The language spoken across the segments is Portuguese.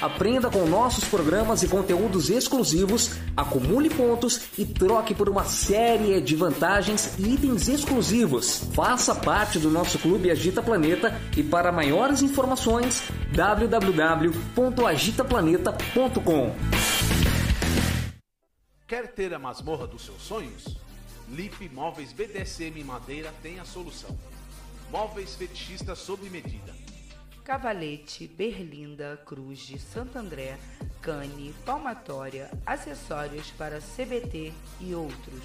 Aprenda com nossos programas e conteúdos exclusivos, acumule pontos e troque por uma série de vantagens e itens exclusivos. Faça parte do nosso Clube Agita Planeta e para maiores informações www.agitaplaneta.com. Quer ter a masmorra dos seus sonhos? Lip Móveis BDSM Madeira tem a solução. Móveis fetichistas sob medida. Cavalete, Berlinda, Cruz de Santo André, Cane, Palmatória, acessórios para CBT e outros.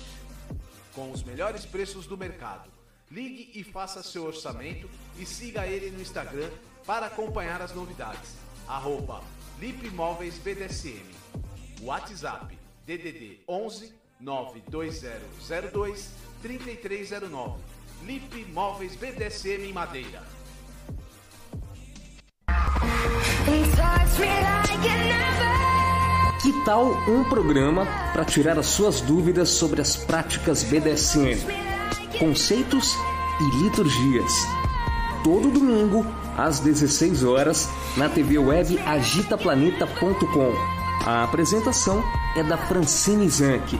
Com os melhores preços do mercado. Ligue e faça seu orçamento e siga ele no Instagram para acompanhar as novidades. Arroba Lip BDSM. WhatsApp DDD 11 92002 3309. Lip BDSM em Madeira. Que tal um programa para tirar as suas dúvidas sobre as práticas BDSM, conceitos e liturgias? Todo domingo, às 16 horas, na TV web agitaplaneta.com. A apresentação é da Francine Zanck.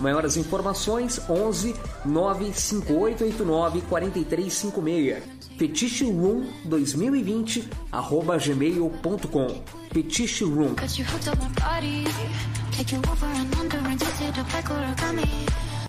Maiores informações 11 95889 4356. Fetiche Room 2020 arroba gmail.com. Fetiche Room.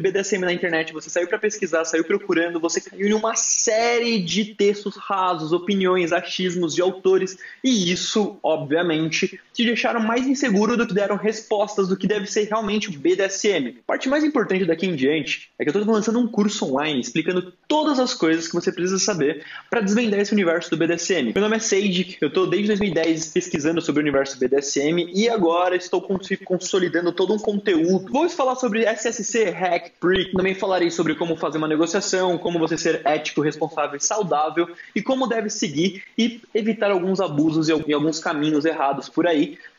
BDSM na internet, você saiu para pesquisar, saiu procurando, você caiu em uma série de textos rasos, opiniões, achismos de autores, e isso, obviamente, te deixaram mais inseguro do que deram respostas do que deve ser realmente o BDSM. A parte mais importante daqui em diante é que eu estou lançando um curso online explicando todas as coisas que você precisa saber para desvendar esse universo do BDSM. Meu nome é Sage, eu estou desde 2010 pesquisando sobre o universo BDSM e agora estou consolidando todo um conteúdo. Vou falar sobre SSC, hack, Também falarei sobre como fazer uma negociação, como você ser ético, responsável e saudável e como deve seguir e evitar alguns abusos e alguns caminhos errados por aí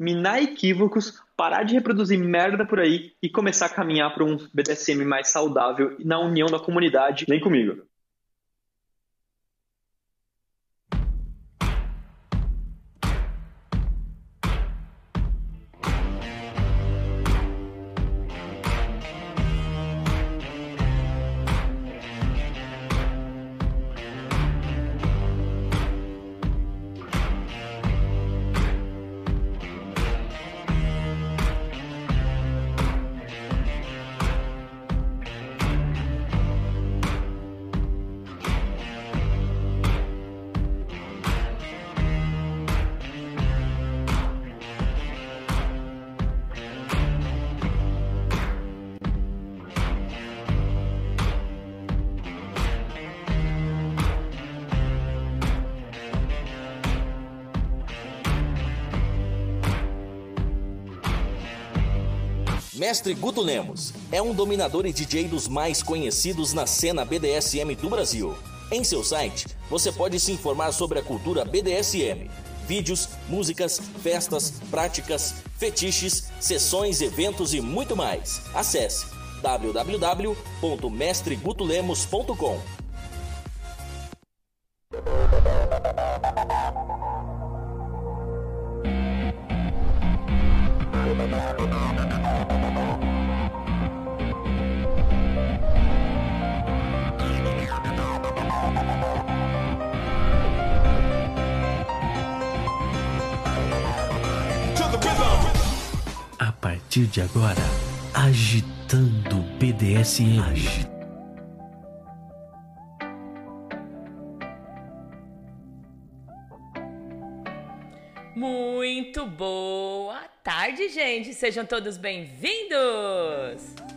minar equívocos, parar de reproduzir merda por aí e começar a caminhar para um BDSM mais saudável na união da comunidade. Vem comigo. Mestre Guto Lemos é um dominador e DJ dos mais conhecidos na cena BDSM do Brasil. Em seu site, você pode se informar sobre a cultura BDSM, vídeos, músicas, festas, práticas, fetiches, sessões, eventos e muito mais. Acesse www.mestregutolemos.com. partir de agora, agitando BDSM. Agitando. Muito boa tarde, gente. Sejam todos bem-vindos.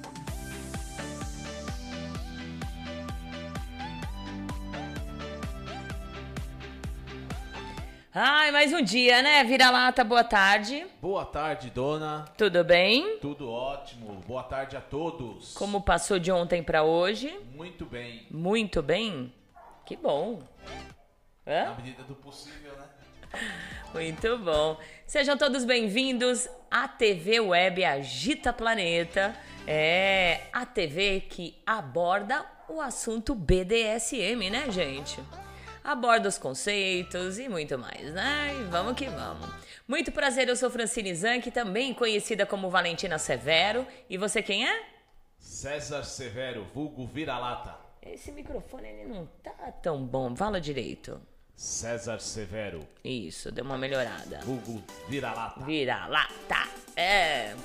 Ai, mais um dia, né? Vira-lata, boa tarde. Boa tarde, dona. Tudo bem? Tudo ótimo. Boa tarde a todos. Como passou de ontem para hoje? Muito bem. Muito bem? Que bom. Hã? Na medida do possível, né? Muito bom. Sejam todos bem-vindos à TV Web Agita Planeta. É a TV que aborda o assunto BDSM, né, gente? Aborda os conceitos e muito mais, né? E vamos que vamos. Muito prazer, eu sou Francine Zanck, também conhecida como Valentina Severo. E você quem é? César Severo, vulgo vira-lata. Esse microfone ele não tá tão bom, fala direito. César Severo. Isso, deu uma melhorada. Vulgo vira-lata. Vira-lata, é.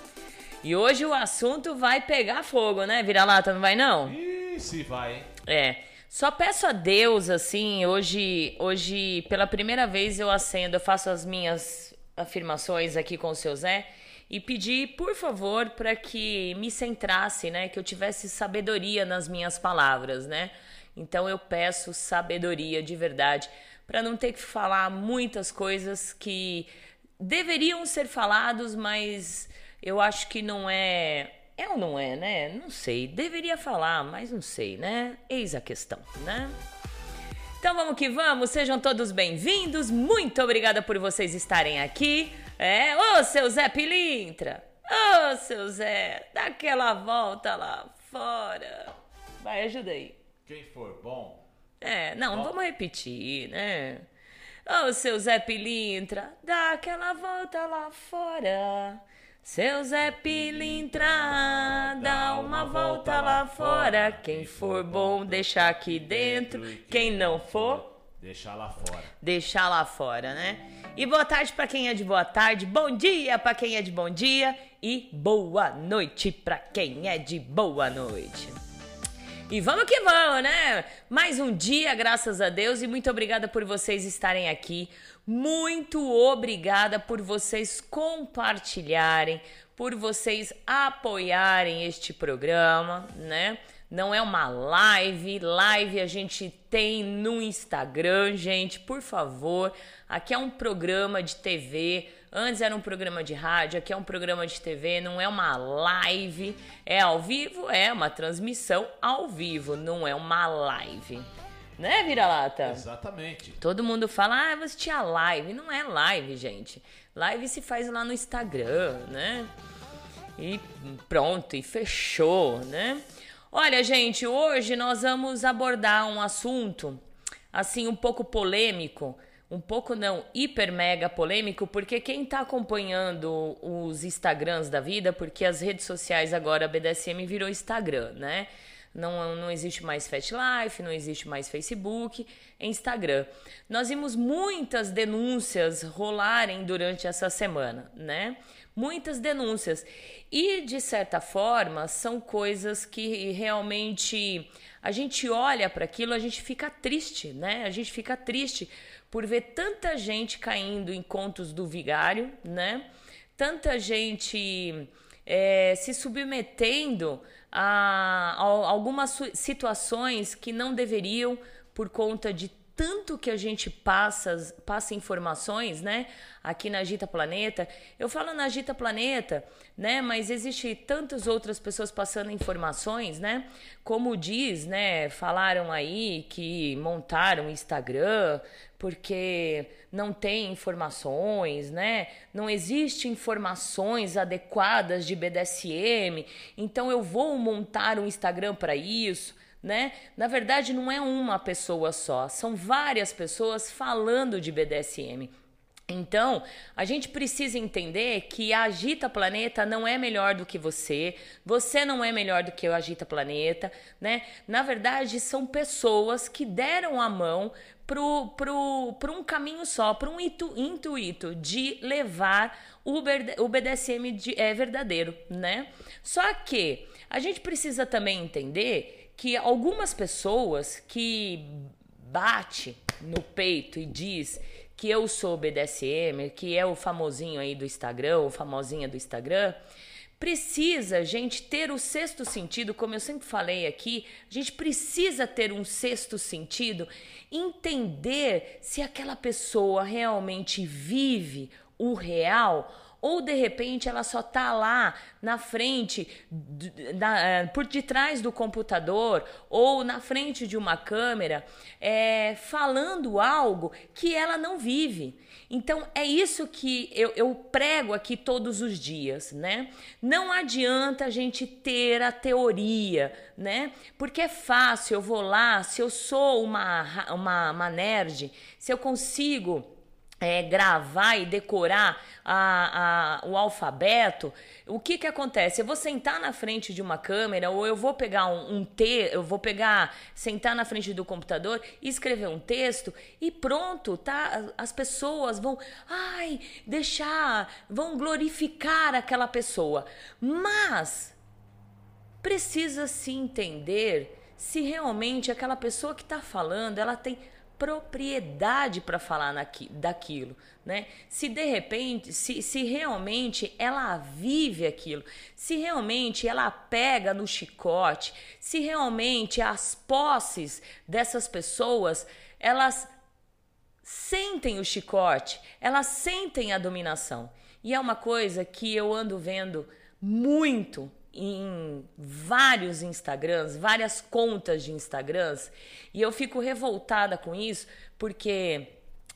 E hoje o assunto vai pegar fogo, né? Vira-lata, não vai não? Ih, se vai, hein? É. Só peço a Deus, assim, hoje, hoje, pela primeira vez eu acendo, eu faço as minhas afirmações aqui com o seu Zé e pedi, por favor, para que me centrasse, né? Que eu tivesse sabedoria nas minhas palavras, né? Então eu peço sabedoria de verdade, para não ter que falar muitas coisas que deveriam ser falados, mas eu acho que não é é ou não é, né? Não sei. Deveria falar, mas não sei, né? Eis a questão, né? Então vamos que vamos, sejam todos bem-vindos. Muito obrigada por vocês estarem aqui. É, ô seu Zé Pilintra! Ô seu Zé, dá aquela volta lá fora. Vai, ajuda aí. Quem for bom. É, não, bom. vamos repetir, né? Ô seu Zé Pilintra, dá aquela volta lá fora. Seu Zé Pilintra, dá uma volta lá fora. Quem for bom, deixa aqui dentro. Quem não for, deixa lá fora. Deixa lá fora, né? E boa tarde para quem é de boa tarde, bom dia para quem é de bom dia e boa noite para quem é de boa noite. E vamos que vamos, né? Mais um dia, graças a Deus, e muito obrigada por vocês estarem aqui. Muito obrigada por vocês compartilharem, por vocês apoiarem este programa, né? Não é uma live, live a gente tem no Instagram, gente, por favor. Aqui é um programa de TV, antes era um programa de rádio, aqui é um programa de TV, não é uma live, é ao vivo, é uma transmissão ao vivo, não é uma live. Né, vira-lata? Exatamente. Todo mundo fala, ah, você tinha live. Não é live, gente. Live se faz lá no Instagram, né? E pronto, e fechou, né? Olha, gente, hoje nós vamos abordar um assunto assim um pouco polêmico, um pouco não, hiper mega polêmico, porque quem tá acompanhando os Instagrams da vida, porque as redes sociais agora a BDSM virou Instagram, né? Não, não existe mais Fat Life, não existe mais Facebook, Instagram. Nós vimos muitas denúncias rolarem durante essa semana, né? Muitas denúncias. E, de certa forma, são coisas que realmente a gente olha para aquilo, a gente fica triste, né? A gente fica triste por ver tanta gente caindo em contos do vigário, né? Tanta gente é, se submetendo a, a algumas situações que não deveriam por conta de tanto que a gente passa, passa informações, né? Aqui na Agita Planeta. Eu falo na Agita Planeta, né? Mas existe tantas outras pessoas passando informações, né? Como diz, né? Falaram aí que montaram Instagram porque não tem informações, né? Não existe informações adequadas de BDSM. Então eu vou montar um Instagram para isso né? Na verdade, não é uma pessoa só, são várias pessoas falando de BDSM. Então, a gente precisa entender que a Agita Planeta não é melhor do que você, você não é melhor do que o Agita Planeta, né? Na verdade, são pessoas que deram a mão pro, pro, pro um caminho só, para um intu, intuito de levar o, o BDSM de, é verdadeiro, né? Só que a gente precisa também entender que algumas pessoas que bate no peito e diz que eu sou BDSM, que é o famosinho aí do Instagram, ou famosinha do Instagram, precisa, gente, ter o sexto sentido, como eu sempre falei aqui, a gente precisa ter um sexto sentido, entender se aquela pessoa realmente vive o real ou de repente ela só tá lá na frente, da, eh, por detrás do computador ou na frente de uma câmera, é, falando algo que ela não vive. Então é isso que eu, eu prego aqui todos os dias, né? Não adianta a gente ter a teoria, né? Porque é fácil, eu vou lá, se eu sou uma, uma, uma nerd, se eu consigo é, gravar e decorar a, a, o alfabeto, o que que acontece? Eu vou sentar na frente de uma câmera ou eu vou pegar um, um te, eu vou pegar, sentar na frente do computador escrever um texto e pronto, tá? As pessoas vão, ai, deixar, vão glorificar aquela pessoa, mas precisa se entender se realmente aquela pessoa que está falando, ela tem propriedade para falar naqui, daquilo, né? Se de repente, se, se realmente ela vive aquilo, se realmente ela pega no chicote, se realmente as posses dessas pessoas, elas sentem o chicote, elas sentem a dominação. E é uma coisa que eu ando vendo muito em vários Instagrams, várias contas de Instagrams, e eu fico revoltada com isso, porque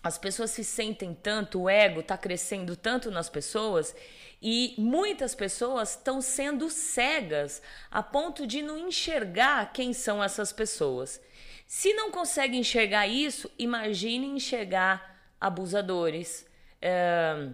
as pessoas se sentem tanto, o ego está crescendo tanto nas pessoas, e muitas pessoas estão sendo cegas a ponto de não enxergar quem são essas pessoas. Se não consegue enxergar isso, imagine enxergar abusadores, é,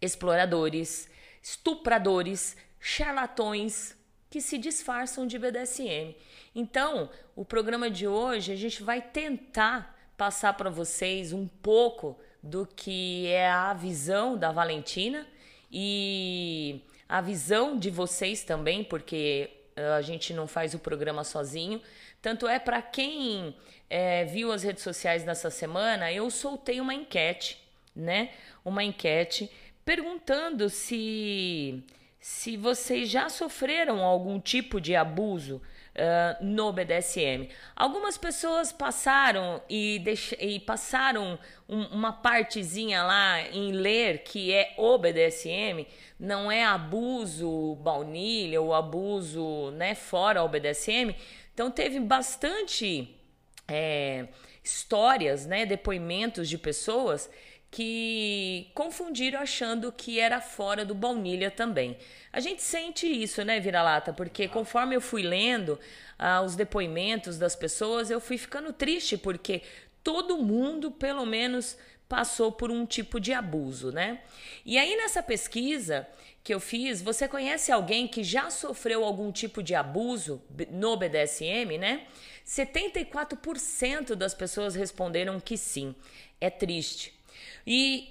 exploradores, estupradores, charlatões que se disfarçam de BDSM. Então, o programa de hoje a gente vai tentar passar para vocês um pouco do que é a visão da Valentina e a visão de vocês também, porque eh, a gente não faz o programa sozinho. Tanto é para quem é, viu as redes sociais nessa semana, eu soltei uma enquete, né? Uma enquete perguntando se se vocês já sofreram algum tipo de abuso uh, no BDSM. Algumas pessoas passaram e, deix... e passaram um, uma partezinha lá em ler que é o BDSM, não é abuso baunilha ou abuso né, fora o BDSM. Então teve bastante é, histórias, né, depoimentos de pessoas que confundiram achando que era fora do baunilha também. A gente sente isso, né, Vira-Lata? Porque conforme eu fui lendo ah, os depoimentos das pessoas, eu fui ficando triste, porque todo mundo, pelo menos, passou por um tipo de abuso, né? E aí nessa pesquisa que eu fiz, você conhece alguém que já sofreu algum tipo de abuso no BDSM, né? 74% das pessoas responderam que sim. É triste. E,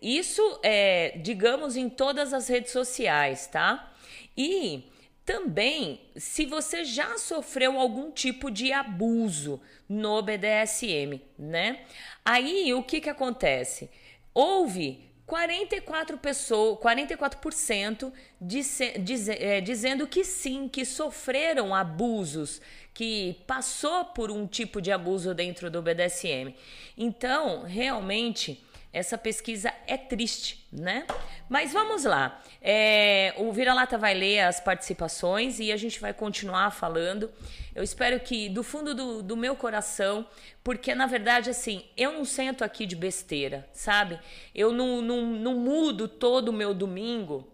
e isso é, digamos, em todas as redes sociais, tá? E também, se você já sofreu algum tipo de abuso no BDSM, né? Aí o que que acontece? Houve 44 pessoas, 44% disse, diz, é, dizendo que sim, que sofreram abusos, que passou por um tipo de abuso dentro do BDSM. Então, realmente, essa pesquisa é triste, né? Mas vamos lá. É, o Vira-Lata vai ler as participações e a gente vai continuar falando. Eu espero que, do fundo do, do meu coração, porque na verdade, assim, eu não sento aqui de besteira, sabe? Eu não, não, não mudo todo o meu domingo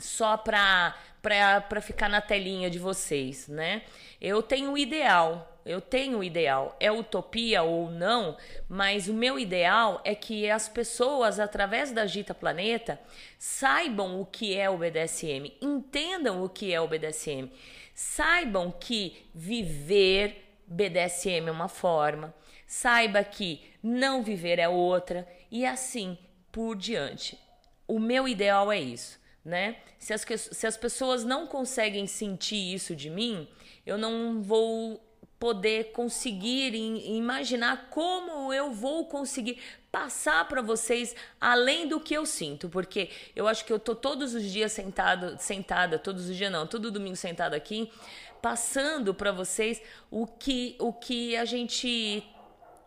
só pra, pra, pra ficar na telinha de vocês, né? Eu tenho o ideal, eu tenho o ideal. É utopia ou não, mas o meu ideal é que as pessoas, através da Gita Planeta, saibam o que é o BDSM, entendam o que é o BDSM, saibam que viver BDSM é uma forma, saiba que não viver é outra e assim por diante. O meu ideal é isso, né? Se as, se as pessoas não conseguem sentir isso de mim, eu não vou poder conseguir imaginar como eu vou conseguir passar para vocês além do que eu sinto, porque eu acho que eu tô todos os dias sentado, sentada, todos os dias não, todo domingo sentado aqui, passando para vocês o que o que a gente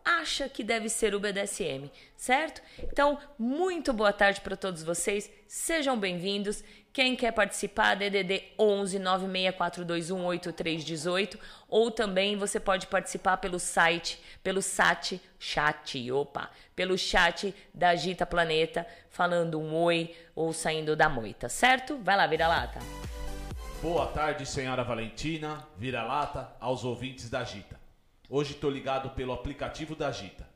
acha que deve ser o BDSM, certo? Então, muito boa tarde para todos vocês. Sejam bem-vindos. Quem quer participar, DDD 11 96421 8318 ou também você pode participar pelo site, pelo site, chat, opa, pelo chat da Gita Planeta, falando um oi ou saindo da moita, certo? Vai lá, vira lata. Boa tarde, senhora Valentina, vira lata, aos ouvintes da Gita. Hoje estou ligado pelo aplicativo da Gita.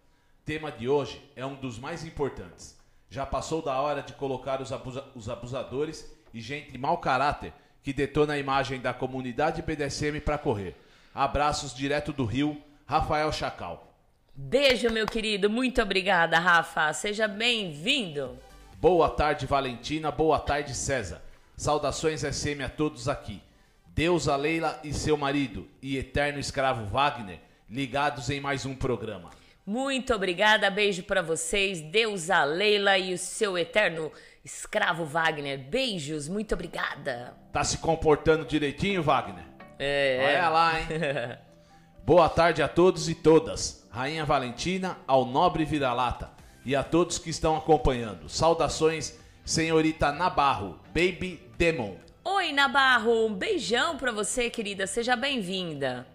Tema de hoje é um dos mais importantes. Já passou da hora de colocar os, abusa os abusadores e gente de mau caráter que detona a imagem da comunidade BDSM para correr. Abraços direto do Rio, Rafael Chacal. Beijo, meu querido. Muito obrigada, Rafa. Seja bem-vindo. Boa tarde, Valentina. Boa tarde, César. Saudações SM a todos aqui. Deus, a Leila e seu marido e eterno escravo Wagner ligados em mais um programa. Muito obrigada. Beijo para vocês. Deus, a Leila e o seu eterno escravo Wagner. Beijos. Muito obrigada. Tá se comportando direitinho, Wagner? É. Olha lá, hein? Boa tarde a todos e todas. Rainha Valentina, ao nobre vira-lata e a todos que estão acompanhando. Saudações, senhorita Nabarro, Baby Demon. Oi, Nabarro. Um beijão pra você, querida. Seja bem-vinda.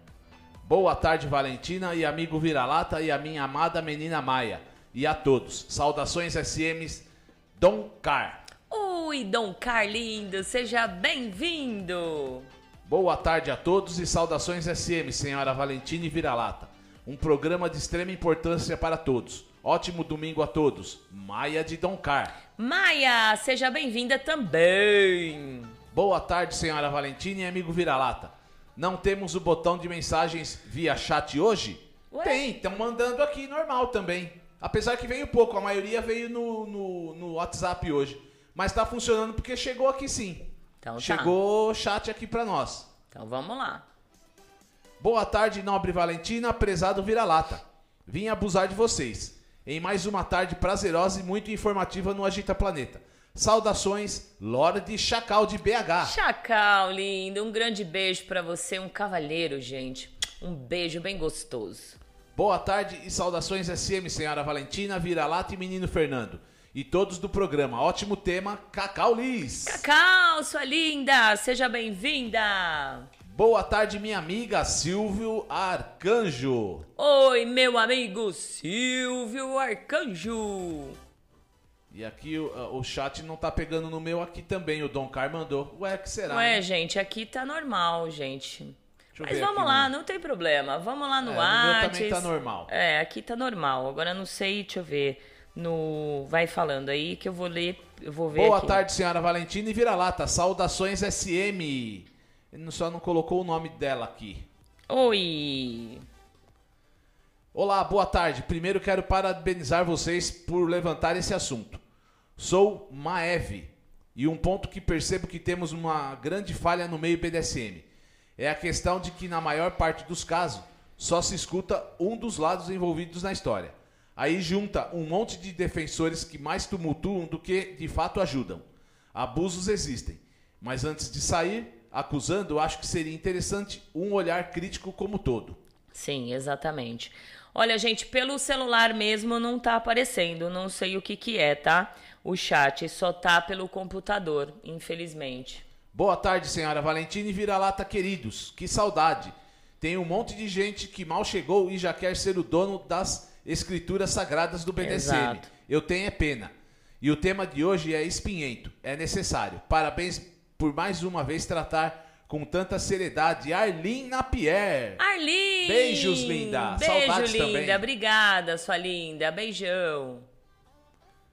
Boa tarde, Valentina e amigo vira-lata e a minha amada menina Maia. E a todos. Saudações SMs Dom Car. Oi, Dom Car lindo. Seja bem-vindo. Boa tarde a todos e saudações SM, senhora Valentina e Vira-Lata. Um programa de extrema importância para todos. Ótimo domingo a todos. Maia de Doncar. Maia, seja bem-vinda também. Boa tarde, senhora Valentina e amigo Vira-Lata. Não temos o botão de mensagens via chat hoje? Ué? Tem, estão mandando aqui normal também. Apesar que veio pouco, a maioria veio no, no, no WhatsApp hoje. Mas está funcionando porque chegou aqui sim. Então tá. Chegou chat aqui para nós. Então vamos lá. Boa tarde, nobre Valentina, prezado vira-lata. Vim abusar de vocês. Em mais uma tarde prazerosa e muito informativa no Agita Planeta. Saudações, Lorde Chacal de BH. Chacal, lindo. Um grande beijo para você, um cavalheiro, gente. Um beijo bem gostoso. Boa tarde e saudações SM, senhora Valentina, vira-lata e menino Fernando e todos do programa. Ótimo tema, Cacau Liz. Cacau, sua linda, seja bem-vinda. Boa tarde, minha amiga Silvio Arcanjo. Oi, meu amigo Silvio Arcanjo. E aqui o, o, chat não tá pegando no meu aqui também. O Dom Car mandou. Ué, que será? Ué, né? gente, aqui tá normal, gente. Mas vamos lá, no... não tem problema. Vamos lá no é, meu também tá normal. É, aqui tá normal. Agora não sei, deixa eu ver no vai falando aí que eu vou ler, eu vou ver Boa aqui. tarde, senhora Valentina e vira-lata. Saudações SM. Ele só não colocou o nome dela aqui. Oi. Olá, boa tarde. Primeiro quero parabenizar vocês por levantar esse assunto. Sou Maeve e um ponto que percebo que temos uma grande falha no meio BDSM é a questão de que na maior parte dos casos só se escuta um dos lados envolvidos na história. Aí junta um monte de defensores que mais tumultuam do que de fato ajudam. Abusos existem, mas antes de sair acusando, acho que seria interessante um olhar crítico como todo. Sim, exatamente. Olha, gente, pelo celular mesmo não tá aparecendo, não sei o que que é, tá? O chat só tá pelo computador, infelizmente. Boa tarde, senhora Valentina e vira-lata queridos. Que saudade. Tem um monte de gente que mal chegou e já quer ser o dono das escrituras sagradas do BDSM. Exato. Eu tenho é pena. E o tema de hoje é espinhento. É necessário. Parabéns por mais uma vez tratar com tanta seriedade Arlene Napier. Arlene! Beijos, linda. Beijo, Saudades linda. também. Obrigada, sua linda. Beijão.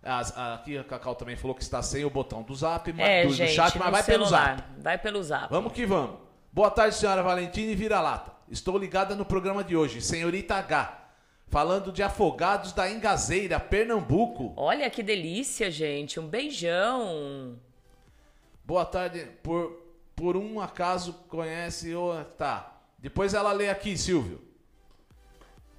As- aqui a Cacau também falou que está sem o botão do zap, É, do, do gente, chat, no mas vai pelo celular. zap. Vai pelo zap. Vamos que vamos. Boa tarde, senhora Valentina e vira-lata. Estou ligada no programa de hoje, senhorita H. Falando de afogados da Engazeira, Pernambuco. Olha que delícia, gente. Um beijão. Boa tarde. Por, por um acaso conhece o. Tá. Depois ela lê aqui, Silvio.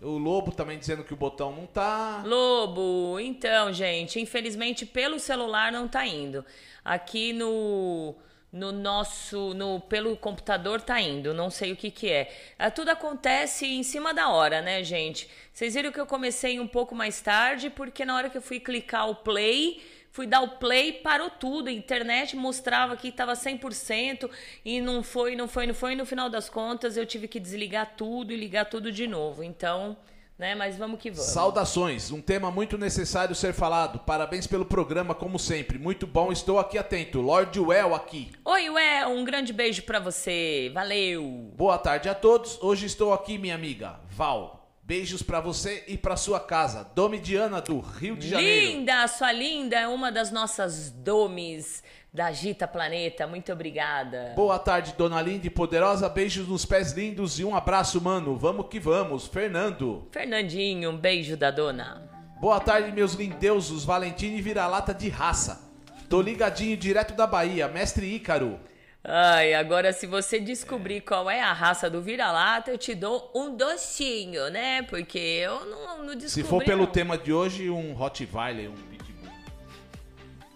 O Lobo também dizendo que o botão não tá. Lobo, então, gente, infelizmente pelo celular não tá indo. Aqui no no nosso no pelo computador tá indo, não sei o que que é. Ah, Tudo acontece em cima da hora, né, gente? Vocês viram que eu comecei um pouco mais tarde porque na hora que eu fui clicar o play, fui dar o play, parou tudo. A internet mostrava que estava 100% e não foi, não foi, não foi. E no final das contas eu tive que desligar tudo e ligar tudo de novo. Então, né, mas vamos que vamos. Saudações, um tema muito necessário ser falado. Parabéns pelo programa, como sempre. Muito bom, estou aqui atento. Lord Well aqui. Oi, Ué, um grande beijo pra você. Valeu. Boa tarde a todos. Hoje estou aqui, minha amiga Val. Beijos pra você e pra sua casa. Domidiana do Rio de Janeiro. Linda, sua linda é uma das nossas domes da Gita Planeta. Muito obrigada. Boa tarde, dona Linda e poderosa. Beijos nos pés lindos e um abraço, mano. Vamos que vamos. Fernando. Fernandinho, um beijo da dona. Boa tarde, meus lindeusos. Valentina e vira-lata de raça. Tô ligadinho direto da Bahia. Mestre Ícaro. Ai, agora se você descobrir qual é a raça do vira-lata, eu te dou um docinho, né? Porque eu não, não descobri. Se for pelo não. tema de hoje, um Rottweiler, um Pitbull.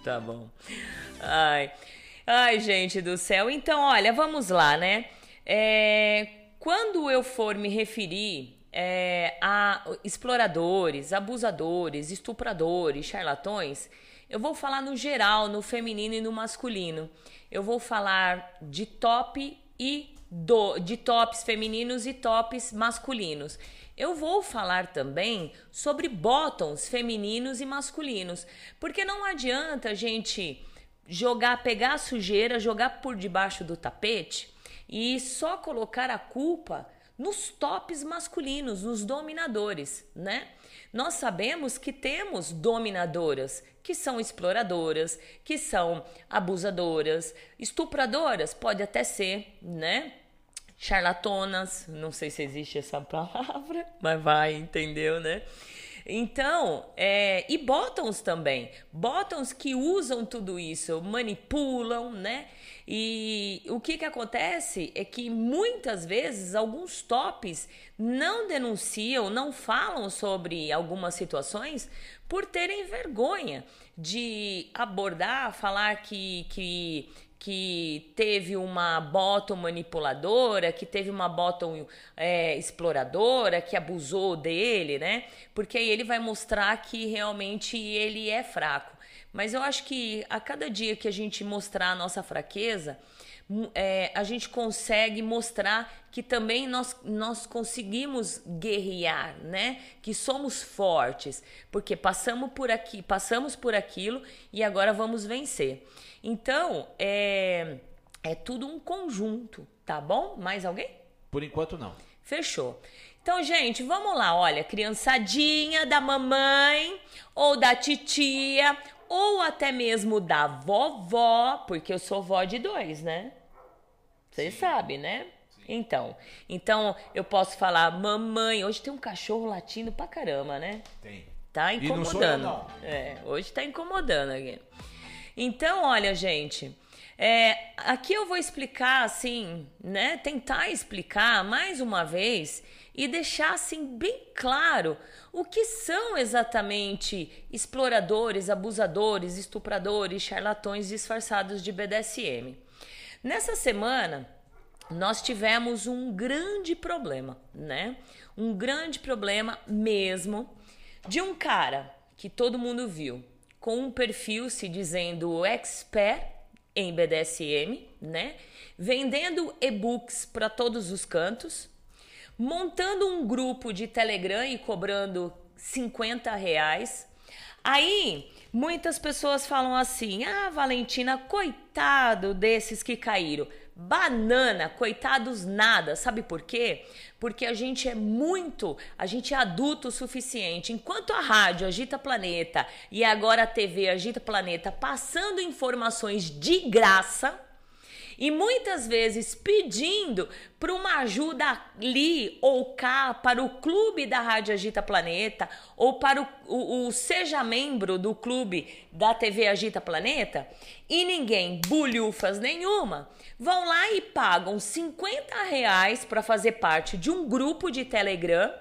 Tá bom. Ai. Ai, gente do céu. Então, olha, vamos lá, né? É, quando eu for me referir é, a exploradores, abusadores, estupradores, charlatões, eu vou falar no geral, no feminino e no masculino. Eu vou falar de top e do, de tops femininos e tops masculinos. Eu vou falar também sobre bottoms femininos e masculinos, porque não adianta a gente jogar, pegar a sujeira, jogar por debaixo do tapete e só colocar a culpa nos tops masculinos, nos dominadores, né? Nós sabemos que temos dominadoras, que são exploradoras, que são abusadoras, estupradoras, pode até ser, né? Charlatonas, não sei se existe essa palavra, mas vai, entendeu, né? Então, é, e bottoms também. Bottoms que usam tudo isso, manipulam, né? E o que, que acontece é que muitas vezes alguns tops não denunciam, não falam sobre algumas situações por terem vergonha de abordar, falar que, que que teve uma bottom manipuladora, que teve uma bottom é, exploradora, que abusou dele, né? Porque aí ele vai mostrar que realmente ele é fraco. Mas eu acho que a cada dia que a gente mostrar a nossa fraqueza, é, a gente consegue mostrar que também nós, nós conseguimos guerrear, né? Que somos fortes, porque passamos por aqui, passamos por aquilo e agora vamos vencer. Então, é, é tudo um conjunto, tá bom? Mais alguém? Por enquanto, não. Fechou. Então, gente, vamos lá. Olha, criançadinha da mamãe ou da titia ou até mesmo da vovó, porque eu sou vó de dois, né? Vocês sabem, né? Então, então eu posso falar mamãe. Hoje tem um cachorro latindo pra caramba, né? Tem. Tá E não incomodando. sou eu, não. É, hoje tá incomodando aqui. Então, olha, gente, é, aqui eu vou explicar assim, né? Tentar explicar mais uma vez e deixar assim bem claro o que são exatamente exploradores, abusadores, estupradores, charlatões disfarçados de BDSM. Nessa semana, nós tivemos um grande problema, né? Um grande problema mesmo de um cara que todo mundo viu com um perfil se dizendo expert em BDSM, né? Vendendo e-books para todos os cantos, montando um grupo de Telegram e cobrando 50 reais. Aí muitas pessoas falam assim: ah, Valentina, coitado desses que caíram. Banana, coitados nada. Sabe por quê? Porque a gente é muito, a gente é adulto o suficiente. Enquanto a rádio Agita Planeta e agora a TV Agita Planeta passando informações de graça, e muitas vezes pedindo para uma ajuda ali ou cá para o clube da Rádio Agita Planeta ou para o, o, o seja membro do clube da TV Agita Planeta e ninguém, bulhufas nenhuma, vão lá e pagam 50 reais para fazer parte de um grupo de Telegram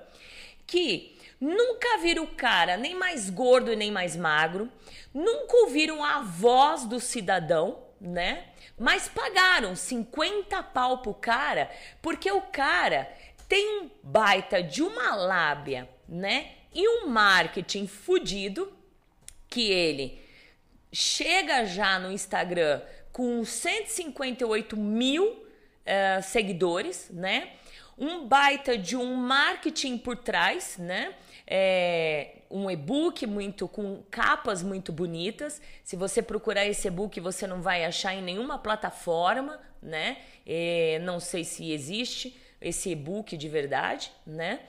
que nunca viram o cara nem mais gordo nem mais magro, nunca ouviram a voz do cidadão, né? Mas pagaram 50 pau pro cara, porque o cara tem um baita de uma lábia, né? E um marketing fudido que ele chega já no Instagram com 158 mil uh, seguidores, né? Um baita de um marketing por trás, né? É, um e-book muito com capas muito bonitas. Se você procurar esse e-book, você não vai achar em nenhuma plataforma, né? É, não sei se existe esse e-book de verdade, né?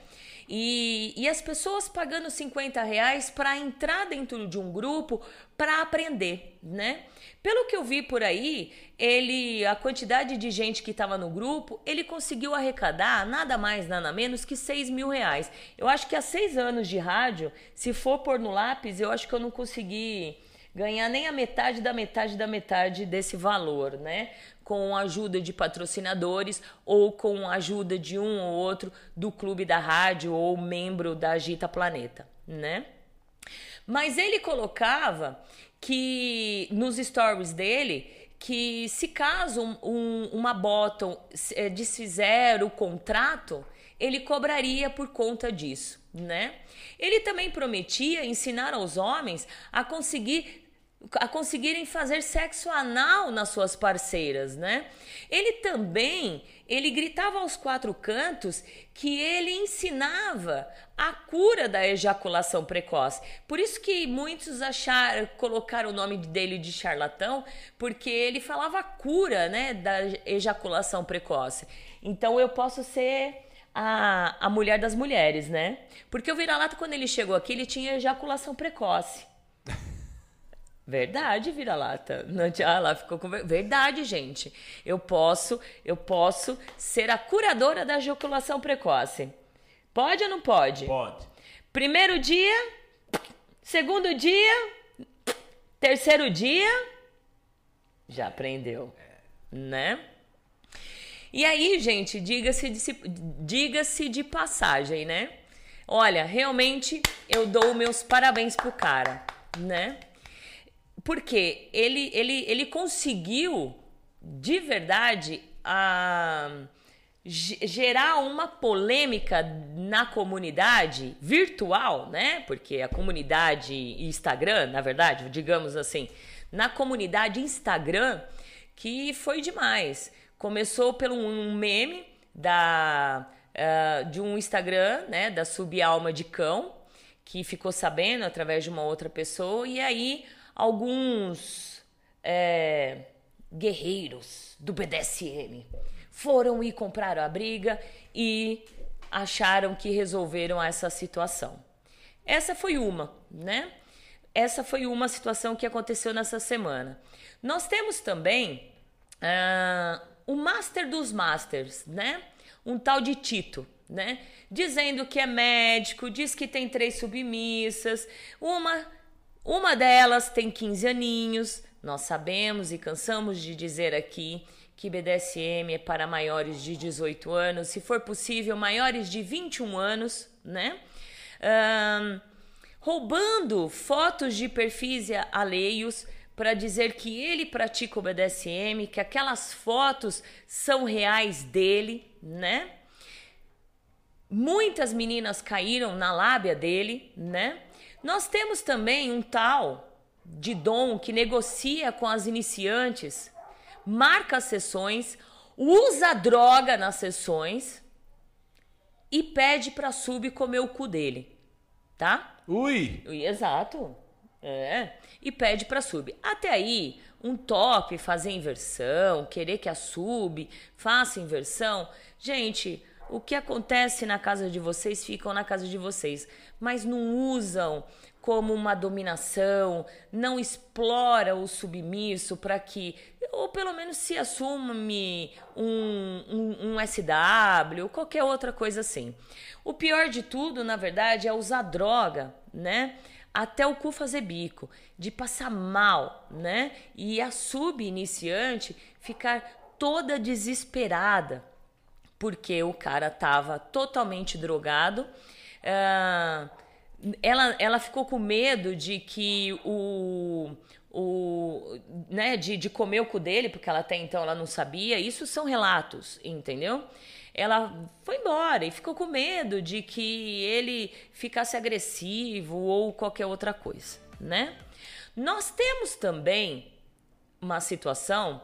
E, e as pessoas pagando 50 reais para entrar dentro de um grupo para aprender, né? Pelo que eu vi por aí, ele, a quantidade de gente que estava no grupo, ele conseguiu arrecadar nada mais, nada menos que 6 mil reais. Eu acho que há seis anos de rádio, se for pôr no lápis, eu acho que eu não consegui ganhar nem a metade da metade da metade desse valor, né? Com a ajuda de patrocinadores ou com a ajuda de um ou outro do clube da rádio ou membro da Agita Planeta, né? Mas ele colocava que nos stories dele que se caso um, um, uma bottom é, desfizer o contrato, ele cobraria por conta disso, né? Ele também prometia ensinar aos homens a conseguir a conseguirem fazer sexo anal nas suas parceiras, né? Ele também, ele gritava aos quatro cantos que ele ensinava a cura da ejaculação precoce. Por isso que muitos acharam, colocaram o nome dele de charlatão, porque ele falava a cura, né, da ejaculação precoce. Então eu posso ser a, a mulher das mulheres, né? Porque o vira-lata quando ele chegou aqui, ele tinha ejaculação precoce. Verdade, vira-lata. Ah, lá ficou com verdade, gente. Eu posso, eu posso ser a curadora da ejaculação precoce. Pode ou não pode? Pode. Primeiro dia, segundo dia, terceiro dia, já aprendeu, né? E aí, gente, diga-se de, diga de passagem, né? Olha, realmente eu dou meus parabéns pro cara, né? Porque ele, ele, ele conseguiu, de verdade, a, gerar uma polêmica na comunidade virtual, né? Porque a comunidade Instagram, na verdade, digamos assim, na comunidade Instagram, que foi demais. Começou pelo um meme da, uh, de um Instagram, né? Da subalma de cão, que ficou sabendo através de uma outra pessoa, e aí alguns é, guerreiros do BDSM foram e compraram a briga e acharam que resolveram essa situação. Essa foi uma, né? Essa foi uma situação que aconteceu nessa semana. Nós temos também uh, o Master dos Masters, né? Um tal de Tito, né? Dizendo que é médico, diz que tem três submissas, uma uma delas tem 15 aninhos. Nós sabemos e cansamos de dizer aqui que BDSM é para maiores de 18 anos, se for possível, maiores de 21 anos, né? Um, roubando fotos de perfis alheios para dizer que ele pratica o BDSM, que aquelas fotos são reais dele, né? Muitas meninas caíram na lábia dele, né? Nós temos também um tal de dom que negocia com as iniciantes, marca as sessões, usa droga nas sessões e pede para sub comer o cu dele, tá? Ui! Exato. É. E pede para sub. Até aí, um top fazer inversão, querer que a sub faça inversão. Gente, o que acontece na casa de vocês ficam na casa de vocês, mas não usam como uma dominação, não explora o submisso para que, ou pelo menos se assume um, um, um SW, ou qualquer outra coisa assim. O pior de tudo, na verdade, é usar droga, né? Até o cu fazer bico, de passar mal, né? E a sub-iniciante ficar toda desesperada porque o cara tava totalmente drogado. Uh, ela, ela ficou com medo de que o, o né, de, de comer o cu dele, porque ela até então ela não sabia. Isso são relatos, entendeu? Ela foi embora e ficou com medo de que ele ficasse agressivo ou qualquer outra coisa, né? Nós temos também uma situação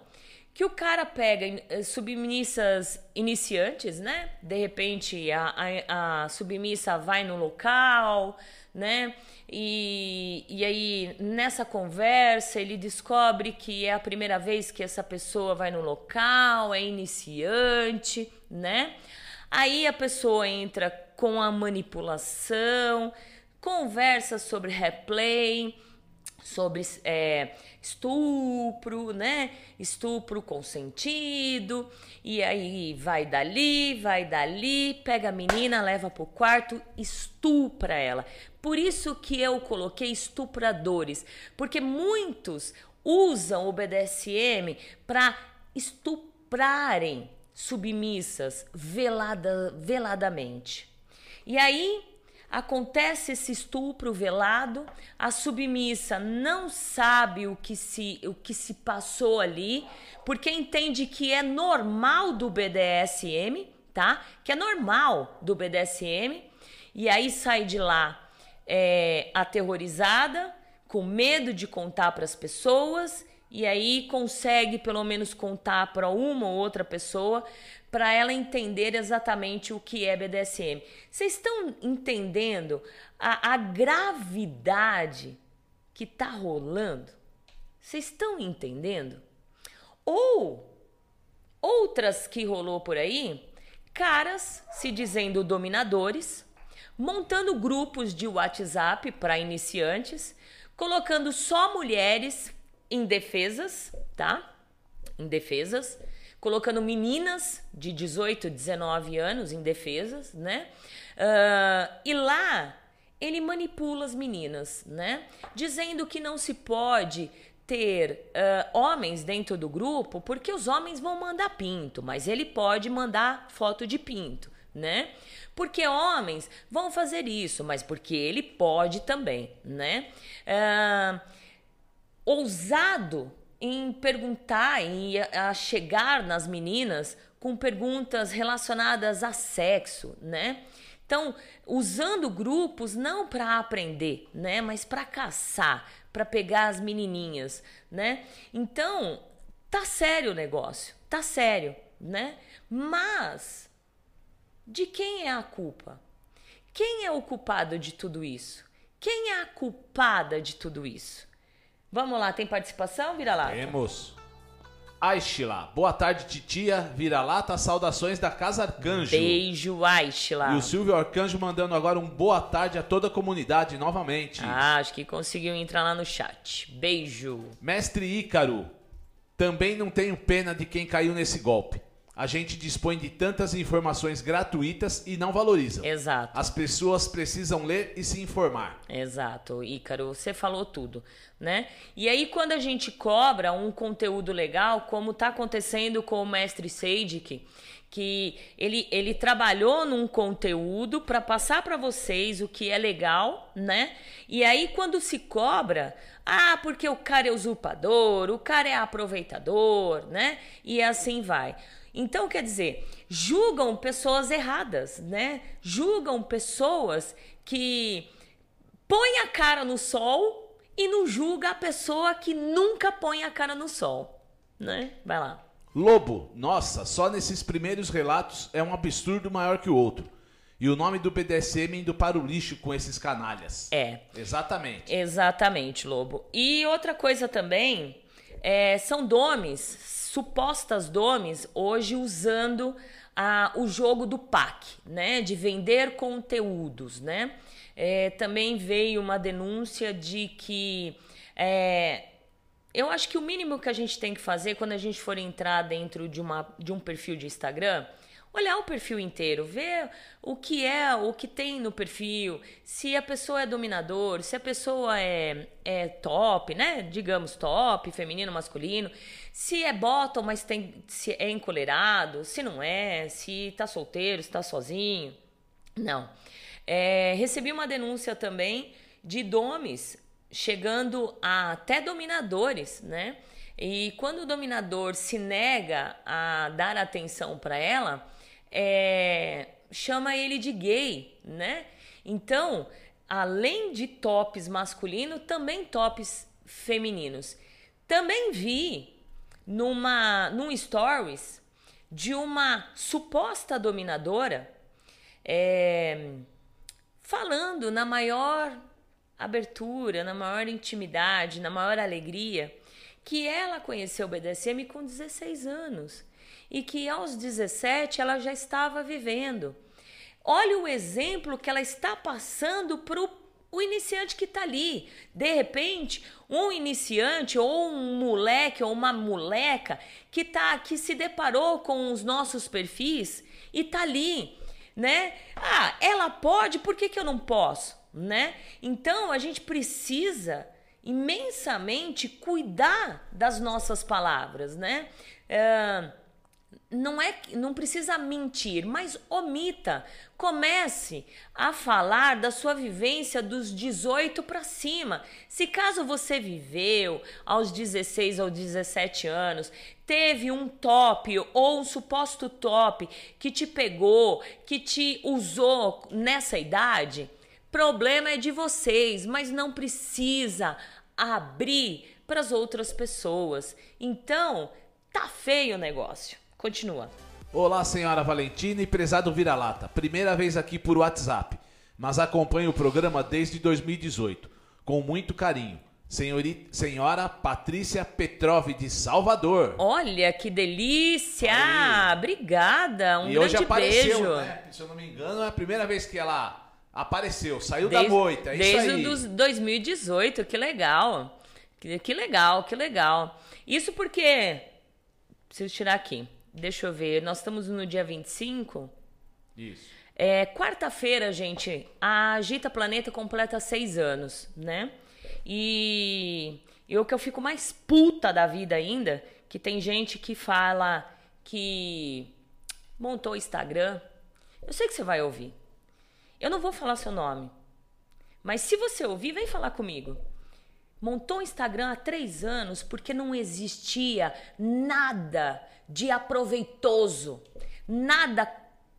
que o cara pega eh, submissas iniciantes, né? De repente a, a, a, submissa vai no local, né? E, e aí nessa conversa ele descobre que é a primeira vez que essa pessoa vai no local, é iniciante, né? Aí a pessoa entra com a manipulação, conversa sobre replay, sobre é, estupro, né? Estupro consentido, e aí vai dali, vai dali, pega a menina, leva pro quarto, estupra ela. Por isso que eu coloquei estupradores, porque muitos usam o BDSM para estuprarem submissas velada, veladamente. E aí acontece esse estupro velado, a submissa não sabe o que se, o que se passou ali, porque entende que é normal do BDSM, tá? Que é normal do BDSM, e aí sai de lá é, aterrorizada, com medo de contar para as pessoas e aí consegue pelo menos contar para uma ou outra pessoa para ela entender exatamente o que é BDSM. Vocês estão entendendo a, a gravidade que está rolando? Vocês estão entendendo? Ou outras que rolou por aí, caras se dizendo dominadores, montando grupos de WhatsApp para iniciantes, colocando só mulheres indefesas, tá? Indefesas, colocando meninas de 18, 19 anos indefesas, né? Uh, e lá ele manipula as meninas, né? Dizendo que não se pode ter uh, homens dentro do grupo porque os homens vão mandar pinto, mas ele pode mandar foto de pinto, né? Porque homens vão fazer isso, mas porque ele pode também, né? Uh, ousado em perguntar, em a chegar nas meninas com perguntas relacionadas a sexo, né? Então, usando grupos não para aprender, né, mas para caçar, para pegar as menininhas, né? Então, tá sério o negócio, tá sério, né? Mas de quem é a culpa? Quem é o culpado de tudo isso? Quem é a culpada de tudo isso? Vamos lá, tem participação, Vira-Lata? Temos. Aishla, boa tarde, titia. Vira-lata, saudações da Casa Arcanjo. Beijo, Aishla. E o Silvio Arcanjo mandando agora um boa tarde a toda a comunidade novamente. Ah, acho que conseguiu entrar lá no chat. Beijo. Mestre Ícaro, também não tenho pena de quem caiu nesse golpe. A gente dispõe de tantas informações gratuitas e não valorizam. Exato. As pessoas precisam ler e se informar. Exato, Ícaro, você falou tudo, né? E aí quando a gente cobra um conteúdo legal, como está acontecendo com o mestre Seidik, que ele, ele trabalhou num conteúdo para passar para vocês o que é legal, né? E aí quando se cobra, ah, porque o cara é usurpador, o cara é aproveitador, né? E assim vai. Então, quer dizer, julgam pessoas erradas, né? Julgam pessoas que põem a cara no sol e não julga a pessoa que nunca põe a cara no sol, né? Vai lá. Lobo, nossa, só nesses primeiros relatos é um absurdo maior que o outro. E o nome do BDSM indo para o lixo com esses canalhas. É. Exatamente. Exatamente, Lobo. E outra coisa também, é, são domes, supostas domes, hoje usando a, o jogo do PAC, né? De vender conteúdos, né? É, também veio uma denúncia de que é, eu acho que o mínimo que a gente tem que fazer quando a gente for entrar dentro de, uma, de um perfil de Instagram, olhar o perfil inteiro, ver o que é, o que tem no perfil, se a pessoa é dominador, se a pessoa é, é top, né? Digamos top, feminino, masculino, se é bottom, mas tem, se é encolerado, se não é, se tá solteiro, se tá sozinho. Não. É, recebi uma denúncia também de domes chegando a até dominadores, né? E quando o dominador se nega a dar atenção para ela, é, chama ele de gay, né? Então, além de tops masculinos, também tops femininos. Também vi numa num stories de uma suposta dominadora é, falando na maior abertura, na maior intimidade, na maior alegria, que ela conheceu o BDSM com 16 anos e que aos 17 ela já estava vivendo. Olha o exemplo que ela está passando para o iniciante que está ali. De repente, um iniciante ou um moleque ou uma moleca que tá que se deparou com os nossos perfis e tá ali, né? Ah, ela pode, por que, que eu não posso? né? Então a gente precisa imensamente cuidar das nossas palavras, né? Não é não precisa mentir, mas omita. Comece a falar da sua vivência dos 18 para cima. Se caso você viveu aos 16 ou 17 anos, teve um top ou um suposto top que te pegou, que te usou nessa idade, Problema é de vocês, mas não precisa abrir para as outras pessoas. Então, tá feio o negócio. Continua. Olá, senhora Valentina e prezado vira-lata. Primeira vez aqui por WhatsApp, mas acompanho o programa desde 2018, com muito carinho. Senhorita, senhora Patrícia Petrov de Salvador. Olha que delícia! Aí. Obrigada, um e grande hoje apareceu, beijo. Né? Se eu não me engano, é a primeira vez que ela Apareceu, saiu desde, da moita, é desde isso aí. 2018, que legal. Que, que legal, que legal. Isso porque. Preciso tirar aqui. Deixa eu ver. Nós estamos no dia 25. Isso. É, Quarta-feira, gente, a Agita Planeta completa seis anos, né? E, e o que eu fico mais puta da vida ainda, que tem gente que fala que montou o Instagram. Eu sei que você vai ouvir. Eu não vou falar seu nome. Mas se você ouvir, vem falar comigo. Montou um Instagram há três anos porque não existia nada de aproveitoso, nada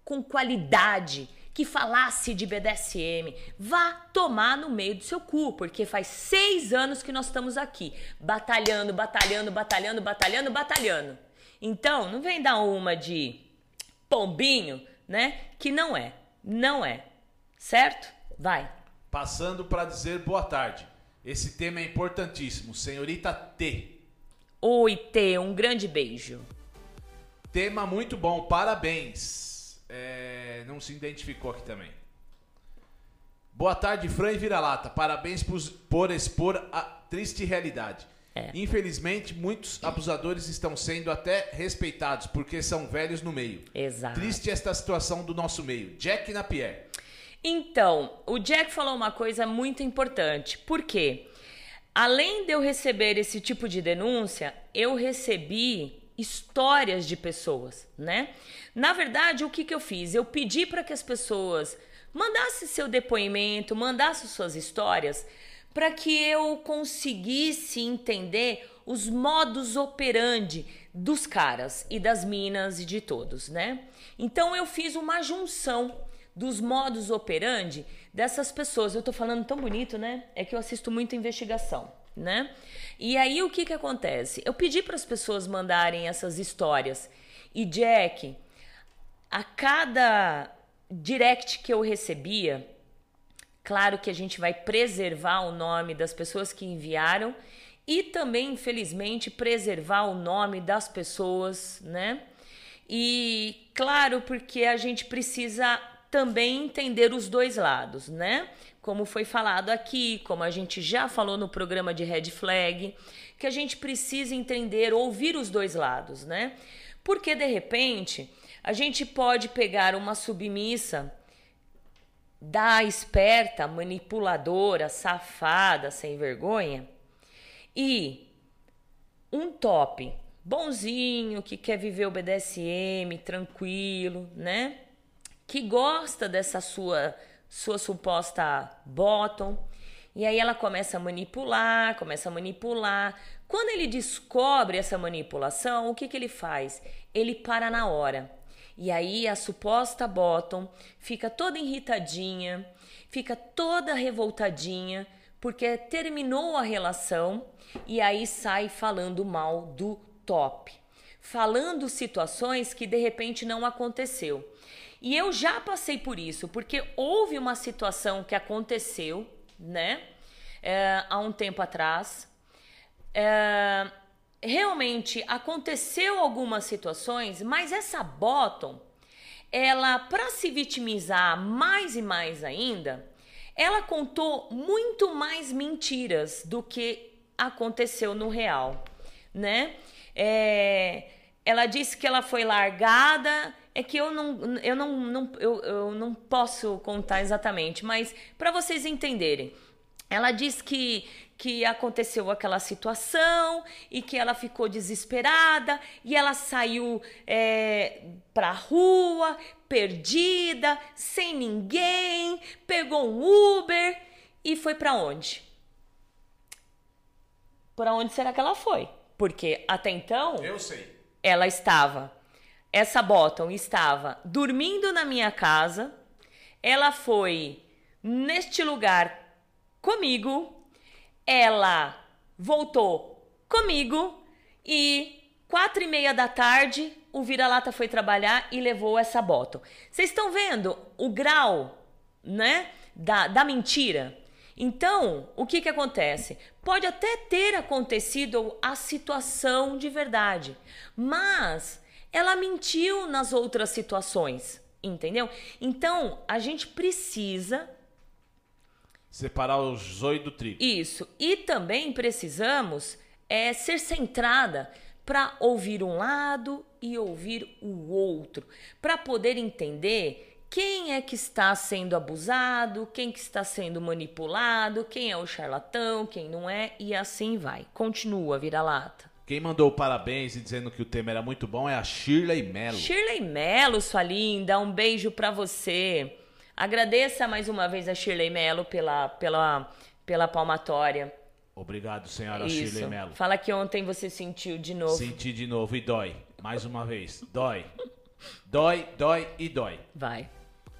com qualidade que falasse de BDSM. Vá tomar no meio do seu cu, porque faz seis anos que nós estamos aqui, batalhando, batalhando, batalhando, batalhando, batalhando. Então, não vem dar uma de pombinho, né? Que não é, não é. Certo? Vai. Passando para dizer boa tarde. Esse tema é importantíssimo. Senhorita T. Oi, T. Um grande beijo. Tema muito bom. Parabéns. É... Não se identificou aqui também. Boa tarde, Fran e Vira-Lata. Parabéns por, por expor a triste realidade. É. Infelizmente, muitos abusadores estão sendo até respeitados porque são velhos no meio. Exato. Triste esta situação do nosso meio. Jack Napier. Então, o Jack falou uma coisa muito importante. Por quê? Além de eu receber esse tipo de denúncia, eu recebi histórias de pessoas, né? Na verdade, o que, que eu fiz? Eu pedi para que as pessoas mandassem seu depoimento, mandassem suas histórias, para que eu conseguisse entender os modus operandi dos caras e das minas e de todos, né? Então eu fiz uma junção dos modus operandi dessas pessoas. Eu tô falando tão bonito, né? É que eu assisto muito investigação, né? E aí o que que acontece? Eu pedi para as pessoas mandarem essas histórias. E Jack, a cada direct que eu recebia, claro que a gente vai preservar o nome das pessoas que enviaram e também, infelizmente, preservar o nome das pessoas, né? E claro, porque a gente precisa também entender os dois lados, né? Como foi falado aqui, como a gente já falou no programa de Red Flag, que a gente precisa entender, ouvir os dois lados, né? Porque de repente a gente pode pegar uma submissa da esperta, manipuladora, safada, sem vergonha e um top bonzinho que quer viver o BDSM tranquilo, né? que gosta dessa sua sua suposta bottom. E aí ela começa a manipular, começa a manipular. Quando ele descobre essa manipulação, o que, que ele faz? Ele para na hora. E aí a suposta bottom fica toda irritadinha, fica toda revoltadinha, porque terminou a relação e aí sai falando mal do top, falando situações que de repente não aconteceu. E eu já passei por isso, porque houve uma situação que aconteceu, né, é, há um tempo atrás. É, realmente aconteceu algumas situações, mas essa bottom, ela, para se vitimizar mais e mais ainda, ela contou muito mais mentiras do que aconteceu no real, né? É, ela disse que ela foi largada é que eu não, eu não, não, eu, eu não posso contar exatamente, mas para vocês entenderem. Ela diz que, que aconteceu aquela situação e que ela ficou desesperada e ela saiu é, pra rua, perdida, sem ninguém, pegou um Uber e foi para onde? Para onde será que ela foi? Porque até então. Eu sei. Ela estava essa Bottom estava dormindo na minha casa. Ela foi neste lugar comigo. Ela voltou comigo e quatro e meia da tarde o vira-lata foi trabalhar e levou essa Bottom. Vocês estão vendo o grau, né, da, da mentira? Então, o que que acontece? Pode até ter acontecido a situação de verdade, mas ela mentiu nas outras situações, entendeu? Então, a gente precisa separar o joio do trigo. Isso. E também precisamos é, ser centrada para ouvir um lado e ouvir o outro, para poder entender quem é que está sendo abusado, quem que está sendo manipulado, quem é o charlatão, quem não é, e assim vai. Continua, vira-lata. Quem mandou parabéns e dizendo que o tema era muito bom é a Shirley Mello. Shirley Mello, sua linda, um beijo para você. Agradeça mais uma vez a Shirley Mello pela, pela, pela palmatória. Obrigado, senhora Isso. Shirley Mello. Fala que ontem você sentiu de novo. Senti de novo e dói. Mais uma vez. Dói. Dói, dói e dói. Vai.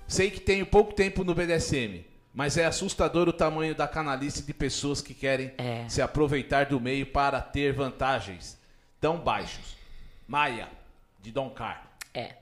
Sei que tenho pouco tempo no BDSM, mas é assustador o tamanho da canalice de pessoas que querem É. se aproveitar do meio para ter vantagens tão baixos. Maia, de Don Car. É.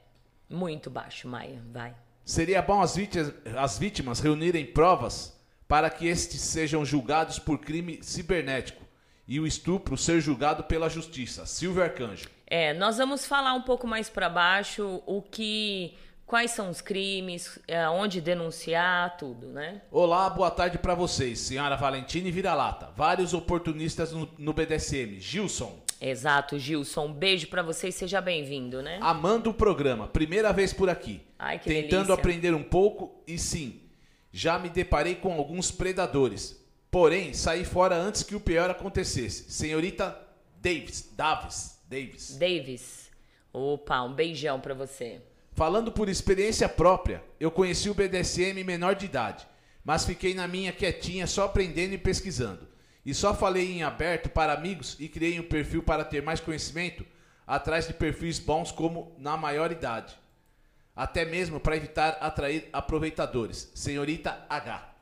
Muito baixo, Maia. Vai. Seria bom as vítimas, as vítimas reunirem provas para que estes sejam julgados por crime cibernético e o estupro ser julgado pela justiça. Silvio Arcanjo. É, nós vamos falar um pouco mais para baixo o que quais são os crimes, é, onde denunciar, tudo, né? Olá, boa tarde para vocês, senhora Valentina e Vira-Lata. Vários oportunistas no, no BDSM. Gilson. Exato, Gilson. Um beijo para você e seja bem-vindo, né? Amando o programa, primeira vez por aqui. Ai, que Tentando delícia. aprender um pouco e sim, já me deparei com alguns predadores. Porém, saí fora antes que o pior acontecesse. Senhorita Davis, Davis, Davis. Davis. Opa, um beijão pra você. Falando por experiência própria, eu conheci o BDSM menor de idade, mas fiquei na minha quietinha só aprendendo e pesquisando. E só falei em aberto para amigos e criei um perfil para ter mais conhecimento atrás de perfis bons como na maior idade. Até mesmo para evitar atrair aproveitadores. Senhorita H.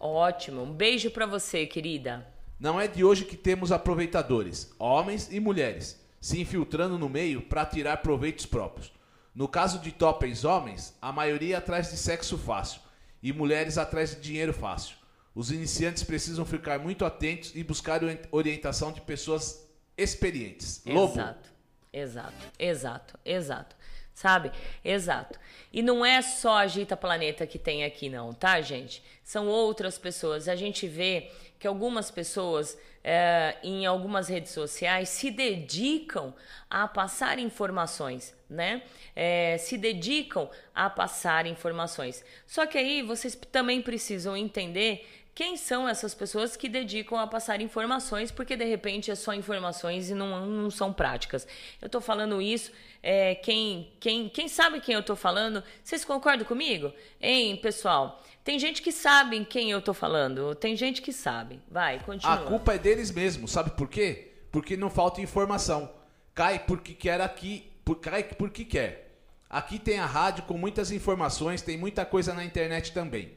Ótimo. Um beijo pra você, querida. Não é de hoje que temos aproveitadores, homens e mulheres, se infiltrando no meio para tirar proveitos próprios. No caso de topens homens, a maioria atrás de sexo fácil e mulheres atrás de dinheiro fácil. Os iniciantes precisam ficar muito atentos e buscar ori- orientação de pessoas experientes. Lobo. Exato, exato, exato, exato. Sabe? Exato. E não é só a Gita Planeta que tem aqui, não, tá, gente? São outras pessoas. A gente vê que algumas pessoas é, em algumas redes sociais se dedicam a passar informações, né? É, se dedicam a passar informações. Só que aí vocês também precisam entender quem são essas pessoas que dedicam a passar informações, porque de repente é só informações e não, não são práticas. Eu tô falando isso, é, quem, quem, quem sabe quem eu tô falando, vocês concordam comigo? Hein, pessoal? Tem gente que sabe quem eu tô falando, tem gente que sabe. Vai, continua. A culpa é deles mesmos, sabe por quê? Porque não falta informação. Cai porque quer aqui, por, cai porque quer. Aqui tem a rádio com muitas informações, tem muita coisa na internet também.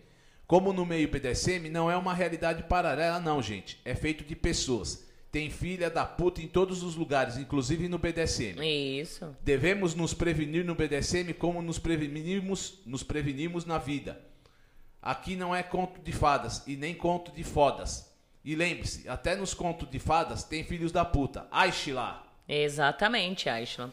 Como no meio BDSM não é uma realidade paralela, não, gente. É feito de pessoas. Tem filha da puta em todos os lugares, inclusive no BDSM. Isso. Devemos nos prevenir no BDSM como nos prevenimos, nos prevenimos na vida. Aqui não é conto de fadas e nem conto de fodas. E lembre-se, até nos contos de fadas tem filhos da puta. Ai, Sheila. Exatamente, Aishla.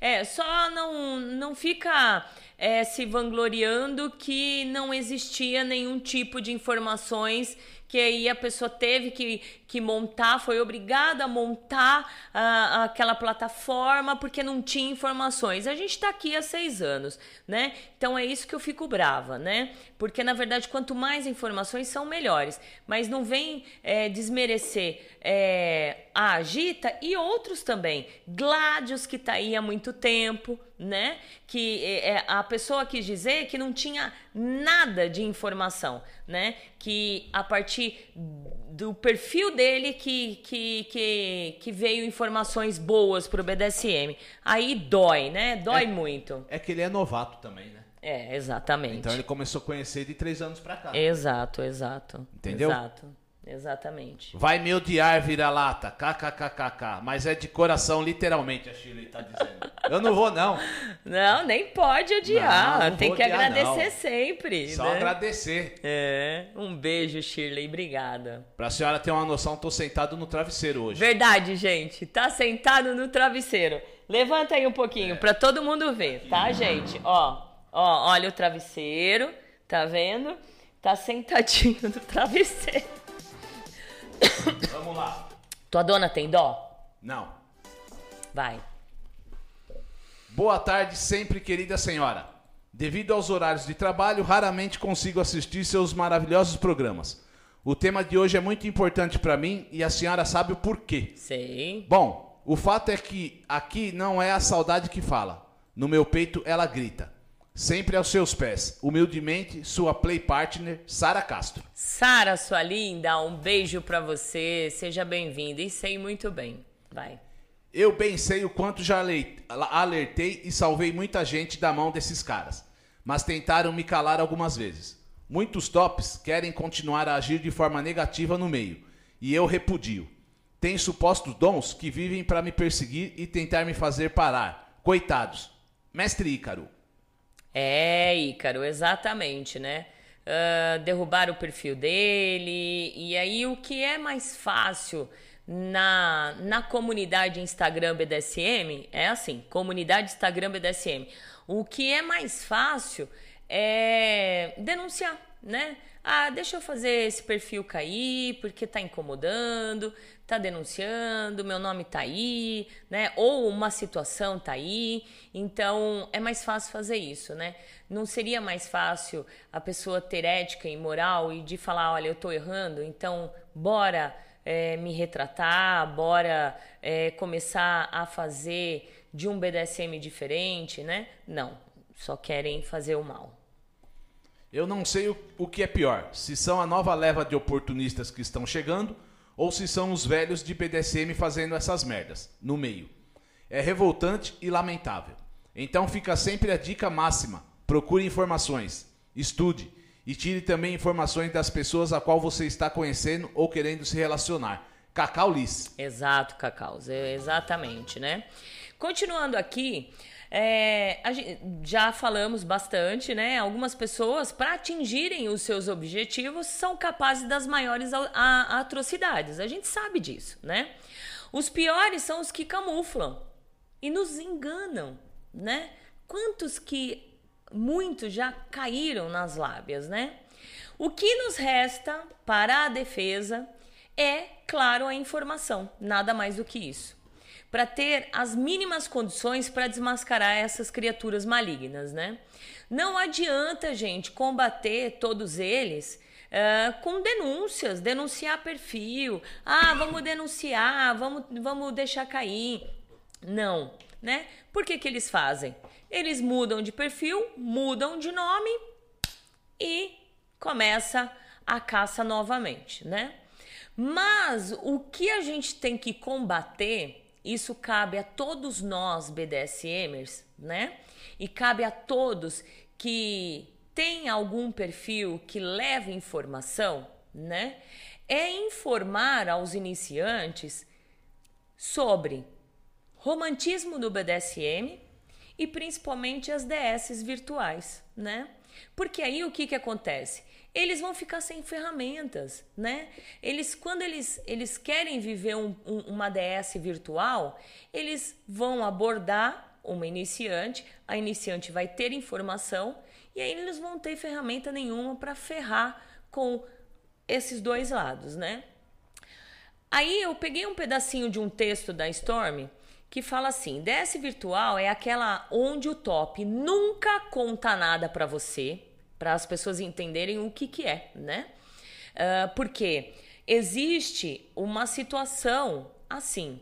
É, só não, não fica é, se vangloriando que não existia nenhum tipo de informações que aí a pessoa teve que, que montar, foi obrigada a montar ah, aquela plataforma porque não tinha informações. A gente está aqui há seis anos, né? Então é isso que eu fico brava, né? Porque na verdade, quanto mais informações são melhores. Mas não vem é, desmerecer é, a Agita e outros também. Gládios, que tá aí há muito tempo, né? Que é, a pessoa quis dizer que não tinha nada de informação, né? Que a partir do perfil dele que, que, que, que veio informações boas pro BDSM. Aí dói, né? Dói É. muito. É que ele é novato também, né? É, exatamente. Então ele começou a conhecer de três anos pra cá. Exato, exato. Entendeu? Exato. Exatamente. Vai me odiar, vira-lata. KKKKK. Mas é de coração, literalmente, a Shirley tá dizendo. Eu não vou, não. Não, nem pode odiar. Não, não Tem que odiar, agradecer não. sempre. Só né? agradecer. É, um beijo, Shirley. Obrigada. Pra senhora ter uma noção, tô sentado no travesseiro hoje. Verdade, gente. Tá sentado no travesseiro. Levanta aí um pouquinho pra todo mundo ver, tá, gente? Ó, ó, olha o travesseiro. Tá vendo? Tá sentadinho no travesseiro. Vamos lá. Tua dona tem dó? Não. Vai. Boa tarde, sempre querida senhora. Devido aos horários de trabalho, raramente consigo assistir seus maravilhosos programas. O tema de hoje é muito importante para mim e a senhora sabe o porquê. Sei. Bom, o fato é que aqui não é a saudade que fala. No meu peito ela grita. Sempre aos seus pés. Humildemente, sua play partner, Sara Castro. Sara, sua linda, um beijo pra você. Seja bem-vinda. E sei muito bem. Vai. Eu bem sei o quanto já alertei e salvei muita gente da mão desses caras, mas tentaram me calar algumas vezes. Muitos tops querem continuar a agir de forma negativa no meio, e eu repudio. Tem supostos dons que vivem para me perseguir e tentar me fazer parar. Coitados. Mestre Ícaro. É, Ícaro, exatamente, né? Ah, derrubar o perfil dele. E aí, o que é mais fácil na, na comunidade Instagram BDSM, é assim, comunidade Instagram BDSM. O que é mais fácil é denunciar, né? Ah, deixa eu fazer esse perfil cair porque tá incomodando, tá denunciando, meu nome tá aí, né? Ou uma situação tá aí. Então é mais fácil fazer isso, né? Não seria mais fácil a pessoa ter ética e moral e de falar, olha, eu tô errando, então bora é, me retratar, bora é, começar a fazer de um BDSM diferente, né? Não, só querem fazer o mal. Eu não sei o, o que é pior, se são a nova leva de oportunistas que estão chegando ou se são os velhos de BDSM fazendo essas merdas no meio. É revoltante e lamentável. Então fica sempre a dica máxima: procure informações, estude e tire também informações das pessoas a qual você está conhecendo ou querendo se relacionar. Cacau Liz. Exato, Cacau, exatamente, né? Continuando aqui, é, gente, já falamos bastante, né? Algumas pessoas, para atingirem os seus objetivos, são capazes das maiores atrocidades. A gente sabe disso, né? Os piores são os que camuflam e nos enganam, né? Quantos que muitos já caíram nas lábias, né? O que nos resta para a defesa é, claro, a informação, nada mais do que isso para ter as mínimas condições para desmascarar essas criaturas malignas, né? Não adianta, gente, combater todos eles uh, com denúncias, denunciar perfil, ah, vamos denunciar, vamos, vamos deixar cair. Não, né? Por que, que eles fazem? Eles mudam de perfil, mudam de nome e começa a caça novamente, né? Mas o que a gente tem que combater isso cabe a todos nós BDSMers, né? E cabe a todos que têm algum perfil que leva informação, né? É informar aos iniciantes sobre romantismo do BDSM e principalmente as DS virtuais, né? Porque aí o que, que acontece? Eles vão ficar sem ferramentas, né? Eles, quando eles, eles querem viver um, um, uma DS virtual, eles vão abordar uma iniciante, a iniciante vai ter informação e aí eles vão ter ferramenta nenhuma para ferrar com esses dois lados, né? Aí eu peguei um pedacinho de um texto da Storm que fala assim: DS virtual é aquela onde o top nunca conta nada para você, para as pessoas entenderem o que, que é, né? Uh, porque existe uma situação assim,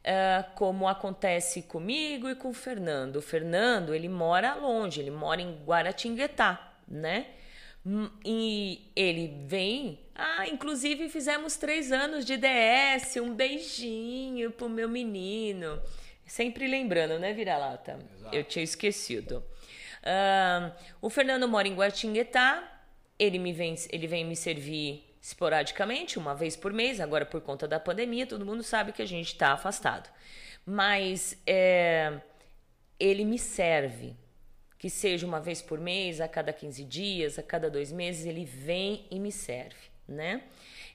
uh, como acontece comigo e com o Fernando. O Fernando, ele mora longe, ele mora em Guaratinguetá, né? Hum, e ele vem. Ah, inclusive fizemos três anos de DS, um beijinho pro meu menino. Sempre lembrando, né, Vira-Lata? Eu tinha esquecido. Uh, o Fernando mora em Guatinguetá, ele, me vem, ele vem me servir esporadicamente, uma vez por mês, agora por conta da pandemia, todo mundo sabe que a gente está afastado. Mas é, ele me serve, que seja uma vez por mês, a cada 15 dias, a cada dois meses, ele vem e me serve, né?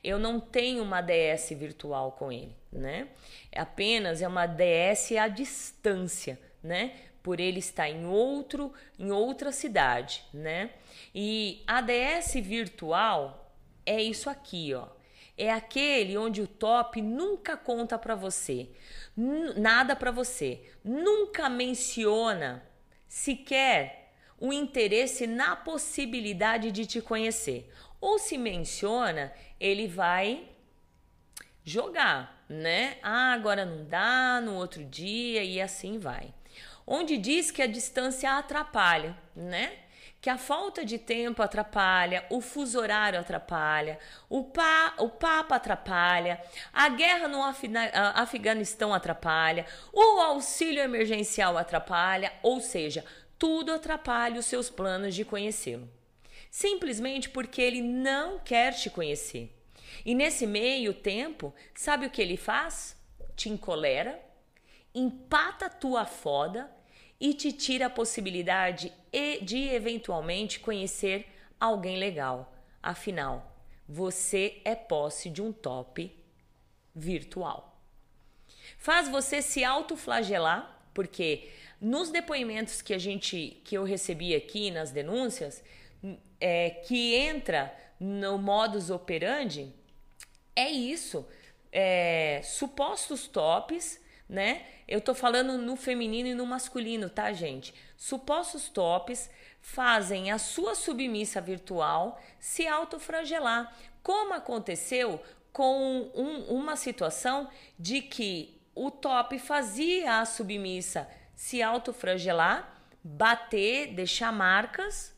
Eu não tenho uma DS virtual com ele, né? Apenas é uma DS à distância, né? Por ele estar em outro, em outra cidade, né? E ADS virtual é isso aqui, ó. É aquele onde o top nunca conta para você, nada para você, nunca menciona sequer o interesse na possibilidade de te conhecer. Ou se menciona, ele vai jogar, né? Ah, agora não dá, no outro dia e assim vai onde diz que a distância atrapalha, né? Que a falta de tempo atrapalha, o fuso horário atrapalha, o, pa, o Papa atrapalha, a guerra no Afeganistão atrapalha, o auxílio emergencial atrapalha, ou seja, tudo atrapalha os seus planos de conhecê-lo. Simplesmente porque ele não quer te conhecer. E nesse meio tempo, sabe o que ele faz? Te encolera, empata tua foda e te tira a possibilidade de eventualmente conhecer alguém legal. Afinal, você é posse de um top virtual. Faz você se autoflagelar, porque nos depoimentos que a gente que eu recebi aqui nas denúncias, é, que entra no modus operandi, é isso. É, supostos tops, né? Eu tô falando no feminino e no masculino, tá, gente? Supostos tops fazem a sua submissa virtual se autofragelar, como aconteceu com um, uma situação de que o top fazia a submissa se autofragelar, bater, deixar marcas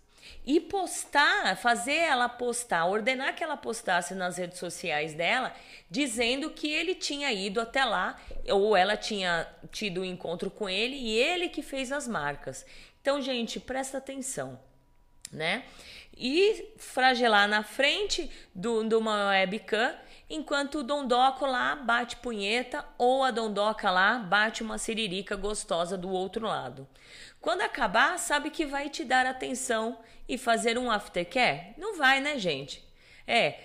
e postar, fazer ela postar, ordenar que ela postasse nas redes sociais dela, dizendo que ele tinha ido até lá ou ela tinha tido um encontro com ele e ele que fez as marcas. Então, gente, presta atenção, né? E fragelar na frente de uma webcam enquanto o dondoco lá bate punheta ou a dondoca lá bate uma siririca gostosa do outro lado. Quando acabar, sabe que vai te dar atenção e fazer um aftercare? Não vai, né, gente? É,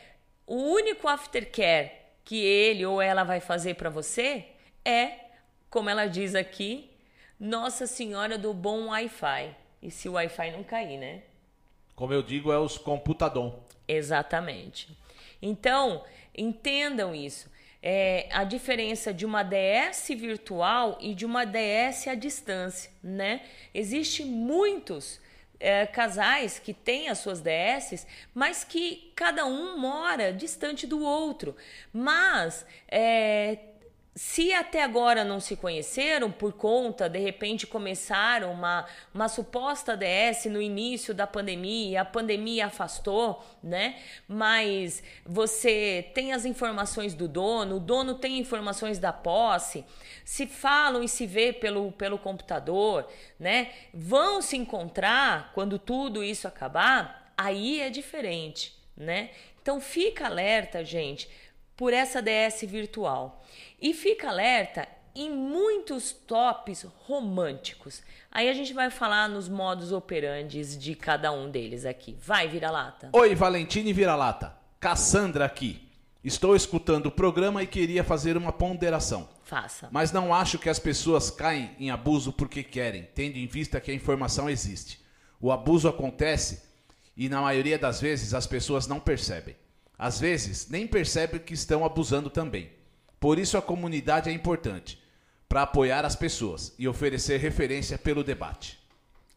o único aftercare que ele ou ela vai fazer para você é, como ela diz aqui, Nossa Senhora do Bom Wi-Fi. E se o Wi-Fi não cair, né? Como eu digo, é os computador. Exatamente. Então, entendam isso. É, a diferença de uma DS virtual e de uma DS à distância, né? Existem muitos é, casais que têm as suas DS, mas que cada um mora distante do outro. Mas é, se até agora não se conheceram por conta, de repente começaram uma, uma suposta DS no início da pandemia, a pandemia afastou, né? Mas você tem as informações do dono, o dono tem informações da posse, se falam e se vê pelo, pelo computador, né? Vão se encontrar quando tudo isso acabar, aí é diferente, né? Então fica alerta, gente, por essa DS virtual. E fica alerta em muitos tops românticos. Aí a gente vai falar nos modos operandes de cada um deles aqui. Vai, vira-lata. Oi, Valentine Vira-lata. Cassandra aqui. Estou escutando o programa e queria fazer uma ponderação. Faça. Mas não acho que as pessoas caem em abuso porque querem, tendo em vista que a informação existe. O abuso acontece e na maioria das vezes as pessoas não percebem. Às vezes nem percebem que estão abusando também. Por isso a comunidade é importante para apoiar as pessoas e oferecer referência pelo debate.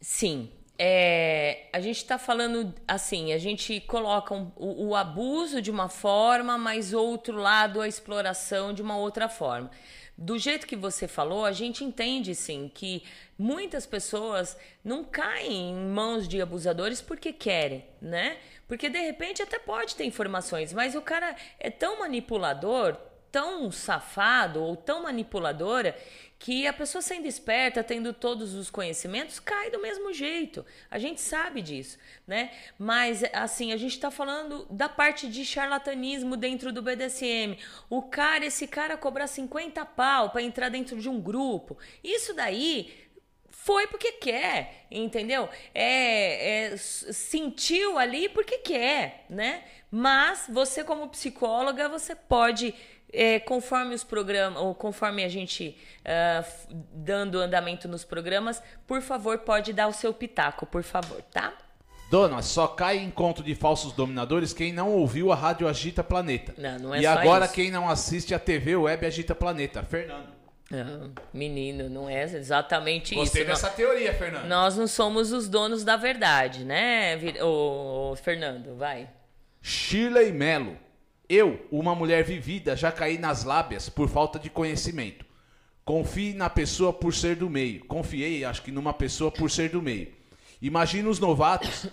Sim. É, a gente está falando assim, a gente coloca um, o, o abuso de uma forma, mas outro lado a exploração de uma outra forma. Do jeito que você falou, a gente entende sim que muitas pessoas não caem em mãos de abusadores porque querem, né? Porque de repente até pode ter informações, mas o cara é tão manipulador, tão safado ou tão manipuladora que a pessoa sendo esperta, tendo todos os conhecimentos, cai do mesmo jeito. A gente sabe disso, né? Mas assim, a gente está falando da parte de charlatanismo dentro do BDSM. O cara, esse cara cobrar 50 pau para entrar dentro de um grupo. Isso daí foi porque quer, entendeu? É, é, sentiu ali porque quer, né? Mas você como psicóloga, você pode é, conforme os programas, ou conforme a gente uh, dando andamento nos programas, por favor, pode dar o seu pitaco, por favor, tá? Dona, só cai em conto de falsos dominadores quem não ouviu a Rádio Agita Planeta. Não, não é e agora isso. quem não assiste a TV Web Agita Planeta. Fernando. Ah, menino, não é exatamente Gostei isso. dessa teoria, Fernando. Nós não somos os donos da verdade, né, ô, Fernando? Vai. Shirley Melo. Eu, uma mulher vivida, já caí nas lábias por falta de conhecimento. Confie na pessoa por ser do meio. Confiei, acho que numa pessoa por ser do meio. Imagina os novatos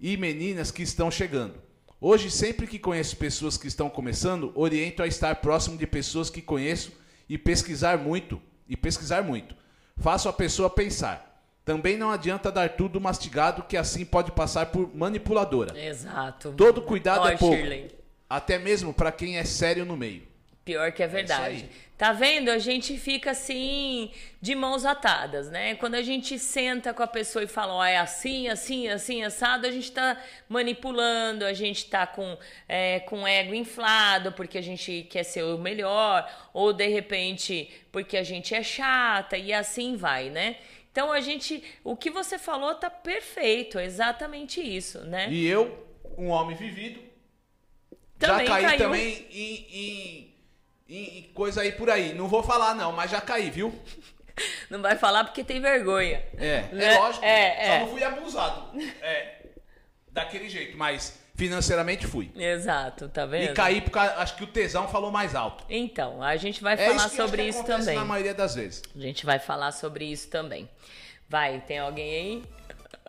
e meninas que estão chegando. Hoje, sempre que conheço pessoas que estão começando, oriento a estar próximo de pessoas que conheço e pesquisar muito. E pesquisar muito. Faço a pessoa pensar. Também não adianta dar tudo mastigado, que assim pode passar por manipuladora. Exato. Todo cuidado Ó, é pouco. Shirley. Até mesmo para quem é sério no meio. Pior que é verdade. aí. tá vendo? A gente fica assim, de mãos atadas, né? Quando a gente senta com a pessoa e fala, ó, é assim, assim, assim, assado, a gente tá manipulando, a gente tá com, é, com ego inflado, porque a gente quer ser o melhor, ou de repente porque a gente é chata, e assim vai, né? Então a gente. O que você falou tá perfeito, é exatamente isso, né? E eu, um homem vivido, Também já caí caiu. também em, em- em- em coisa aí por aí. Não vou falar não, mas já caí, viu? Não vai falar porque tem vergonha. É, Né? é lógico. É, Só é. não fui abusado. É, daquele jeito, mas financeiramente fui. Exato, tá vendo? E caí porque acho que o tesão falou mais alto. Então, a gente vai É falar isso sobre isso também. na maioria das vezes. A gente vai falar sobre isso também. Vai, tem alguém aí?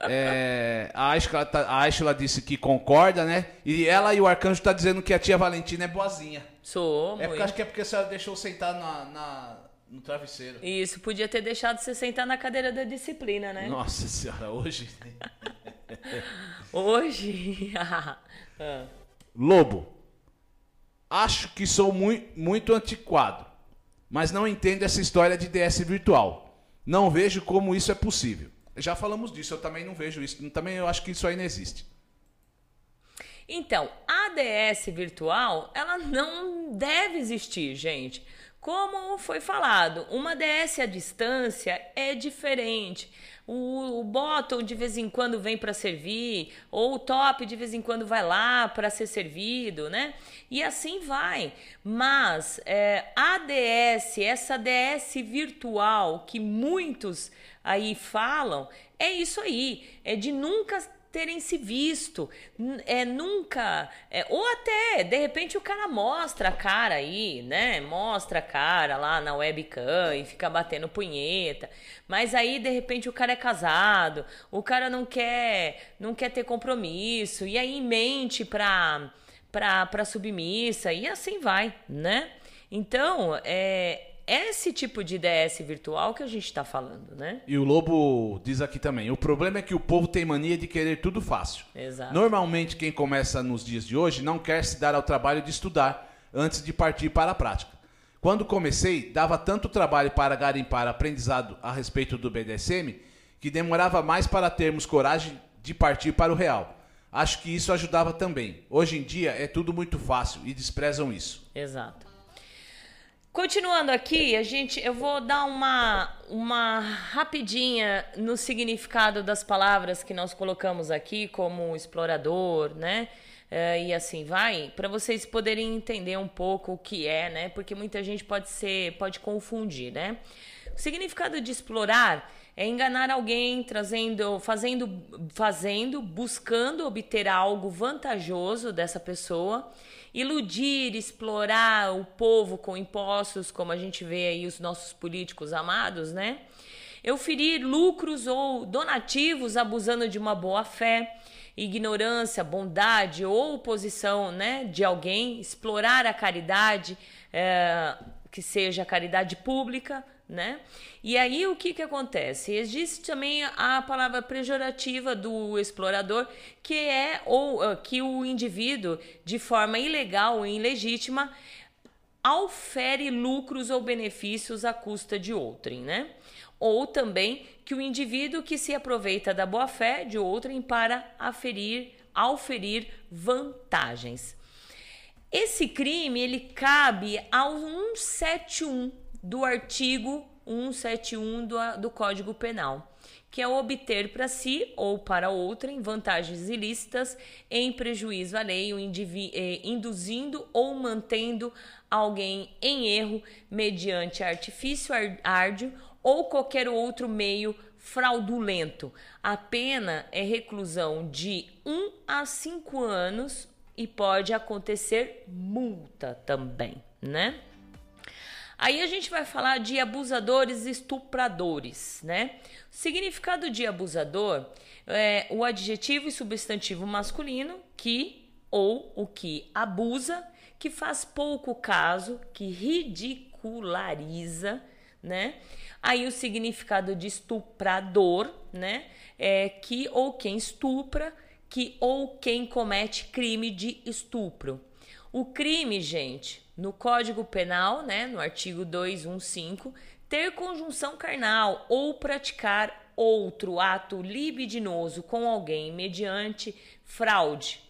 É, a, Ashla, tá- a Ashla disse que concorda, né? E ela e o Arcanjo tá dizendo que a tia Valentina é boazinha. Sou, É porque acho que é porque a senhora deixou sentar na, na- no travesseiro. Isso, podia ter deixado você sentar na cadeira da disciplina, né? Nossa senhora, hoje. Hoje. Ah. Lobo. Acho que sou mui- muito antiquado, mas não entendo essa história de DS virtual. Não vejo como isso é possível. Já falamos disso, eu também não vejo isso. Também eu acho que isso aí não existe. Então, a DS virtual, ela não deve existir, gente. Como foi falado, uma DS à distância é diferente. O, o bottom de vez em quando vem para servir, ou o top de vez em quando vai lá para ser servido, né? E assim vai. Mas é, a DS, essa DS virtual que muitos aí falam, é isso aí. É de nunca terem se visto, é nunca, é, ou até de repente o cara mostra a cara aí, né? Mostra a cara lá na webcam e fica batendo punheta. Mas aí de repente o cara é casado, o cara não quer, não quer ter compromisso e aí mente pra pra submissa e assim vai, né? Então, é esse tipo de DS virtual que a gente tá falando, né? E o Lobo diz aqui também: o problema é que o povo tem mania de querer tudo fácil. Exato. Normalmente, quem começa nos dias de hoje não quer se dar ao trabalho de estudar antes de partir para a prática. Quando comecei, dava tanto trabalho para garimpar aprendizado a respeito do BDSM que demorava mais para termos coragem de partir para o real. Acho que isso ajudava também. Hoje em dia é tudo muito fácil e desprezam isso. Exato. Continuando aqui, a gente, eu vou dar uma, uma rapidinha no significado das palavras que nós colocamos aqui, como explorador, né? Eh, e assim vai, para vocês poderem entender um pouco o que é, né? Porque muita gente pode ser, pode confundir, né? O significado de explorar é enganar alguém, trazendo, fazendo, fazendo, buscando obter algo vantajoso dessa pessoa, iludir, explorar o povo com impostos, como a gente vê aí os nossos políticos amados, né? Euferir lucros ou donativos abusando de uma boa fé, ignorância, bondade ou posição, né, de alguém, explorar a caridade, é, que seja caridade pública, né? E aí o que que acontece? Existe também a palavra pejorativa do explorador, que é ou ah, que o indivíduo de forma ilegal ou ilegítima aufere lucros ou benefícios à custa de outrem, né? Ou também que o indivíduo que se aproveita da boa-fé de outrem para aferir, auferir vantagens. Esse crime ele cabe ao 171 do artigo 171 do, do Código Penal, que é obter para si ou para outrem vantagens ilícitas em prejuízo alheio, eh, induzindo ou mantendo alguém em erro mediante artifício ar- árduo ou qualquer outro meio fraudulento. A pena é reclusão de 1 a 5 anos e pode acontecer multa também, né? Aí a gente vai falar de abusadores e estupradores, né? O significado de abusador é o adjetivo e substantivo masculino que ou o que abusa, que faz pouco caso, que ridiculariza, né? Aí o significado de estuprador, né? É que ou quem estupra, que ou quem comete crime de estupro. O crime, gente, no Código Penal, né, no artigo 215, ter conjunção carnal ou praticar outro ato libidinoso com alguém mediante fraude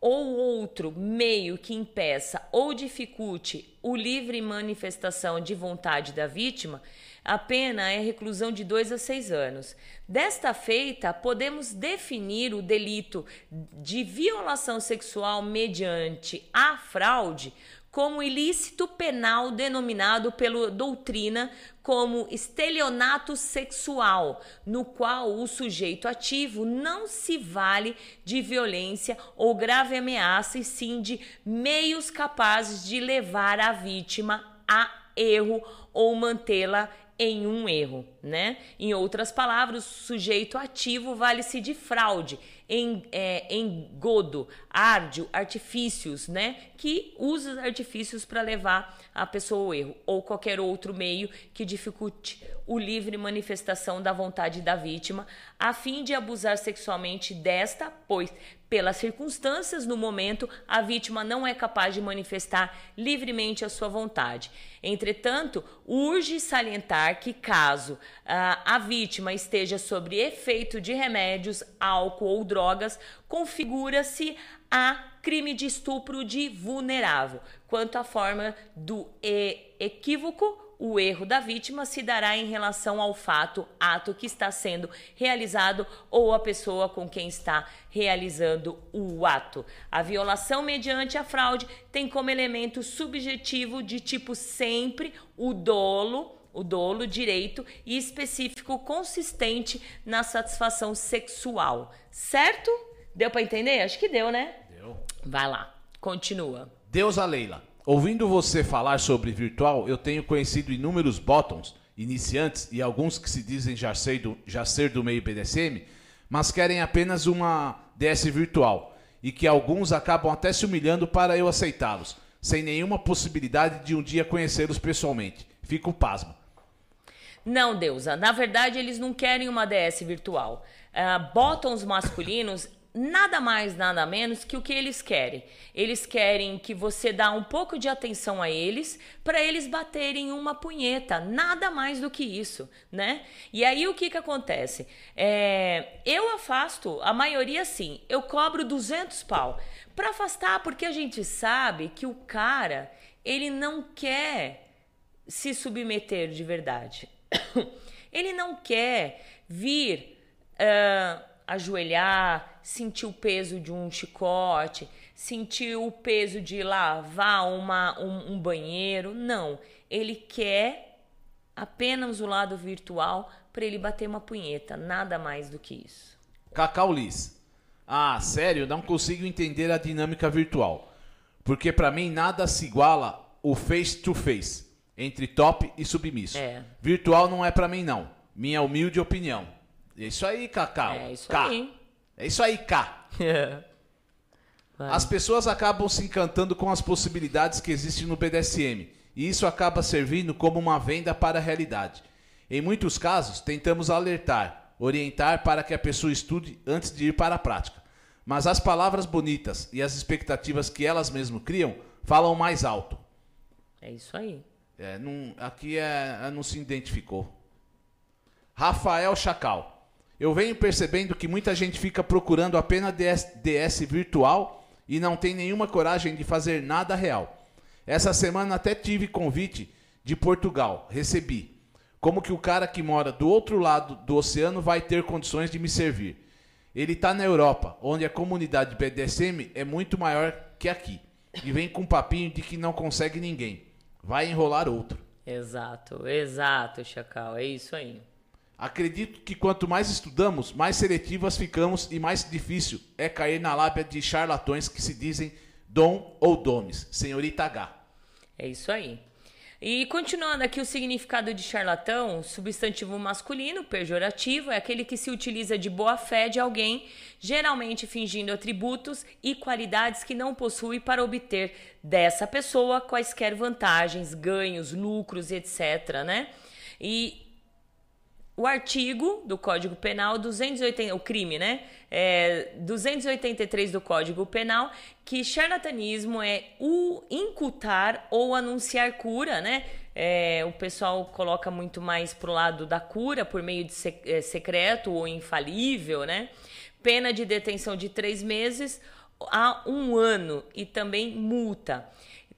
ou outro meio que impeça ou dificulte o livre manifestação de vontade da vítima, a pena é reclusão de dois a seis anos. Desta feita, podemos definir o delito de violação sexual mediante a fraude como ilícito penal denominado pela doutrina como estelionato sexual, no qual o sujeito ativo não se vale de violência ou grave ameaça, e sim de meios capazes de levar a vítima a erro ou mantê-la em um erro, né? Em outras palavras, o sujeito ativo vale-se de fraude, em, é, engodo, árdio, artifícios, né? Que usa os artifícios para levar a pessoa ao erro, ou qualquer outro meio que dificulte o livre manifestação da vontade da vítima, a fim de abusar sexualmente desta, pois pelas circunstâncias no momento, a vítima não é capaz de manifestar livremente a sua vontade. Entretanto, urge salientar que, caso ah, a vítima esteja sob efeito de remédios, álcool ou drogas, configura-se a crime de estupro de vulnerável. Quanto à forma do equívoco, o erro da vítima se dará em relação ao fato, ato que está sendo realizado ou a pessoa com quem está realizando o ato. A violação mediante a fraude tem como elemento subjetivo de tipo sempre o dolo, o dolo direito e específico consistente na satisfação sexual. Certo? Deu para entender? Acho que deu, né? Deu. Vai lá. Continua. Deus a Leila. Ouvindo você falar sobre virtual, eu tenho conhecido inúmeros bottoms, iniciantes e alguns que se dizem já ser do, já ser do meio BDSM, mas querem apenas uma DS virtual e que alguns acabam até se humilhando para eu aceitá-los, sem nenhuma possibilidade de um dia conhecê-los pessoalmente. Fico pasmo. Não, Deusa. Na verdade, eles não querem uma DS virtual. Uh, bottoms masculinos nada mais, nada menos que o que eles querem. Eles querem que você dá um pouco de atenção a eles para eles baterem uma punheta, nada mais do que isso, né? E aí o que que acontece? É, eu afasto, a maioria sim, eu cobro 200 pau para afastar, porque a gente sabe que o cara ele não quer se submeter de verdade. ele não quer vir uh, ajoelhar, sentir o peso de um chicote, sentir o peso de lavar uma, um, um banheiro. Não. Ele quer apenas o lado virtual para ele bater uma punheta. Nada mais do que isso. Cacau Liz. Ah, sério, não consigo entender a dinâmica virtual. Porque para mim nada se iguala o face to face entre top e submisso. É. Virtual não é para mim não. Minha humilde opinião. É isso aí, Cacau. É isso K. aí. É isso aí, K. Vai. As pessoas acabam se encantando com as possibilidades que existem no BDSM, e isso acaba servindo como uma venda para a realidade. Em muitos casos, tentamos alertar, orientar para que a pessoa estude antes de ir para a prática. Mas as palavras bonitas e as expectativas que elas mesmas criam falam mais alto. É isso aí. É, não- aqui é, não se identificou. Rafael Chacal. Eu venho percebendo que muita gente fica procurando apenas DS, DS virtual e não tem nenhuma coragem de fazer nada real. Essa semana até tive convite de Portugal, recebi. Como que o cara que mora do outro lado do oceano vai ter condições de me servir? Ele está na Europa, onde a comunidade BDSM é muito maior que aqui. E vem com um papinho de que não consegue ninguém. Vai enrolar outro. Exato, exato, Chacal. É isso aí. Acredito que quanto mais estudamos, mais seletivas ficamos e mais difícil é cair na lábia de charlatões que se dizem dom ou domes. Senhorita H. É isso aí. E continuando aqui o significado de charlatão, substantivo masculino, pejorativo, é aquele que se utiliza de boa fé de alguém, geralmente fingindo atributos e qualidades que não possui para obter dessa pessoa quaisquer vantagens, ganhos, lucros, etc, né? E o artigo do Código Penal 280, o crime, né? É, 283 do Código Penal, que charlatanismo é o incultar ou anunciar cura, né? É, o pessoal coloca muito mais pro lado da cura por meio de sec é, secreto ou infalível, né? Pena de detenção de três meses a um ano e também multa.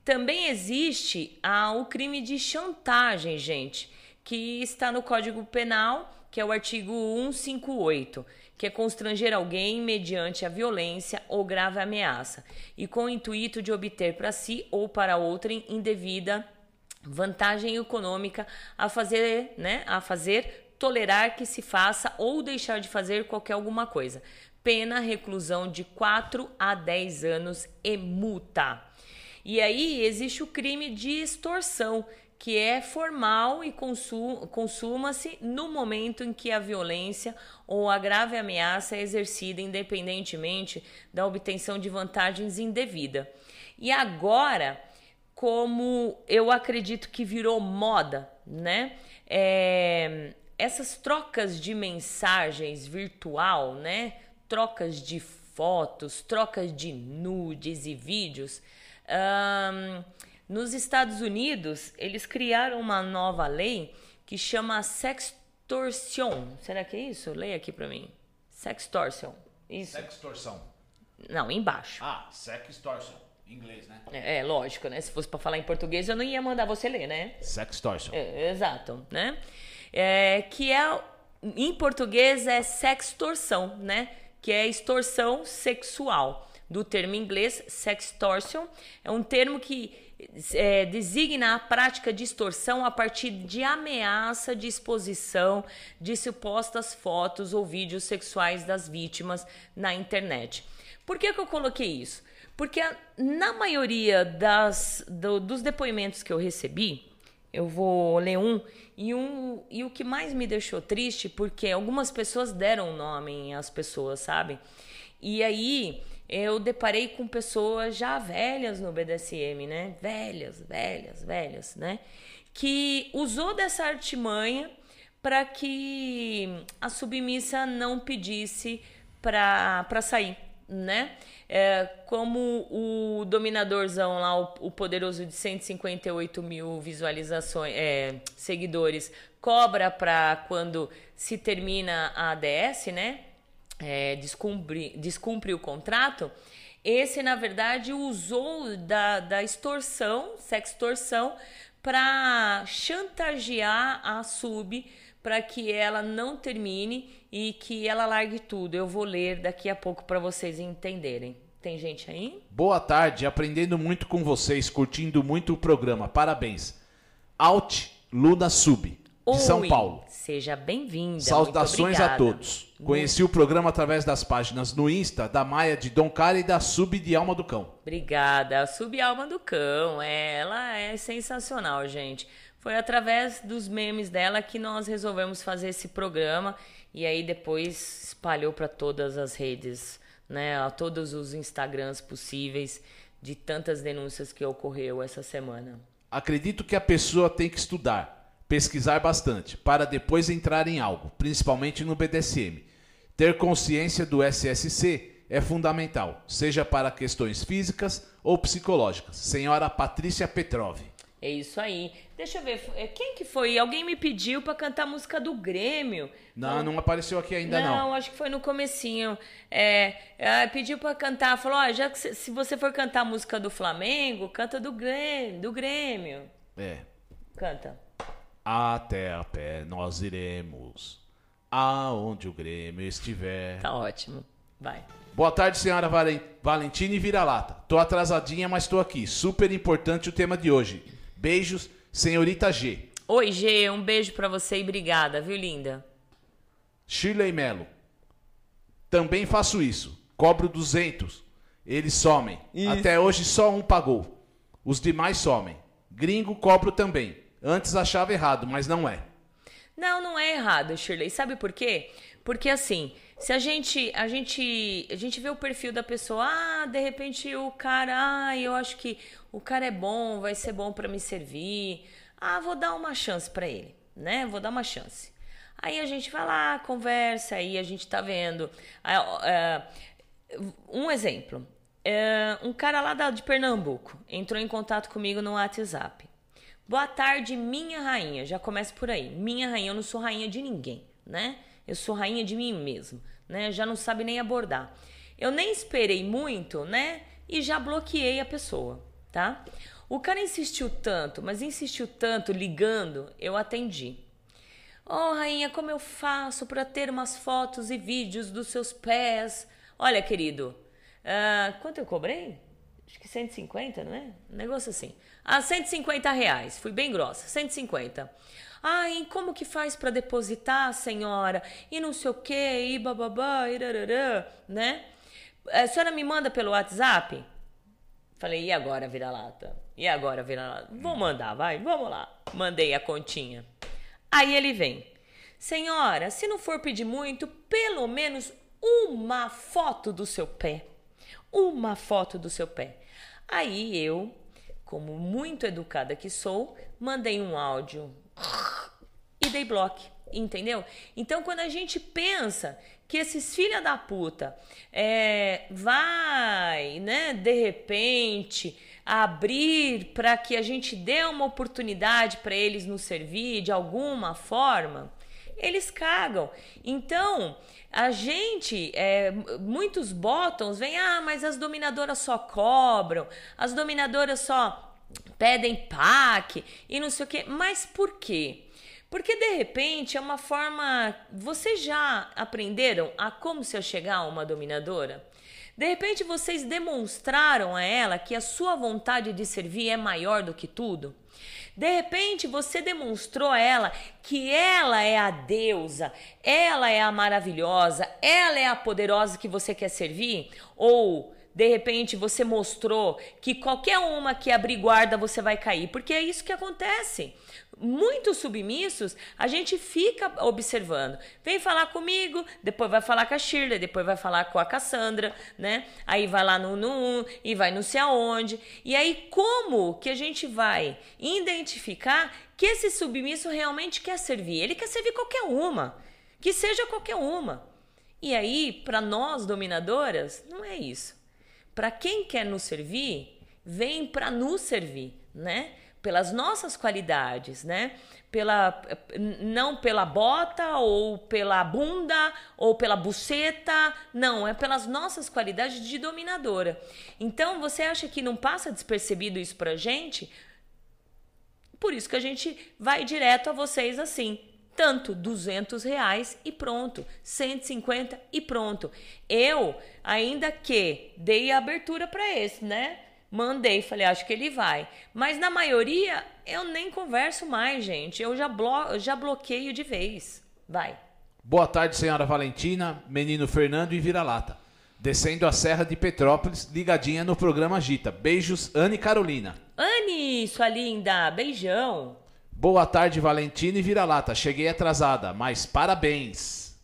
Também existe ah, o crime de chantagem, gente que está no Código Penal, que é o artigo 158, que é constranger alguém mediante a violência ou grave ameaça, e com o intuito de obter para si ou para outrem indevida vantagem econômica a fazer, né, a fazer tolerar que se faça ou deixar de fazer qualquer alguma coisa. Pena reclusão de 4 a 10 anos e multa. E aí existe o crime de extorsão, que é formal e consuma-se no momento em que a violência ou a grave ameaça é exercida independentemente da obtenção de vantagens indevida. E agora, como eu acredito que virou moda, né? É, essas trocas de mensagens virtual, né? Trocas de fotos, trocas de nudes e vídeos. Nos Estados Unidos, eles criaram uma nova lei que chama sextortion. Será que é isso? Leia aqui para mim. Sextortion. Isso. Sextorção. Não, embaixo. Ah, sextortion. Em inglês, né? É, é lógico, né? Se fosse para falar em português, eu não ia mandar você ler, né? Sextortion. É, exato, né? É, que é em português é sextorção, né? Que é extorsão sexual. Do termo inglês sextortion é um termo que é, designa a prática de extorsão a partir de ameaça de exposição de supostas fotos ou vídeos sexuais das vítimas na internet. Por que, que eu coloquei isso? Porque na maioria das, do, dos depoimentos que eu recebi, eu vou ler um e, um e o que mais me deixou triste, porque algumas pessoas deram nome às pessoas, sabe? E aí eu deparei com pessoas já velhas no BDSM, né? Velhas, velhas, velhas, né? Que usou dessa artimanha para que a submissa não pedisse para sair, né? É, como o dominadorzão lá, o, o, poderoso de 158 mil visualizações, é, seguidores, cobra para quando se termina a ADS, né? É, descumpre, descumpre o contrato, esse, na verdade, usou da, da extorsão, sextorção, para chantagear a sub para que ela não termine e que ela largue tudo. Eu vou ler daqui a pouco para vocês entenderem. Tem gente aí? Boa tarde, aprendendo muito com vocês, curtindo muito o programa. Parabéns. Alt Luna Sub de Oi, São Paulo. Seja bem-vinda. Saudações a todos. Conheci o programa através das páginas no Insta da Maia de Dom Cara e da Sub de Alma do Cão. Obrigada. A Sub Alma do Cão, é, ela é sensacional, gente. Foi através dos memes dela que nós resolvemos fazer esse programa e aí depois espalhou para todas as redes, né, a todos os Instagrams possíveis de tantas denúncias que ocorreu essa semana. Acredito que a pessoa tem que estudar pesquisar bastante, para depois entrar em algo, principalmente no BDSM. Ter consciência do SSC é fundamental, seja para questões físicas ou psicológicas. Senhora Patrícia Petrov. É isso aí. Deixa eu ver, é, quem que foi? Alguém me pediu para cantar a música do Grêmio. Não, não apareceu aqui ainda não. Não, acho que foi no comecinho. É, é, pediu para cantar, falou, ó, já que se você for cantar a música do Flamengo, canta do Grêmio, do Grêmio. É. Canta. Até a pé nós iremos, aonde o Grêmio estiver. Tá ótimo. Vai. Boa tarde, senhora Valentina e Vira-Lata. Tô atrasadinha, mas tô aqui. Super importante o tema de hoje. Beijos, senhorita G. Oi, G, um beijo para você e obrigada, viu, linda? Shirley Melo. Também faço isso. Cobro 200. Eles somem. Isso. Até hoje só um pagou. Os demais somem. Gringo cobro também. Antes achava errado, mas não é. Não, não é errado, Shirley. Sabe por quê? Porque assim, se a gente, a gente, a gente vê o perfil da pessoa, ah, de repente o cara, ah, eu acho que o cara é bom, vai ser bom para me servir. Ah, vou dar uma chance para ele, né? Vou dar uma chance. Aí a gente vai lá, conversa, aí a gente tá vendo. Ah, ah, um exemplo. É, um cara lá de Pernambuco entrou em contato comigo no WhatsApp. Boa tarde, minha rainha. Já começa por aí. Minha rainha, eu não sou rainha de ninguém, né? Eu sou rainha de mim mesmo, né? Já não sabe nem abordar. Eu nem esperei muito, né? E já bloqueei a pessoa, tá? O cara insistiu tanto, mas insistiu tanto ligando, eu atendi. Oh, rainha, como eu faço para ter umas fotos e vídeos dos seus pés? Olha, querido, uh, quanto eu cobrei? Acho que 150, não é? Um negócio assim. Ah, 150 reais. Fui bem grossa. 150. Ah, e como que faz para depositar, senhora? E não sei o quê, e bababá, e rarará, né? A senhora me manda pelo WhatsApp? Falei, e agora, vira-lata? E agora, vira-lata? Vou mandar, vai, vamos lá. Mandei a continha. Aí ele vem. Senhora, se não for pedir muito, pelo menos uma foto do seu pé. Uma foto do seu pé. Aí eu, como muito educada que sou, mandei um áudio e dei bloco, entendeu? Então, quando a gente pensa que esses filha da puta é, vai, né, de repente abrir para que a gente dê uma oportunidade para eles nos servir de alguma forma, eles cagam. Então, a gente, é, muitos bottoms vêm, ah, mas as dominadoras só cobram, as dominadoras só pedem pack e não sei o quê. Mas por quê? Porque de repente é uma forma. Vocês já aprenderam a como se chegar a uma dominadora? De repente vocês demonstraram a ela que a sua vontade de servir é maior do que tudo? De repente você demonstrou a ela que ela é a deusa, ela é a maravilhosa, ela é a poderosa que você quer servir? Ou de repente você mostrou que qualquer uma que abrir guarda você vai cair? Porque é isso que acontece muito submissos, a gente fica observando. Vem falar comigo, depois vai falar com a Shirley, depois vai falar com a Cassandra, né? Aí vai lá no, no e vai não sei aonde. E aí, como que a gente vai identificar que esse submisso realmente quer servir? Ele quer servir qualquer uma, que seja qualquer uma. E aí, para nós dominadoras, não é isso. Para quem quer nos servir, vem para nos servir, né? pelas nossas qualidades, né? Pela, não pela bota ou pela bunda ou pela buceta, não, é pelas nossas qualidades de dominadora. Então, você acha que não passa despercebido isso pra gente? Por isso que a gente vai direto a vocês assim. Tanto 200 reais e pronto, 150 e pronto. Eu, ainda que dei a abertura para esse, né? Mandei, falei, acho que ele vai. Mas na maioria eu nem converso mais, gente. Eu já, blo já bloqueio de vez. Vai. Boa tarde, senhora Valentina, menino Fernando e vira-lata. Descendo a Serra de Petrópolis, ligadinha no programa Gita. Beijos, Anne Carolina. Anne, sua linda, beijão. Boa tarde, Valentina e vira-lata. Cheguei atrasada, mas parabéns.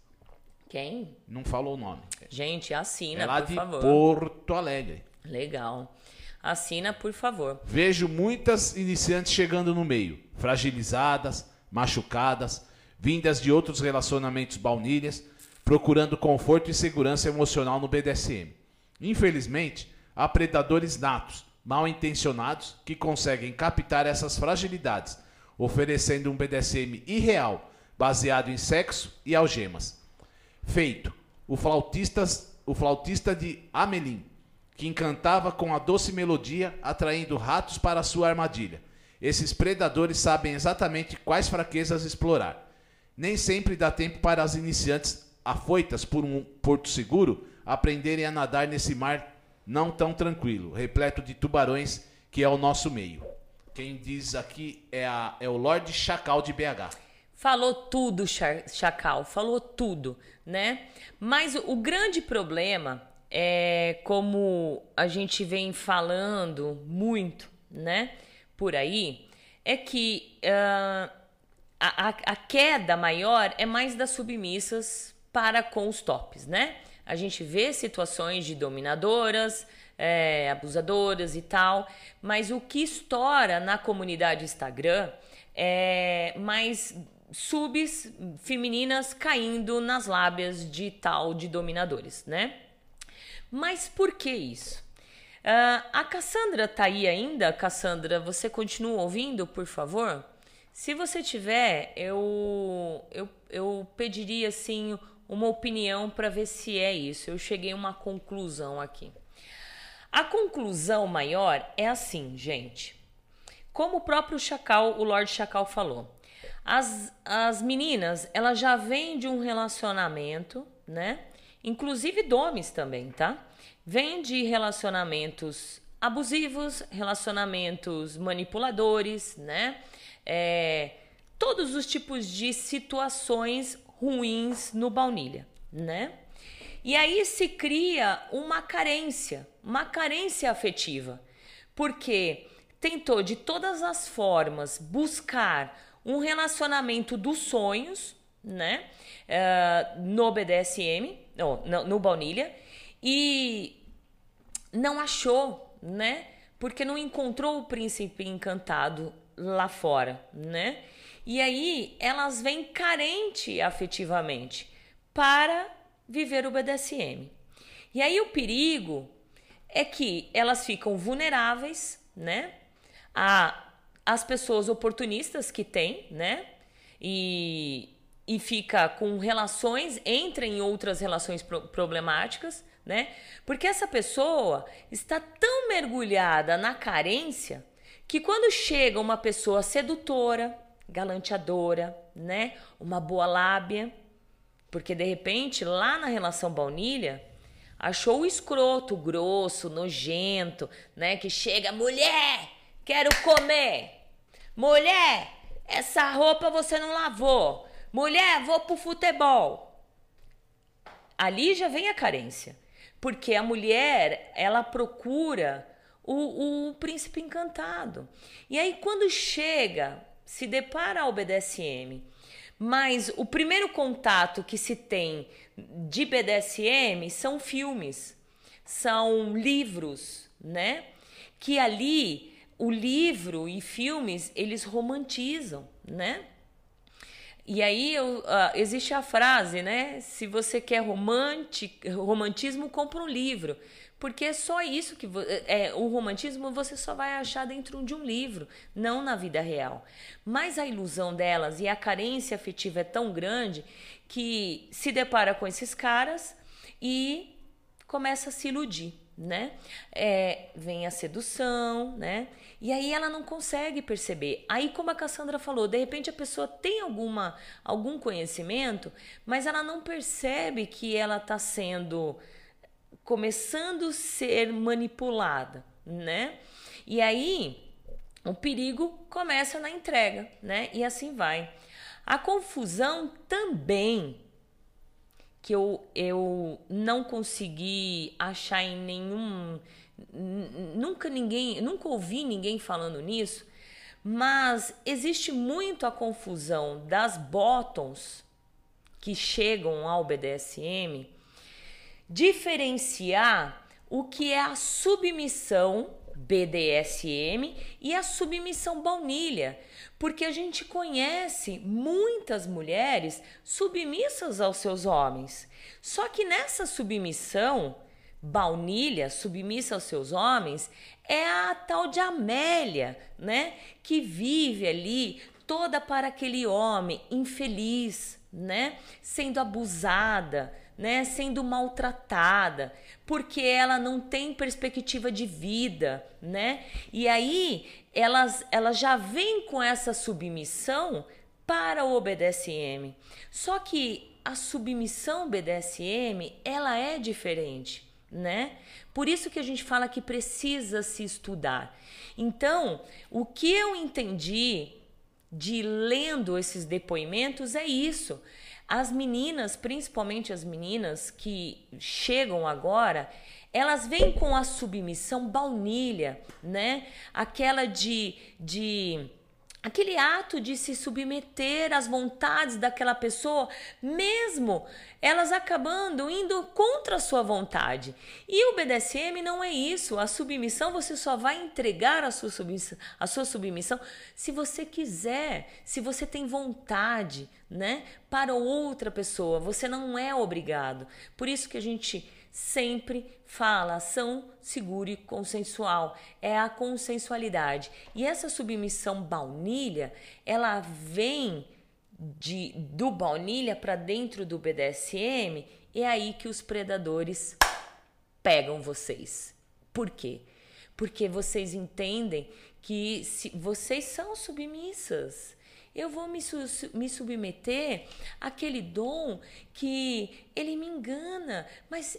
Quem? Não falou o nome. Gente, assina, é lá por de favor. Porto Alegre. Legal. Assina, por favor. Vejo muitas iniciantes chegando no meio, fragilizadas, machucadas, vindas de outros relacionamentos baunilhas, procurando conforto e segurança emocional no BDSM. Infelizmente, há predadores natos, mal intencionados, que conseguem captar essas fragilidades, oferecendo um BDSM irreal, baseado em sexo e algemas. Feito. O flautista, o flautista de Amelim que encantava com a doce melodia, atraindo ratos para sua armadilha. Esses predadores sabem exatamente quais fraquezas explorar. Nem sempre dá tempo para as iniciantes afoitas por um porto seguro aprenderem a nadar nesse mar não tão tranquilo, repleto de tubarões que é o nosso meio. Quem diz aqui é, a, é o Lorde Chacal de BH. Falou tudo, Chacal, falou tudo, né? Mas o grande problema é, como a gente vem falando muito, né, por aí, é que uh, a, a queda maior é mais das submissas para com os tops, né? A gente vê situações de dominadoras, é, abusadoras e tal, mas o que estoura na comunidade Instagram é mais subs femininas caindo nas lábias de tal de dominadores, né? Mas por que isso? Uh, a Cassandra tá aí ainda? Cassandra, você continua ouvindo, por favor? Se você tiver, eu, eu, eu pediria assim uma opinião para ver se é isso. Eu cheguei a uma conclusão aqui. A conclusão maior é assim, gente. Como o próprio Chacal, o Lord Chacal falou, as, as meninas, elas já vêm de um relacionamento, né? Inclusive domes também, tá? Vem de relacionamentos abusivos, relacionamentos manipuladores, né? É, todos os tipos de situações ruins no baunilha, né? E aí se cria uma carência, uma carência afetiva, porque tentou de todas as formas buscar um relacionamento dos sonhos, né? Uh, no BDSM, no, no, no baunilha, e não achou, né? Porque não encontrou o príncipe encantado lá fora, né? E aí elas vêm carente afetivamente para viver o BDSM. E aí o perigo é que elas ficam vulneráveis, né? A as pessoas oportunistas que tem, né? E, e fica com relações, entra em outras relações pro problemáticas, né? Porque essa pessoa está tão mergulhada na carência que quando chega uma pessoa sedutora, galanteadora, né? Uma boa lábia, porque de repente lá na relação baunilha achou o escroto, grosso, nojento, né? Que chega, mulher, quero comer. Mulher, essa roupa você não lavou. Mulher, vou pro futebol. Ali já vem a carência. Porque a mulher, ela procura o, o príncipe encantado. E aí, quando chega, se depara ao BDSM, mas o primeiro contato que se tem de BDSM são filmes, são livros, né? Que ali o livro e filmes eles romantizam, né? E aí eu, uh, existe a frase, né? Se você quer romantismo, compra um livro. Porque é só isso que é, o romantismo você só vai achar dentro de um livro, não na vida real. Mas a ilusão delas e a carência afetiva é tão grande que se depara com esses caras e começa a se iludir, né? É, vem a sedução, né? E aí ela não consegue perceber. Aí, como a Cassandra falou, de repente a pessoa tem alguma, algum conhecimento, mas ela não percebe que ela está sendo começando a ser manipulada, né? E aí o perigo começa na entrega, né? E assim vai. A confusão também que eu, eu não consegui achar em nenhum nunca ninguém, nunca ouvi ninguém falando nisso, mas existe muito a confusão das bottoms que chegam ao BDSM diferenciar o que é a submissão BDSM e a submissão baunilha, porque a gente conhece muitas mulheres submissas aos seus homens. Só que nessa submissão baunilha, submissa aos seus homens, é a tal de Amélia, né? Que vive ali toda para aquele homem infeliz, né? Sendo abusada, né? Sendo maltratada, porque ela não tem perspectiva de vida, né? E aí elas, elas já vêm com essa submissão para o BDSM. Só que a submissão BDSM, ela é diferente né? Por isso que a gente fala que precisa se estudar. Então, o que eu entendi de lendo esses depoimentos é isso. As meninas, principalmente as meninas que chegam agora, elas vêm com a submissão baunilha, né? Aquela de, de aquele ato de se submeter às vontades daquela pessoa, mesmo elas acabando indo contra a sua vontade. E o BDSM não é isso. A submissão você só vai entregar a sua submissão, a sua submissão se você quiser, se você tem vontade, né? Para outra pessoa, você não é obrigado. Por isso que a gente sempre fala ação segura e consensual. É a consensualidade. E essa submissão baunilha, ela vem de do baunilha para dentro do BDSM, é aí que os predadores pegam vocês. Por quê? Porque vocês entendem que se vocês são submissas. Eu vou me, su me submeter àquele dom que ele me engana, mas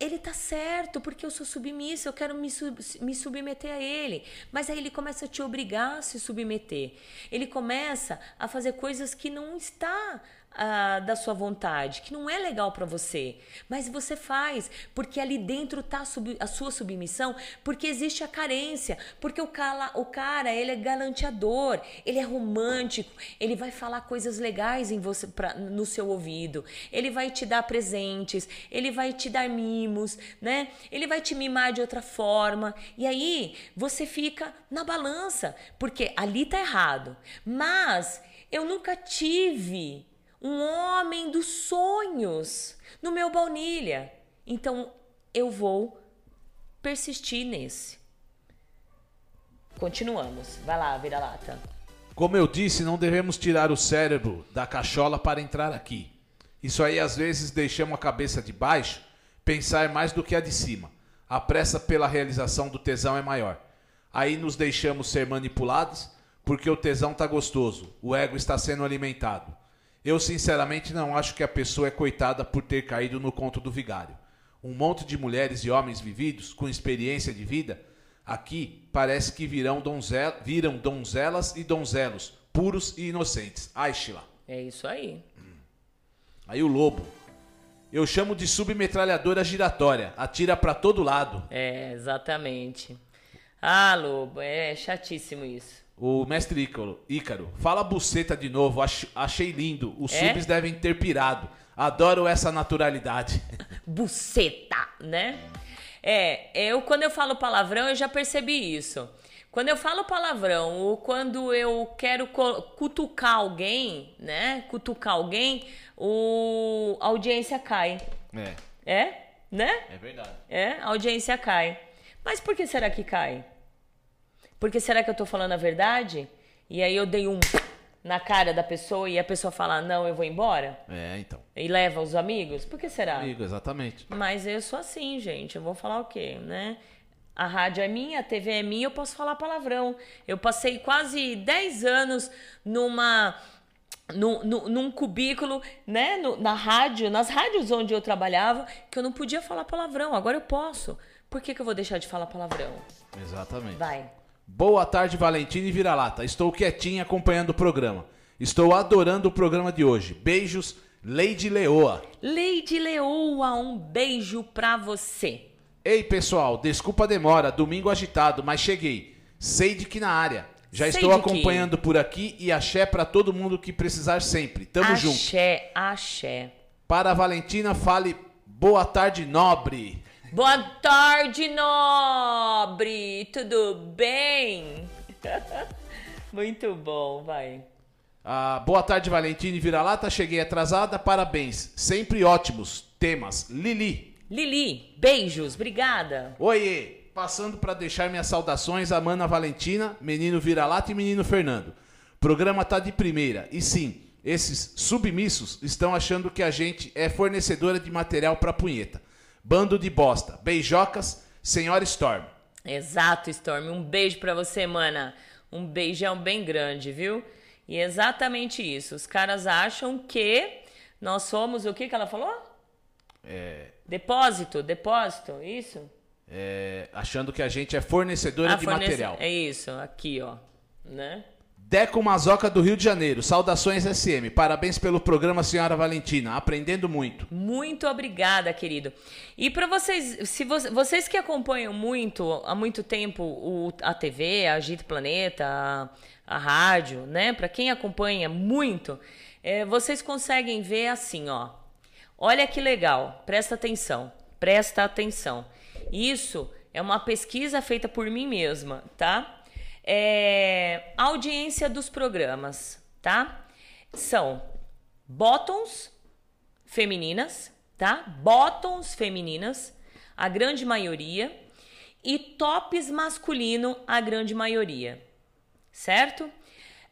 ele tá certo, porque eu sou submissa, eu quero me, sub, me submeter a ele. Mas aí ele começa a te obrigar a se submeter. Ele começa a fazer coisas que não está ah, da sua vontade, que não é legal para você, mas você faz porque ali dentro tá a sua submissão, porque existe a carência, porque o cara, o cara ele é galanteador, ele é romântico, ele vai falar coisas legais em você pra, no seu ouvido, ele vai te dar presentes, ele vai te dar mimos, né? Ele vai te mimar de outra forma. E aí você fica na balança, porque ali tá errado, mas eu nunca tive um homem dos sonhos no meu baunilha. Então eu vou persistir nesse. Continuamos. Vai lá, vira-lata. Como eu disse, não devemos tirar o cérebro da cachola para entrar aqui. Isso aí às vezes deixamos a cabeça de baixo pensar mais do que a de cima. A pressa pela realização do tesão é maior. Aí nos deixamos ser manipulados porque o tesão tá gostoso, o ego está sendo alimentado. Eu sinceramente não acho que a pessoa é coitada por ter caído no conto do vigário. Um monte de mulheres e homens vividos, com experiência de vida, aqui parece que virão donzel, viram donzelas e donzelos, puros e inocentes. Ai, Sheila. É isso aí. Aí o lobo. Eu chamo de submetralhadora giratória. Atira para todo lado. É, exatamente. Ah, lobo, é chatíssimo isso. O mestre Ícaro, Ícaro, fala buceta de novo, achei lindo. Os é? subs devem ter pirado. Adoro essa naturalidade. Buceta, né? É, eu quando eu falo palavrão, eu já percebi isso. Quando eu falo palavrão ou quando eu quero cutucar alguém, né? Cutucar alguém, o... a audiência cai. É. É? Né? É verdade. É, a audiência cai. Mas por que será que cai? Porque será que eu tô falando a verdade? E aí eu dei um na cara da pessoa e a pessoa fala, não, eu vou embora? É, então. E leva os amigos? Por que será? Amigo, exatamente. Mas eu sou assim, gente. Eu vou falar o quê, né? A rádio é minha, a TV é minha, eu posso falar palavrão. Eu passei quase 10 anos numa. Num, num, num cubículo, né, no, na rádio, nas rádios onde eu trabalhava, que eu não podia falar palavrão. Agora eu posso. Por que, que eu vou deixar de falar palavrão? Exatamente. Vai. Boa tarde, Valentina e Vira-Lata. Estou quietinha acompanhando o programa. Estou adorando o programa de hoje. Beijos, Lady Leoa. Lady Leoa, um beijo pra você. Ei, pessoal, desculpa a demora, domingo agitado, mas cheguei. Sei de que na área. Já Sei estou acompanhando por aqui e axé pra todo mundo que precisar sempre. Tamo junto. Axé, axé. Para a Valentina, fale boa tarde, nobre. Boa tarde, nobre! Tudo bem? Muito bom, vai. Ah, boa tarde, Valentina e Vira-Lata. Cheguei atrasada, parabéns. Sempre ótimos temas. Lili. Lili, beijos, obrigada. Oiê! Passando para deixar minhas saudações a Mana Valentina, menino Vira-Lata e menino Fernando. Programa tá de primeira. E sim, esses submissos estão achando que a gente é fornecedora de material para punheta. Bando de bosta. Beijocas, senhora Storm. Exato, Storm. Um beijo pra você, mana. Um beijão bem grande, viu? E é exatamente isso. Os caras acham que nós somos o que que ela falou? É, Depósito, depósito, isso? é, achando que a gente é fornecedora Ah, de fornece- material. É isso, aqui, ó. Né? Deco Mazoca do Rio de Janeiro. Saudações SM. Parabéns pelo programa, senhora Valentina. Aprendendo muito. Muito obrigada, querido. E para vocês, se vo- vocês que acompanham muito, há muito tempo, o, a TV, a Agito Planeta, a, a rádio, né? Para quem acompanha muito, é, vocês conseguem ver assim, ó. Olha que legal, presta atenção, presta atenção. Isso é uma pesquisa feita por mim mesma, tá? É, audiência dos programas, tá? São bottoms femininas, tá? Bottoms femininas, a grande maioria, e tops masculino, a grande maioria, certo?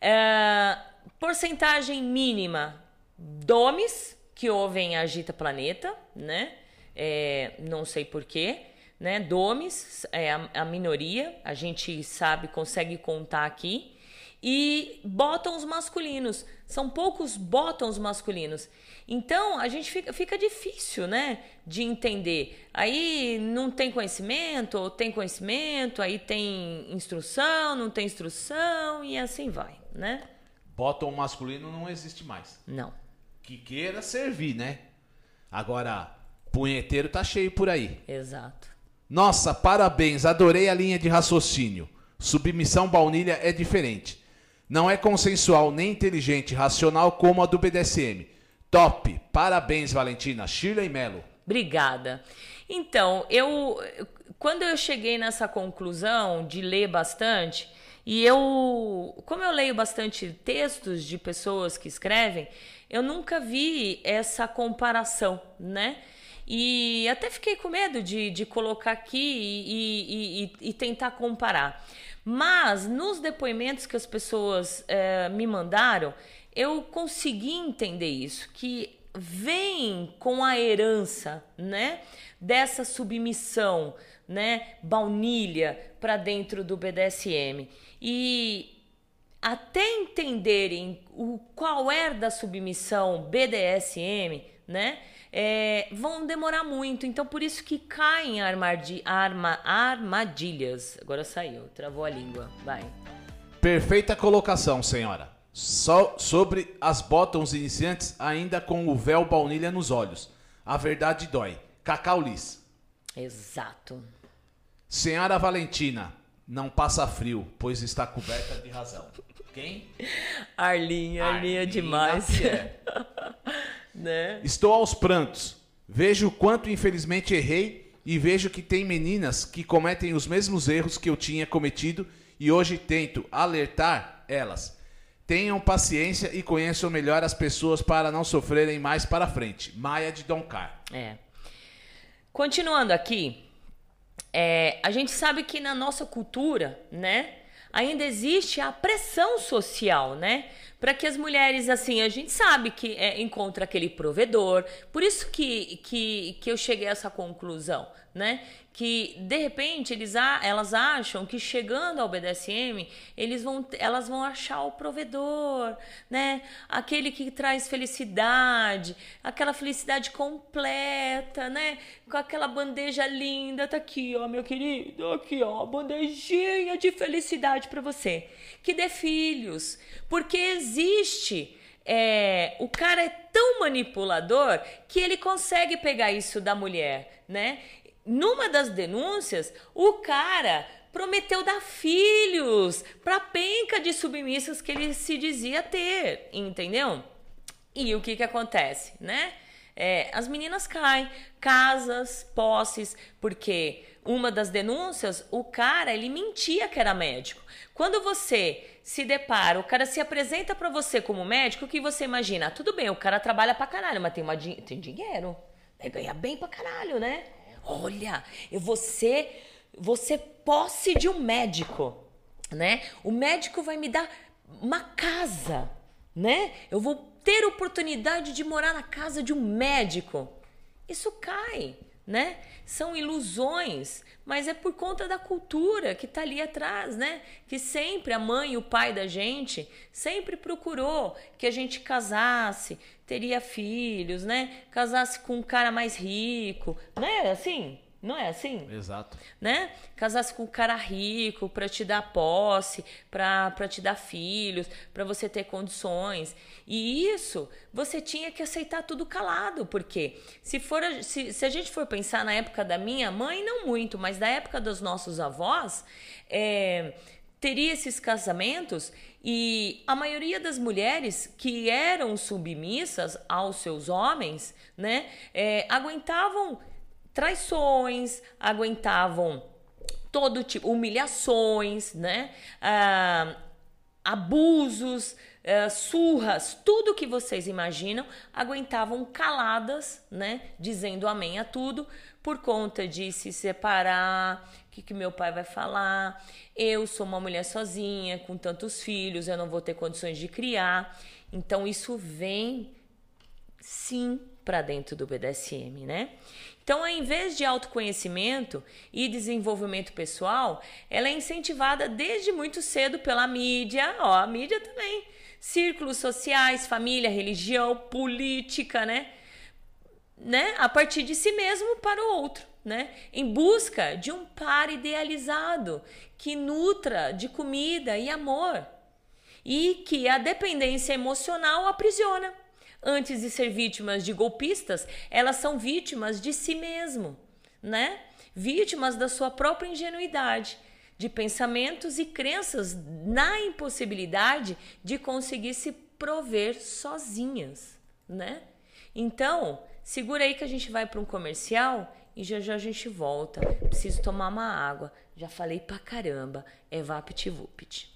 É, porcentagem mínima, domes que ouvem Agita Planeta, né? É, não sei porquê, né? Domes é a, a minoria, a gente sabe, consegue contar aqui. E bottoms masculinos, são poucos bottoms masculinos. Então a gente fica, fica difícil, né, de entender. Aí não tem conhecimento, ou tem conhecimento, aí tem instrução, não tem instrução e assim vai, né? Bottom masculino não existe mais. Não. Que queira servir, né? Agora, punheteiro tá cheio por aí. Exato. Nossa, parabéns, adorei a linha de raciocínio. Submissão baunilha é diferente. Não é consensual nem inteligente, racional como a do BDSM. Top! Parabéns, Valentina. Shirley Melo. Obrigada. Então, eu quando eu cheguei nessa conclusão de ler bastante, e eu, como eu leio bastante textos de pessoas que escrevem, eu nunca vi essa comparação, né? E até fiquei com medo de, de colocar aqui e, e, e, tentar comparar. Mas nos depoimentos que as pessoas é, me mandaram, eu consegui entender isso, que vem com a herança, né, dessa submissão, né, baunilha para dentro do BDSM. E até entenderem o qual é da submissão BDSM, né, é, vão demorar muito. Então, por isso que caem armadi arma armadilhas. Agora saiu, travou a língua. Vai. Perfeita colocação, senhora. Só sobre as bottoms iniciantes, ainda com o véu baunilha nos olhos. A verdade dói. Cacau Liz. Exato. Senhora Valentina, não passa frio, pois está coberta de razão. Quem? Arlinha, Arlinha é demais. né? Estou aos prantos. Vejo o quanto infelizmente errei e vejo que tem meninas que cometem os mesmos erros que eu tinha cometido e hoje tento alertar elas. Tenham paciência e conheçam melhor as pessoas para não sofrerem mais para frente. Maia de Doncar. É. Continuando aqui, é, a gente sabe que na nossa cultura, né, ainda existe a pressão social, né? Para que as mulheres, assim, a gente sabe que é, encontra aquele provedor. Por isso que, que, que eu cheguei a essa conclusão, né? Que de repente eles, elas acham que chegando ao BDSM, eles vão, elas vão achar o provedor, né? Aquele que traz felicidade, aquela felicidade completa, né? Com aquela bandeja linda, tá aqui, ó, meu querido, aqui, ó, bandejinha de felicidade para você. Que dê filhos, porque existe é, o cara é tão manipulador que ele consegue pegar isso da mulher, né? Numa das denúncias, o cara prometeu dar filhos para penca de submissas que ele se dizia ter, entendeu? E o que que acontece, né? É, as meninas caem, casas, posses, porque uma das denúncias, o cara, ele mentia que era médico. Quando você se depara, o cara se apresenta para você como médico, o que você imagina? tudo bem, o cara trabalha pra caralho, mas tem, uma, tem dinheiro. Né? Ganha bem pra caralho, né? Olha, eu vou ser, posse de um médico, né? O médico vai me dar uma casa, né? Eu vou ter oportunidade de morar na casa de um médico. Isso cai né? São ilusões, mas é por conta da cultura que está ali atrás, né? Que sempre a mãe e o pai da gente sempre procurou que a gente casasse, teria filhos, né? Casasse com um cara mais rico, né? Assim, não é assim? Exato. Né? Casasse com um cara rico para te dar posse, para te dar filhos, para você ter condições. E isso você tinha que aceitar tudo calado, porque se for se, se a gente for pensar na época da minha mãe, não muito, mas da época dos nossos avós, é, teria esses casamentos e a maioria das mulheres que eram submissas aos seus homens, né, é, aguentavam traições, aguentavam todo tipo humilhações, né, ah, abusos, uh, surras, tudo que vocês imaginam, aguentavam caladas, né? Dizendo amém a tudo, por conta de se separar, o que, que meu pai vai falar, eu sou uma mulher sozinha, com tantos filhos, eu não vou ter condições de criar. Então, isso vem sim para dentro do BDSM, né? Então, em vez de autoconhecimento e desenvolvimento pessoal, ela é incentivada desde muito cedo pela mídia, ó, a mídia também, círculos sociais, família, religião, política, né? né? A partir de si mesmo para o outro, né? Em busca de um par idealizado que nutra de comida e amor e que a dependência emocional aprisiona. Antes de ser vítimas de golpistas, elas são vítimas de si mesmo, né? Vítimas da sua própria ingenuidade, de pensamentos e crenças na impossibilidade de conseguir se prover sozinhas, né? Então, segura aí que a gente vai para um comercial e já já a gente volta. Preciso tomar uma água. Já falei pra caramba. É VaptVupt.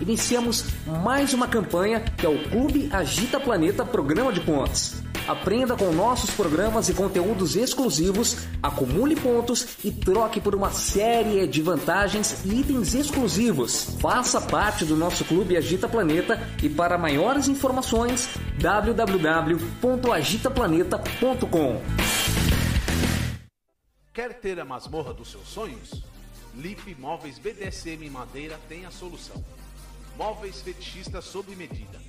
Iniciamos mais uma campanha que é o Clube Agita Planeta Programa de Pontos. Aprenda com nossos programas e conteúdos exclusivos, acumule pontos e troque por uma série de vantagens e itens exclusivos. Faça parte do nosso clube Agita Planeta e para maiores informações www.agitaplaneta.com. Quer ter a masmorra dos seus sonhos? Lip Móveis BDSM Madeira tem a solução. Móveis fetichistas sob medida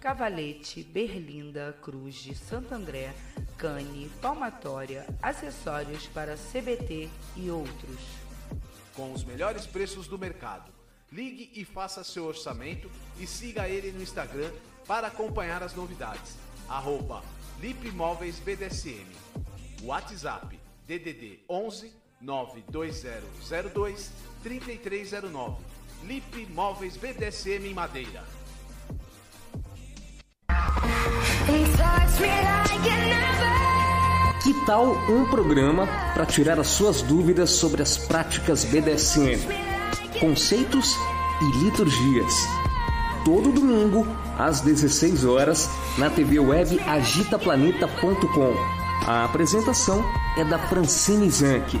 Cavalete, Berlinda, Cruz de Santo André, Cane, Palmatória, acessórios para CBT e outros. Com os melhores preços do mercado. Ligue e faça seu orçamento e siga ele no Instagram para acompanhar as novidades. Arroba Lipmóveis BDSM. WhatsApp DDD 11 92002 3309. Lip Móveis BDSM em Madeira. Que tal um programa para tirar as suas dúvidas sobre as práticas BDSM, conceitos e liturgias? Todo domingo, às 16 horas, na TV web agitaplaneta.com. A apresentação é da Francine Zanck.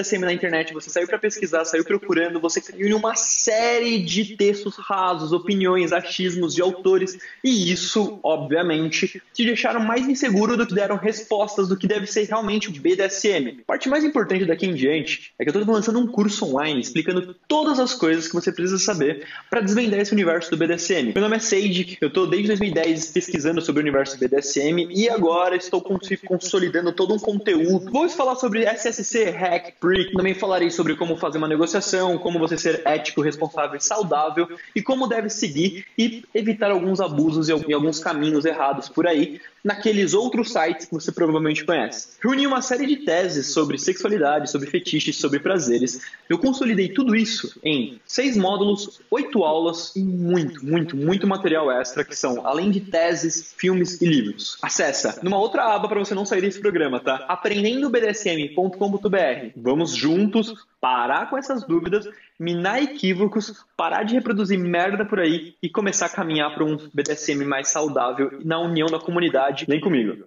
BDSM na internet, você saiu para pesquisar, saiu procurando, você em uma série de textos rasos, opiniões, achismos de autores, e isso, obviamente, te deixaram mais inseguro do que deram respostas do que deve ser realmente o BDSM. A parte mais importante daqui em diante é que eu estou lançando um curso online explicando todas as coisas que você precisa saber para desvendar esse universo do BDSM. Meu nome é Sage, eu estou desde 2010 pesquisando sobre o universo do BDSM e agora estou consolidando todo um conteúdo. Vou falar sobre SSC, Hack, Também falarei sobre como fazer uma negociação, como você ser ético, responsável e saudável e como deve seguir e evitar alguns abusos e alguns caminhos errados por aí naqueles outros sites que você provavelmente conhece. Reuni uma série de teses sobre sexualidade, sobre fetiches, sobre prazeres. Eu consolidei tudo isso em seis módulos, oito aulas e muito, muito, muito material extra que são, além de teses, filmes e livros. Acessa numa outra aba para você não sair desse programa, tá? aprendendobdsm.com.br. Vamos juntos parar com essas dúvidas, minar equívocos, parar de reproduzir merda por aí e começar a caminhar para um BDSM mais saudável na união da comunidade. Vem comigo.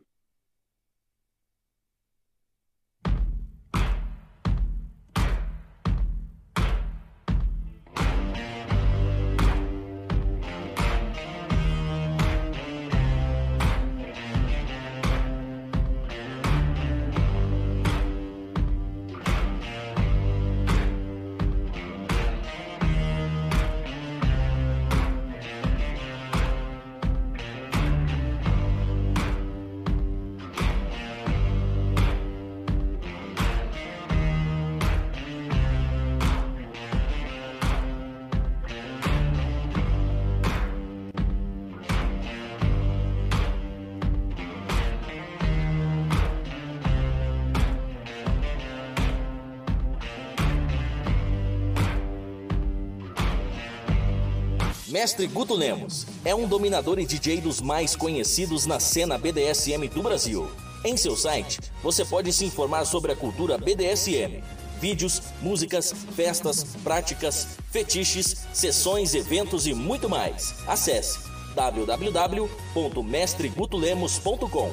Mestre Guto Lemos é um dominador e DJ dos mais conhecidos na cena BDSM do Brasil. Em seu site, você pode se informar sobre a cultura BDSM, vídeos, músicas, festas, práticas, fetiches, sessões, eventos e muito mais. Acesse www.mestregutolemos.com.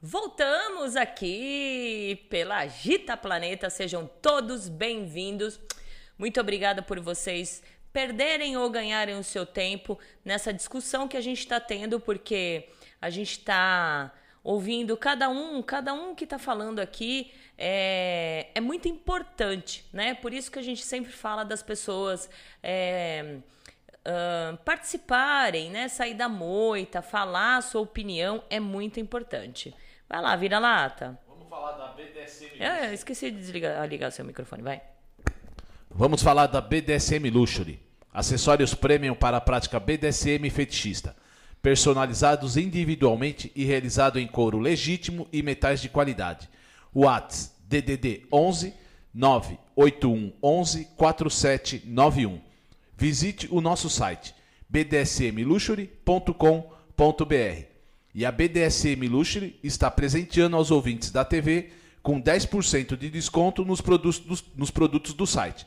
Voltamos aqui pela Agita Planeta, sejam todos bem-vindos. Muito obrigada por vocês perderem ou ganharem o seu tempo nessa discussão que a gente está tendo, porque a gente está ouvindo cada um, cada um que está falando aqui é, é muito importante, né? Por isso que a gente sempre fala das pessoas é, uh, participarem, né? Sair da moita, falar a sua opinião é muito importante. Vai lá, vira lata. Vamos falar da BDSM. É, esqueci de desligar, ligar seu microfone, vai. Vamos falar da BDSM Luxury, acessórios premium para a prática BDSM fetichista, personalizados individualmente e realizado em couro legítimo e metais de qualidade. Whats DDD 11 981 11 4791. Visite o nosso site bdsmluxury.com.br. E a BDSM Luxury está presenteando aos ouvintes da TV com 10% de desconto nos produtos, nos produtos do site.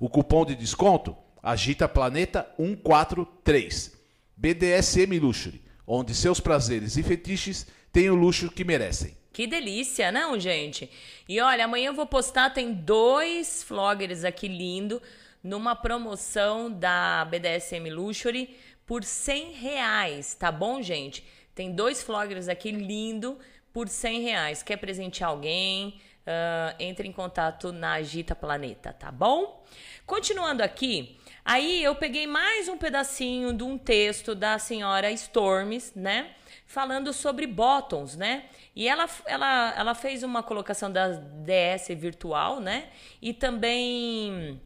O cupom de desconto Agita Planeta 143. BDSM Luxury, onde seus prazeres e fetiches têm o luxo que merecem. Que delícia, não, gente? E olha, amanhã eu vou postar, tem dois vloggers aqui lindo numa promoção da BDSM Luxury por 100 reais, tá bom, gente? Tem dois vloggers aqui lindo por 100 reais. Quer presentear alguém? Uh, entre em contato na Agita Planeta, tá bom? Continuando aqui, aí eu peguei mais um pedacinho de um texto da senhora Storms, né? Falando sobre bottoms, né? E ela, ela, ela fez uma colocação da DS virtual, né? E também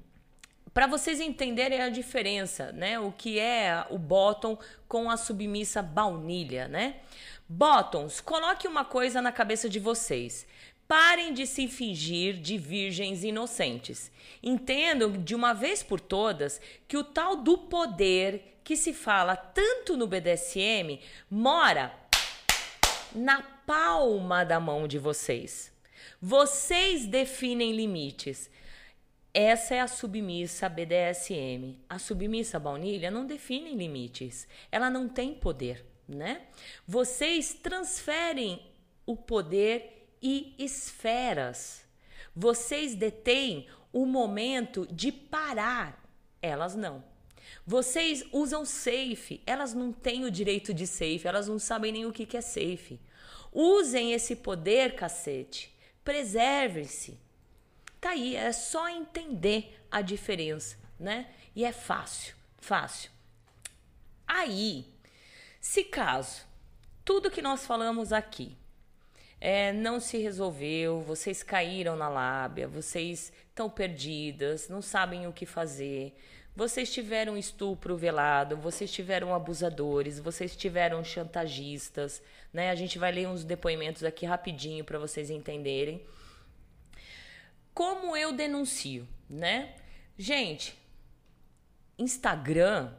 para vocês entenderem a diferença, né? O que é o bottom com a submissa baunilha, né? Bottoms, coloque uma coisa na cabeça de vocês. Parem de se fingir de virgens inocentes. Entendam de uma vez por todas que o tal do poder que se fala tanto no BDSM mora na palma da mão de vocês. Vocês definem limites. Essa é a submissa BDSM. A submissa baunilha não define limites. Ela não tem poder, né? Vocês transferem o poder e esferas. Vocês detêm o momento de parar, elas não. Vocês usam safe, elas não têm o direito de safe, elas não sabem nem o que é safe. Usem esse poder, cacete. Preservem-se. Tá aí, é só entender a diferença, né? E é fácil, fácil. Aí, se caso tudo que nós falamos aqui é, não se resolveu, vocês caíram na lábia, vocês estão perdidas, não sabem o que fazer, vocês tiveram estupro velado, vocês tiveram abusadores, vocês tiveram chantagistas, né? A gente vai ler uns depoimentos aqui rapidinho para vocês entenderem. Como eu denuncio, né? Gente, Instagram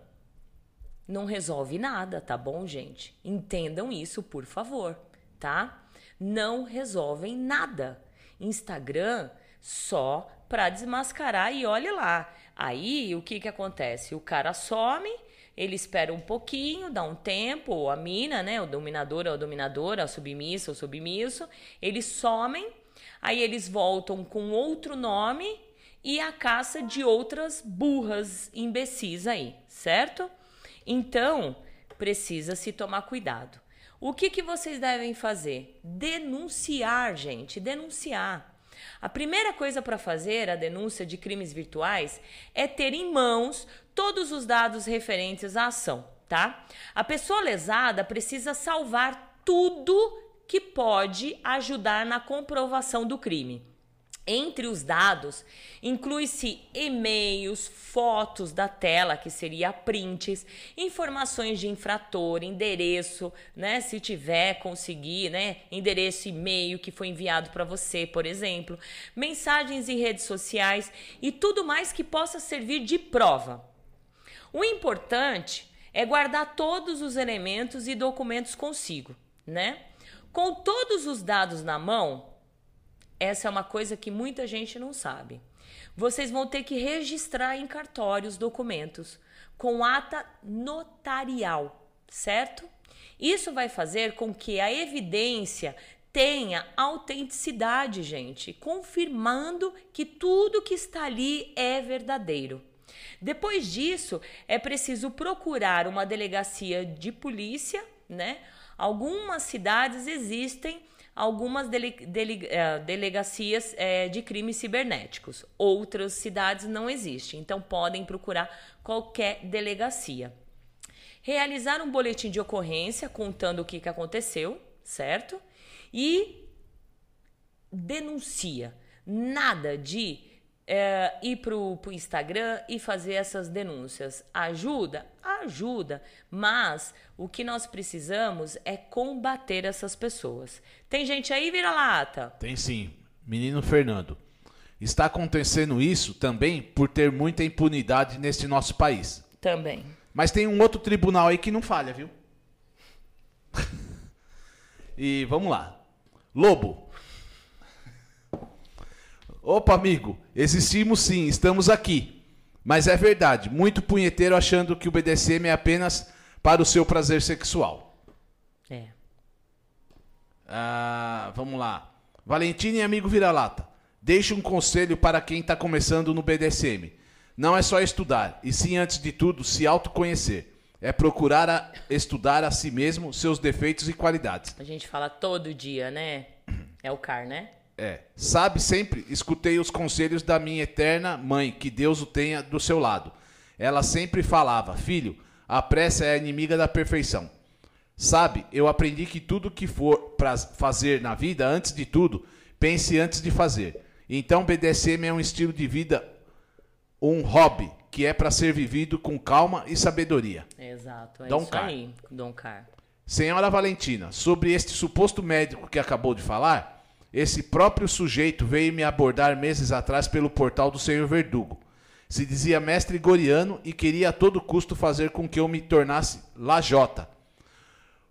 não resolve nada, tá bom, gente? Entendam isso, por favor, tá? Não resolvem nada. Instagram só para desmascarar e olhe lá. Aí o que que acontece? O cara some, ele espera um pouquinho, dá um tempo, a mina, né, o dominador ou dominadora, a submissa ou submisso, eles somem, aí eles voltam com outro nome e a caça de outras burras imbecis aí, certo? Então, precisa se tomar cuidado. O que, que vocês devem fazer? Denunciar, gente, denunciar. A primeira coisa para fazer a denúncia de crimes virtuais é ter em mãos todos os dados referentes à ação, tá? A pessoa lesada precisa salvar tudo que pode ajudar na comprovação do crime. Entre os dados, inclui-se e-mails, fotos da tela, que seria prints, informações de infrator, endereço, né, se tiver, conseguir, né, endereço e-mail que foi enviado para você, por exemplo, mensagens em redes sociais e tudo mais que possa servir de prova. O importante é guardar todos os elementos e documentos consigo, né? Com todos os dados na mão, essa é uma coisa que muita gente não sabe. Vocês vão ter que registrar em cartório os documentos com ata notarial, certo? Isso vai fazer com que a evidência tenha autenticidade, gente, confirmando que tudo que está ali é verdadeiro. Depois disso, é preciso procurar uma delegacia de polícia, né? Algumas cidades existem algumas dele, dele, é, delegacias é, de crimes cibernéticos. Outras cidades não existem, então podem procurar qualquer delegacia. Realizar um boletim de ocorrência contando o que, que aconteceu, certo? E denuncia. Nada de é, ir para o Instagram e fazer essas denúncias. Ajuda? Ajuda. Mas o que nós precisamos é combater essas pessoas. Tem gente aí, vira-lata? Tem sim. Menino Fernando. Está acontecendo isso também por ter muita impunidade neste nosso país. Também. Mas tem um outro tribunal aí que não falha, viu? e vamos lá. Lobo, Opa, amigo, existimos sim, estamos aqui. Mas é verdade, muito punheteiro achando que o BDSM é apenas para o seu prazer sexual. É. Ah, vamos lá. Valentina e amigo vira-lata. Deixe um conselho para quem está começando no BDSM. Não é só estudar, e sim, antes de tudo, se autoconhecer. É procurar a, estudar a si mesmo, seus defeitos e qualidades. A gente fala todo dia, né? É o CAR, né? É. Sabe, sempre escutei os conselhos da minha eterna mãe, que Deus o tenha do seu lado. Ela sempre falava: Filho, a pressa é a inimiga da perfeição. Sabe, eu aprendi que tudo que for para fazer na vida, antes de tudo, pense antes de fazer. Então, BDSM é um estilo de vida, um hobby, que é para ser vivido com calma e sabedoria. Exato, é Dom isso Car. aí, Dom Car. Senhora Valentina, sobre este suposto médico que acabou de falar, esse próprio sujeito veio me abordar meses atrás pelo portal do Senhor Verdugo. Se dizia mestre goriano e queria a todo custo fazer com que eu me tornasse lajota.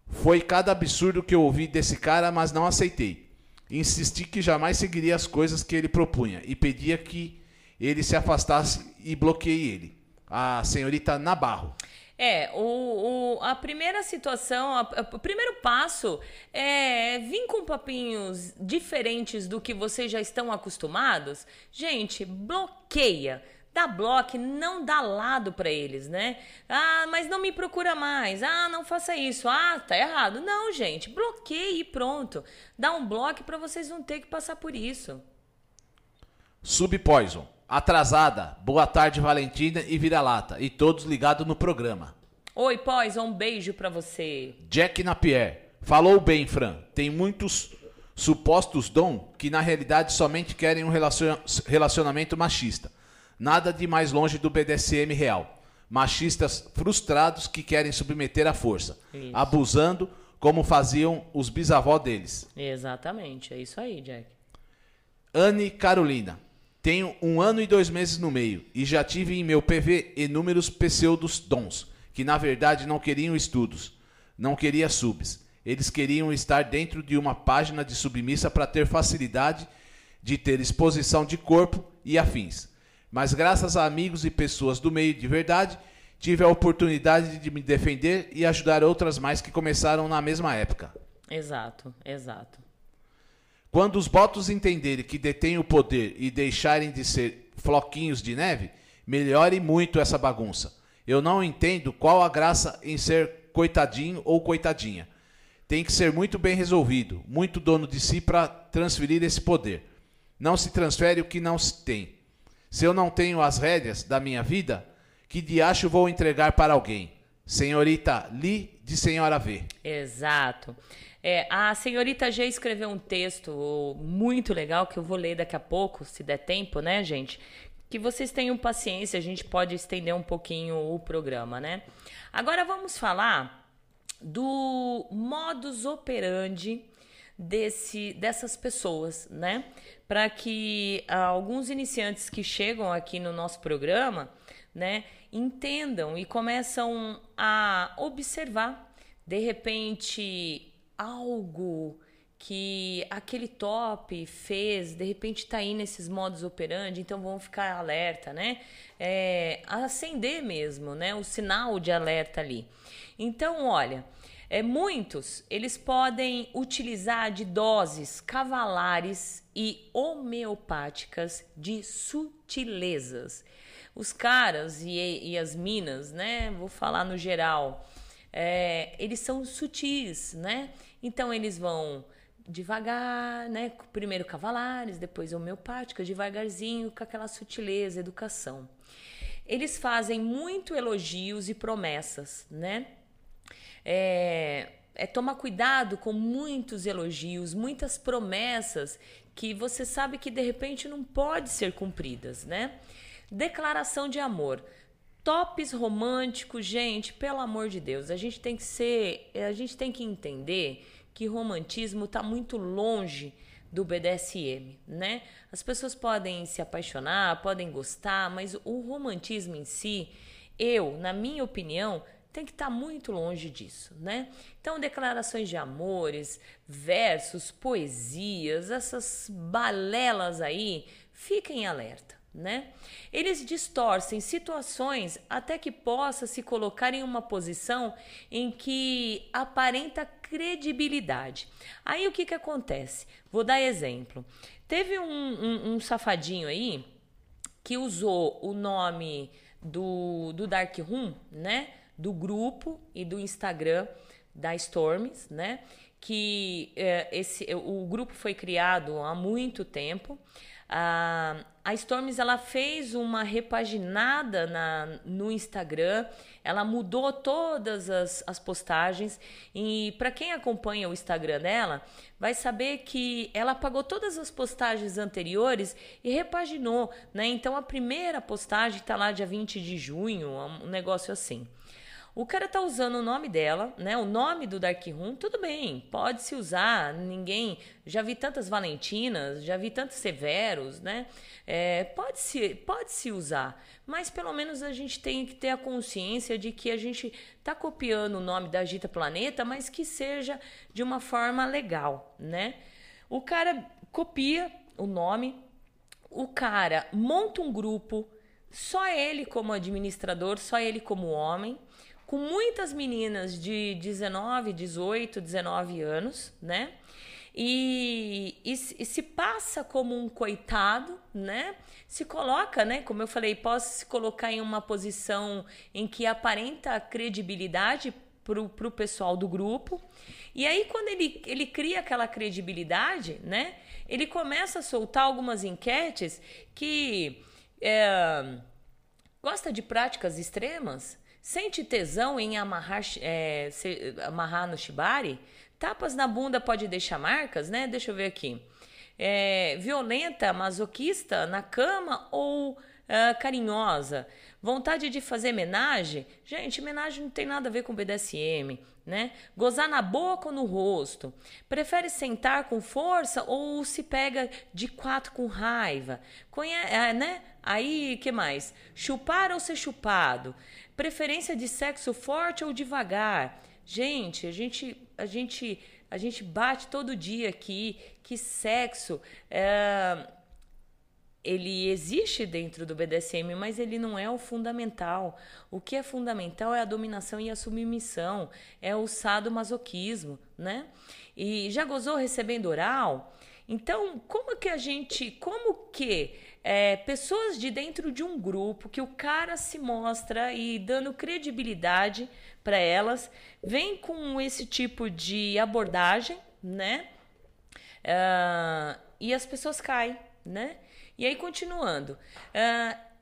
Foi cada absurdo que eu ouvi desse cara, mas não aceitei. Insisti que jamais seguiria as coisas que ele propunha e pedia que ele se afastasse e bloqueei ele. A senhorita Nabarro. É, o, o, a primeira situação, a, a, o primeiro passo é vir com papinhos diferentes do que vocês já estão acostumados. Gente, bloqueia. Dá bloco, não dá lado para eles, né? Ah, mas não me procura mais. Ah, não faça isso. Ah, tá errado. Não, gente, bloqueie e pronto. Dá um bloco para vocês não ter que passar por isso. Subpoison. Atrasada. Boa tarde, Valentina e Vira-Lata. E todos ligados no programa. Oi, Poison, um beijo para você. Jack Napier. Falou bem, Fran. Tem muitos supostos dom que na realidade somente querem um relacionamento machista. Nada de mais longe do BDSM real. Machistas frustrados que querem submeter à força, isso. abusando como faziam os bisavós deles. Exatamente, é isso aí, Jack. Anne Carolina. Tenho um ano e dois meses no meio e já tive em meu PV inúmeros pseudos dons, que na verdade não queriam estudos, não queria subs. Eles queriam estar dentro de uma página de submissa para ter facilidade de ter exposição de corpo e afins. Mas graças a amigos e pessoas do meio de verdade, tive a oportunidade de me defender e ajudar outras mais que começaram na mesma época. Exato, exato. Quando os botos entenderem que detêm o poder e deixarem de ser floquinhos de neve, melhore muito essa bagunça. Eu não entendo qual a graça em ser coitadinho ou coitadinha. Tem que ser muito bem resolvido, muito dono de si para transferir esse poder. Não se transfere o que não se tem. Se eu não tenho as rédeas da minha vida, que diacho vou entregar para alguém? Senhorita Li de Senhora V. Exato. É, a senhorita G escreveu um texto muito legal que eu vou ler daqui a pouco, se der tempo, né, gente? Que vocês tenham paciência, a gente pode estender um pouquinho o programa, né? Agora vamos falar do modus operandi desse, dessas pessoas, né? Para que ah, alguns iniciantes que chegam aqui no nosso programa, né, entendam e começam a observar de repente algo que aquele top fez, de repente tá aí nesses modos operandi, então vamos ficar alerta, né? É, acender mesmo, né? O sinal de alerta ali. Então, olha, é, muitos eles podem utilizar de doses cavalares e homeopáticas de sutilezas. Os caras e, e as minas, né? Vou falar no geral é, eles são sutis, né? Então eles vão devagar, né? Primeiro cavalares, depois homeopática, devagarzinho, com aquela sutileza, educação. Eles fazem muito elogios e promessas, né? É, é tomar cuidado com muitos elogios, muitas promessas que você sabe que de repente não pode ser cumpridas, né? Declaração de amor. Tops românticos, gente, pelo amor de Deus, a gente tem que ser, a gente tem que entender que romantismo está muito longe do BDSM, né? As pessoas podem se apaixonar, podem gostar, mas o romantismo em si, eu, na minha opinião, tem que estar tá muito longe disso, né? Então, declarações de amores, versos, poesias, essas balelas aí, fiquem alerta né? Eles distorcem situações até que possa se colocar em uma posição em que aparenta credibilidade. Aí o que, que acontece? Vou dar exemplo. Teve um, um, um safadinho aí que usou o nome do, do Dark Room, né? Do grupo e do Instagram da Storms, né? Que é, esse, o grupo foi criado há muito tempo. A, a Storms ela fez uma repaginada na, no Instagram, ela mudou todas as, as postagens e para quem acompanha o Instagram dela vai saber que ela apagou todas as postagens anteriores e repaginou, né? Então a primeira postagem está lá dia 20 de junho, um negócio assim. O cara tá usando o nome dela, né? O nome do Dark Room, tudo bem, pode se usar. Ninguém. Já vi tantas Valentinas, já vi tantos Severos, né? É, pode, se, pode se usar, mas pelo menos a gente tem que ter a consciência de que a gente tá copiando o nome da Gita Planeta, mas que seja de uma forma legal, né? O cara copia o nome, o cara monta um grupo, só ele como administrador, só ele como homem com muitas meninas de 19, 18, 19 anos, né? E, e, e, se passa como um coitado, né? Se coloca, né? Como eu falei, posso se colocar em uma posição em que aparenta credibilidade para o pessoal do grupo. E aí, quando ele, ele cria aquela credibilidade, né? Ele começa a soltar algumas enquetes que é, gosta de práticas extremas, sente tesão em amarrar, é, se, amarrar no shibari, tapas na bunda pode deixar marcas, né? Deixa eu ver aqui. É, violenta, masoquista na cama ou uh, carinhosa? Vontade de fazer homenagem? Gente, homenagem não tem nada a ver com BDSM, né? Gozar na boca ou no rosto? Prefere sentar com força ou se pega de quatro com raiva? Conhe é, né? Aí, que mais? Chupar ou ser chupado? Preferência de sexo forte ou devagar? Gente, a gente, a gente, a gente bate todo dia aqui que sexo é, ele existe dentro do BDSM, mas ele não é o fundamental. O que é fundamental é a dominação e a submissão, é o sadomasoquismo, né? E já gozou recebendo oral? Então, como que a gente, como que é, pessoas de dentro de um grupo que o cara se mostra e dando credibilidade para elas, vem com esse tipo de abordagem, né? Uh, e as pessoas caem, né? E aí, continuando. Uh,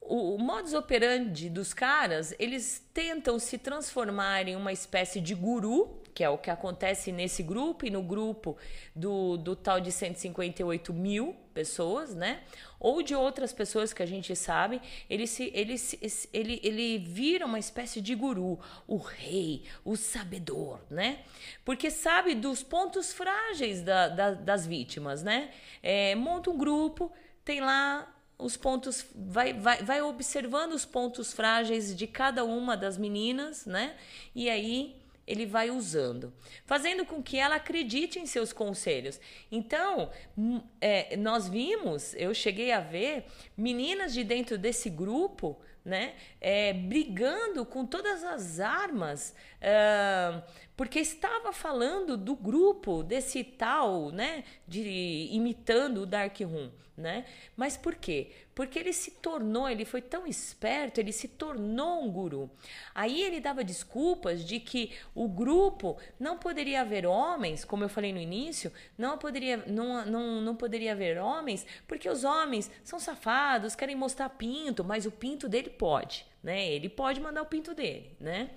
o, o modus operandi dos caras, eles tentam se transformar em uma espécie de guru, que é o que acontece nesse grupo e no grupo do, do tal de 158 mil pessoas, né? Ou de outras pessoas que a gente sabe, ele, se, ele, se, ele, ele vira uma espécie de guru, o rei, o sabedor, né? Porque sabe dos pontos frágeis da, da, das vítimas, né? É, monta um grupo, tem lá os pontos, vai, vai, vai observando os pontos frágeis de cada uma das meninas, né? E aí ele vai usando, fazendo com que ela acredite em seus conselhos. Então, hum, é, nós vimos, eu cheguei a ver meninas de dentro desse grupo, né, é, brigando com todas as armas, é, porque estava falando do grupo desse tal, né, de imitando o Dark Room, né? Mas por quê? Porque ele se tornou, ele foi tão esperto, ele se tornou um guru. Aí ele dava desculpas de que o grupo não poderia haver homens, como eu falei no início, não poderia, não, não, não poderia haver homens, porque os homens são safados, querem mostrar pinto, mas o pinto dele pode, né? Ele pode mandar o pinto dele, né?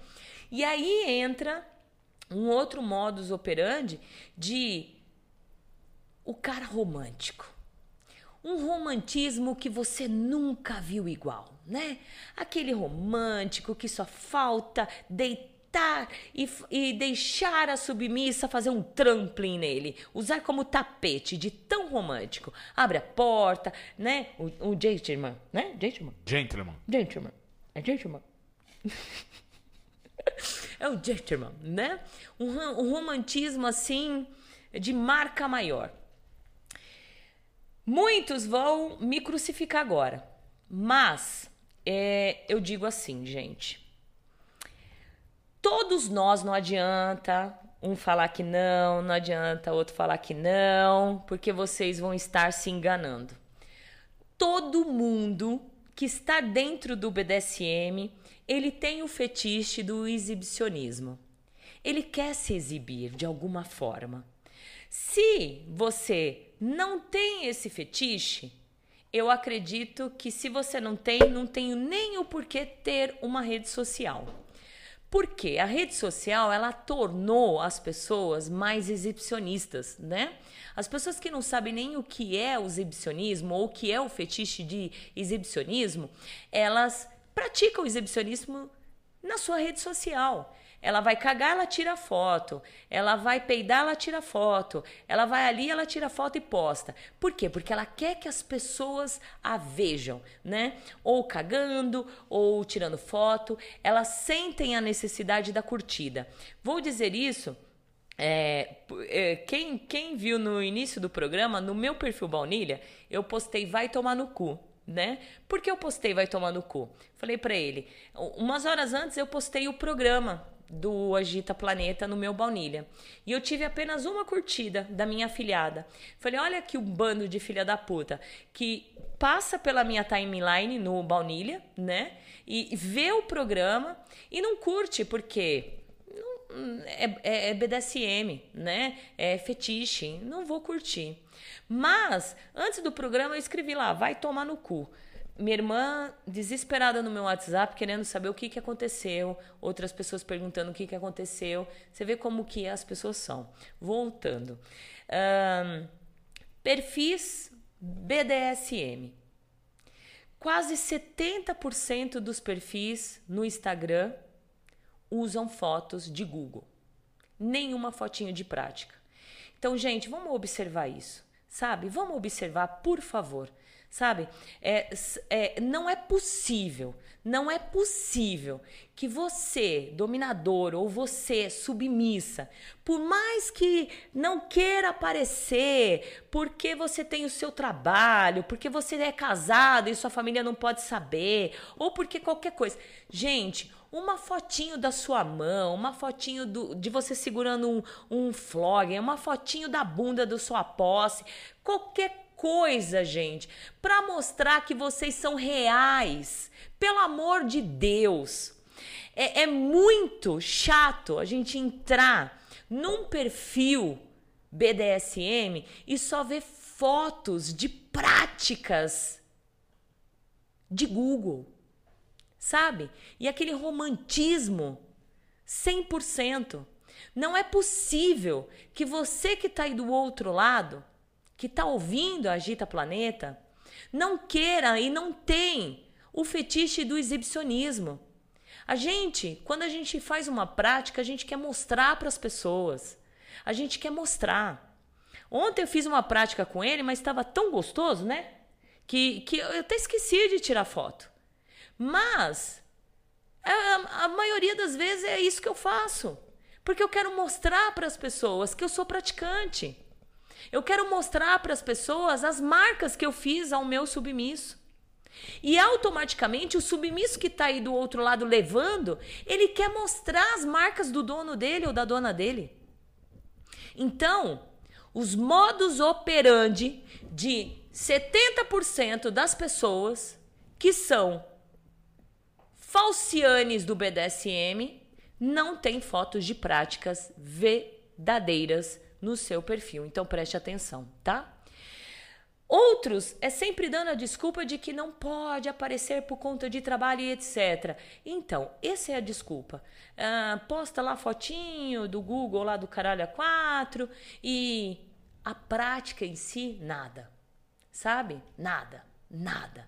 E aí entra um outro modus operandi de o cara romântico um romantismo que você nunca viu igual, né? Aquele romântico que só falta deitar e, e deixar a submissa fazer um trampling nele, usar como tapete de tão romântico. Abre a porta, né? O, o gentleman, né? Gentleman. Gentleman. Gentleman. É gentleman. é o gentleman, né? Um, um romantismo assim de marca maior. Muitos vão me crucificar agora, mas é, eu digo assim, gente. Todos nós não adianta um falar que não, não adianta outro falar que não, porque vocês vão estar se enganando. Todo mundo que está dentro do BDSM, ele tem o fetiche do exibicionismo. Ele quer se exibir de alguma forma. Se você não tem esse fetiche, eu acredito que se você não tem, não tenho nem o porquê ter uma rede social. Porque a rede social ela tornou as pessoas mais exibicionistas, né? As pessoas que não sabem nem o que é o exibicionismo ou o que é o fetiche de exibicionismo, elas praticam o exibicionismo na sua rede social. Ela vai cagar, ela tira foto. Ela vai peidar, ela tira foto. Ela vai ali, ela tira foto e posta. Por quê? Porque ela quer que as pessoas a vejam, né? Ou cagando, ou tirando foto. Elas sentem a necessidade da curtida. Vou dizer isso. É, é, quem, quem viu no início do programa, no meu perfil baunilha, eu postei vai tomar no cu né? Porque eu postei vai tomar no cu. Falei para ele. Umas horas antes eu postei o programa do Agita Planeta no meu baunilha. E eu tive apenas uma curtida da minha afilhada. Falei, olha aqui um bando de filha da puta que passa pela minha timeline no baunilha, né? E vê o programa e não curte, porque é, é, é BDSM, né? É fetiche, não vou curtir. Mas, antes do programa, eu escrevi lá, vai tomar no cu. Minha irmã desesperada no meu WhatsApp, querendo saber o que, que aconteceu, outras pessoas perguntando o que, que aconteceu. Você vê como que as pessoas são. Voltando. Um, perfis BDSM. Quase 70% dos perfis no Instagram usam fotos de Google. Nenhuma fotinho de prática. Então, gente, vamos observar isso, sabe? Vamos observar, por favor sabe? É, é, não é possível, não é possível que você, dominador, ou você, submissa, por mais que não queira aparecer, porque você tem o seu trabalho, porque você é casado e sua família não pode saber, ou porque qualquer coisa. Gente, uma fotinho da sua mão, uma fotinho do, de você segurando um, um flogger, uma fotinho da bunda da sua posse, qualquer coisa, gente, para mostrar que vocês são reais. Pelo amor de Deus. É, é muito chato a gente entrar num perfil BDSM e só ver fotos de práticas de Google, sabe? E aquele romantismo 100%. Não é possível que você que está aí do outro lado que está ouvindo a Agita Planeta não queira e não tem o fetiche do exibicionismo. A gente, quando a gente faz uma prática, a gente quer mostrar para as pessoas. A gente quer mostrar. Ontem eu fiz uma prática com ele, mas estava tão gostoso, né? Que, que eu até esqueci de tirar foto. Mas a, a maioria das vezes é isso que eu faço. Porque eu quero mostrar para as pessoas que eu sou praticante. Eu quero mostrar para as pessoas as marcas que eu fiz ao meu submisso. E automaticamente o submisso que está aí do outro lado levando, ele quer mostrar as marcas do dono dele ou da dona dele. Então, os modus operandi de 70% das pessoas que são falcianes do BDSM não têm fotos de práticas verdadeiras no seu perfil. Então preste atenção, tá? Outros é sempre dando a desculpa de que não pode aparecer por conta de trabalho e etc. Então, essa é a desculpa. Ah, posta lá fotinho do Google, lá do caralho A4 e a prática em si, nada. Sabe? Nada, nada.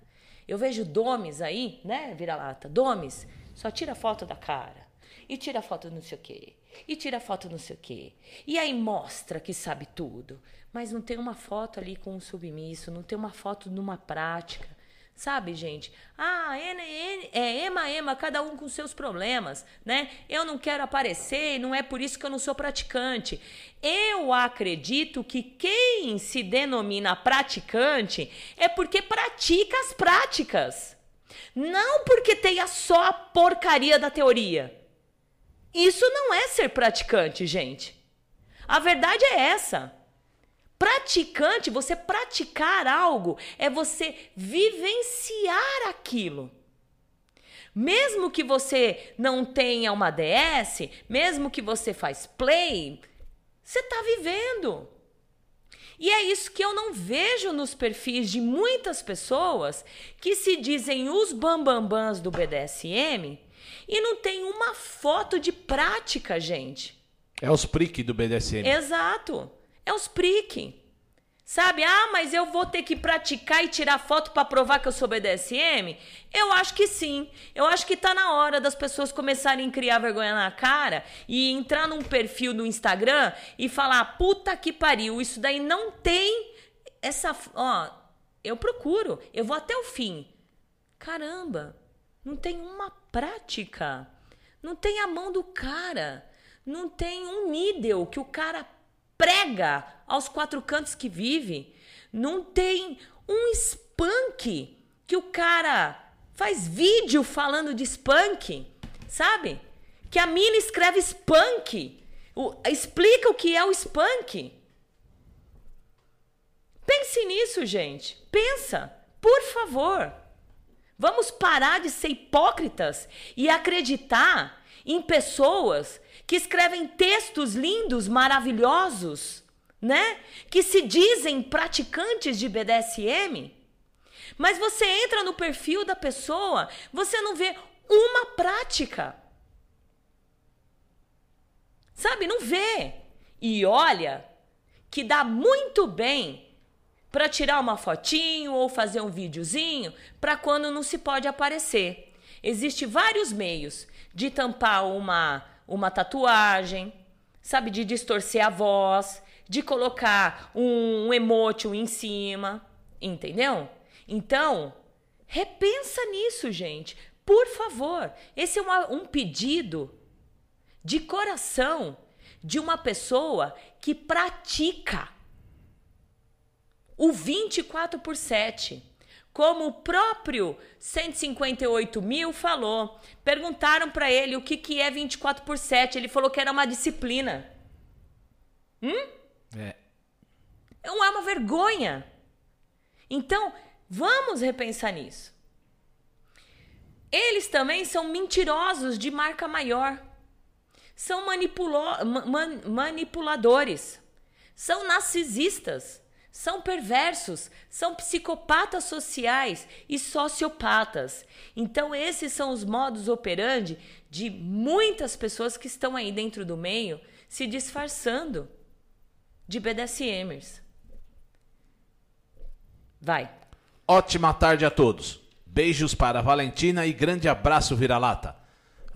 Eu vejo domes aí, né, vira-lata, domes, só tira foto da cara e tira foto não sei o quê e tira foto não sei o quê. E aí mostra que sabe tudo. Mas não tem uma foto ali com um submisso, não tem uma foto numa prática. Sabe, gente? Ah, N, N, é ema, ema, cada um com seus problemas, né? Eu não quero aparecer, não é por isso que eu não sou praticante. Eu acredito que quem se denomina praticante é porque pratica as práticas. Não porque tenha só a porcaria da teoria. Isso não é ser praticante, gente. A verdade é essa. Praticante, você praticar algo, é você vivenciar aquilo. Mesmo que você não tenha uma DS, mesmo que você faz play, você está vivendo. E é isso que eu não vejo nos perfis de muitas pessoas que se dizem os bambambãs do BDSM e não tem uma foto de prática, gente. É os prick do BDSM. Exato. É os prick. Sabe? Ah, mas eu vou ter que praticar e tirar foto para provar que eu sou BDSM? Eu acho que sim. Eu acho que tá na hora das pessoas começarem a criar vergonha na cara e entrar num perfil do Instagram e falar: "Puta que pariu, isso daí não tem essa, ó, eu procuro, eu vou até o fim". Caramba, não tem uma prática. Não tem a mão do cara. Não tem um nídel que o cara prega aos quatro cantos que vive. Não tem um spunk que o cara faz vídeo falando de spunk, sabe? Que a mina escreve spunk. O, explica o que é o spunk. Pense nisso, gente. Pensa, por favor. Vamos parar de ser hipócritas e acreditar em pessoas que escrevem textos lindos, maravilhosos, né? Que se dizem praticantes de BDSM, mas você entra no perfil da pessoa, você não vê uma prática. Sabe, não vê. E olha que dá muito bem para tirar uma fotinho ou fazer um videozinho para quando não se pode aparecer. Existem vários meios de tampar uma uma tatuagem, sabe, de distorcer a voz, de colocar um, um em cima, entendeu? Então, repensa nisso, gente. Por favor, esse é uma, um pedido de coração de uma pessoa que pratica o 24 por 7. Como o próprio 158 mil falou. Perguntaram para ele o que, que é 24 por 7. Ele falou que era uma disciplina. Hum? É. Não é uma vergonha. Então, vamos repensar nisso. Eles também são mentirosos de marca maior. São manipulo- ma- man- manipuladores. São narcisistas são perversos, são psicopatas sociais e sociopatas. Então, esses são os modos operandi de muitas pessoas que estão aí dentro do meio se disfarçando de BDSMers. Vai. Ótima tarde a todos. Beijos para Valentina e grande abraço vira-lata.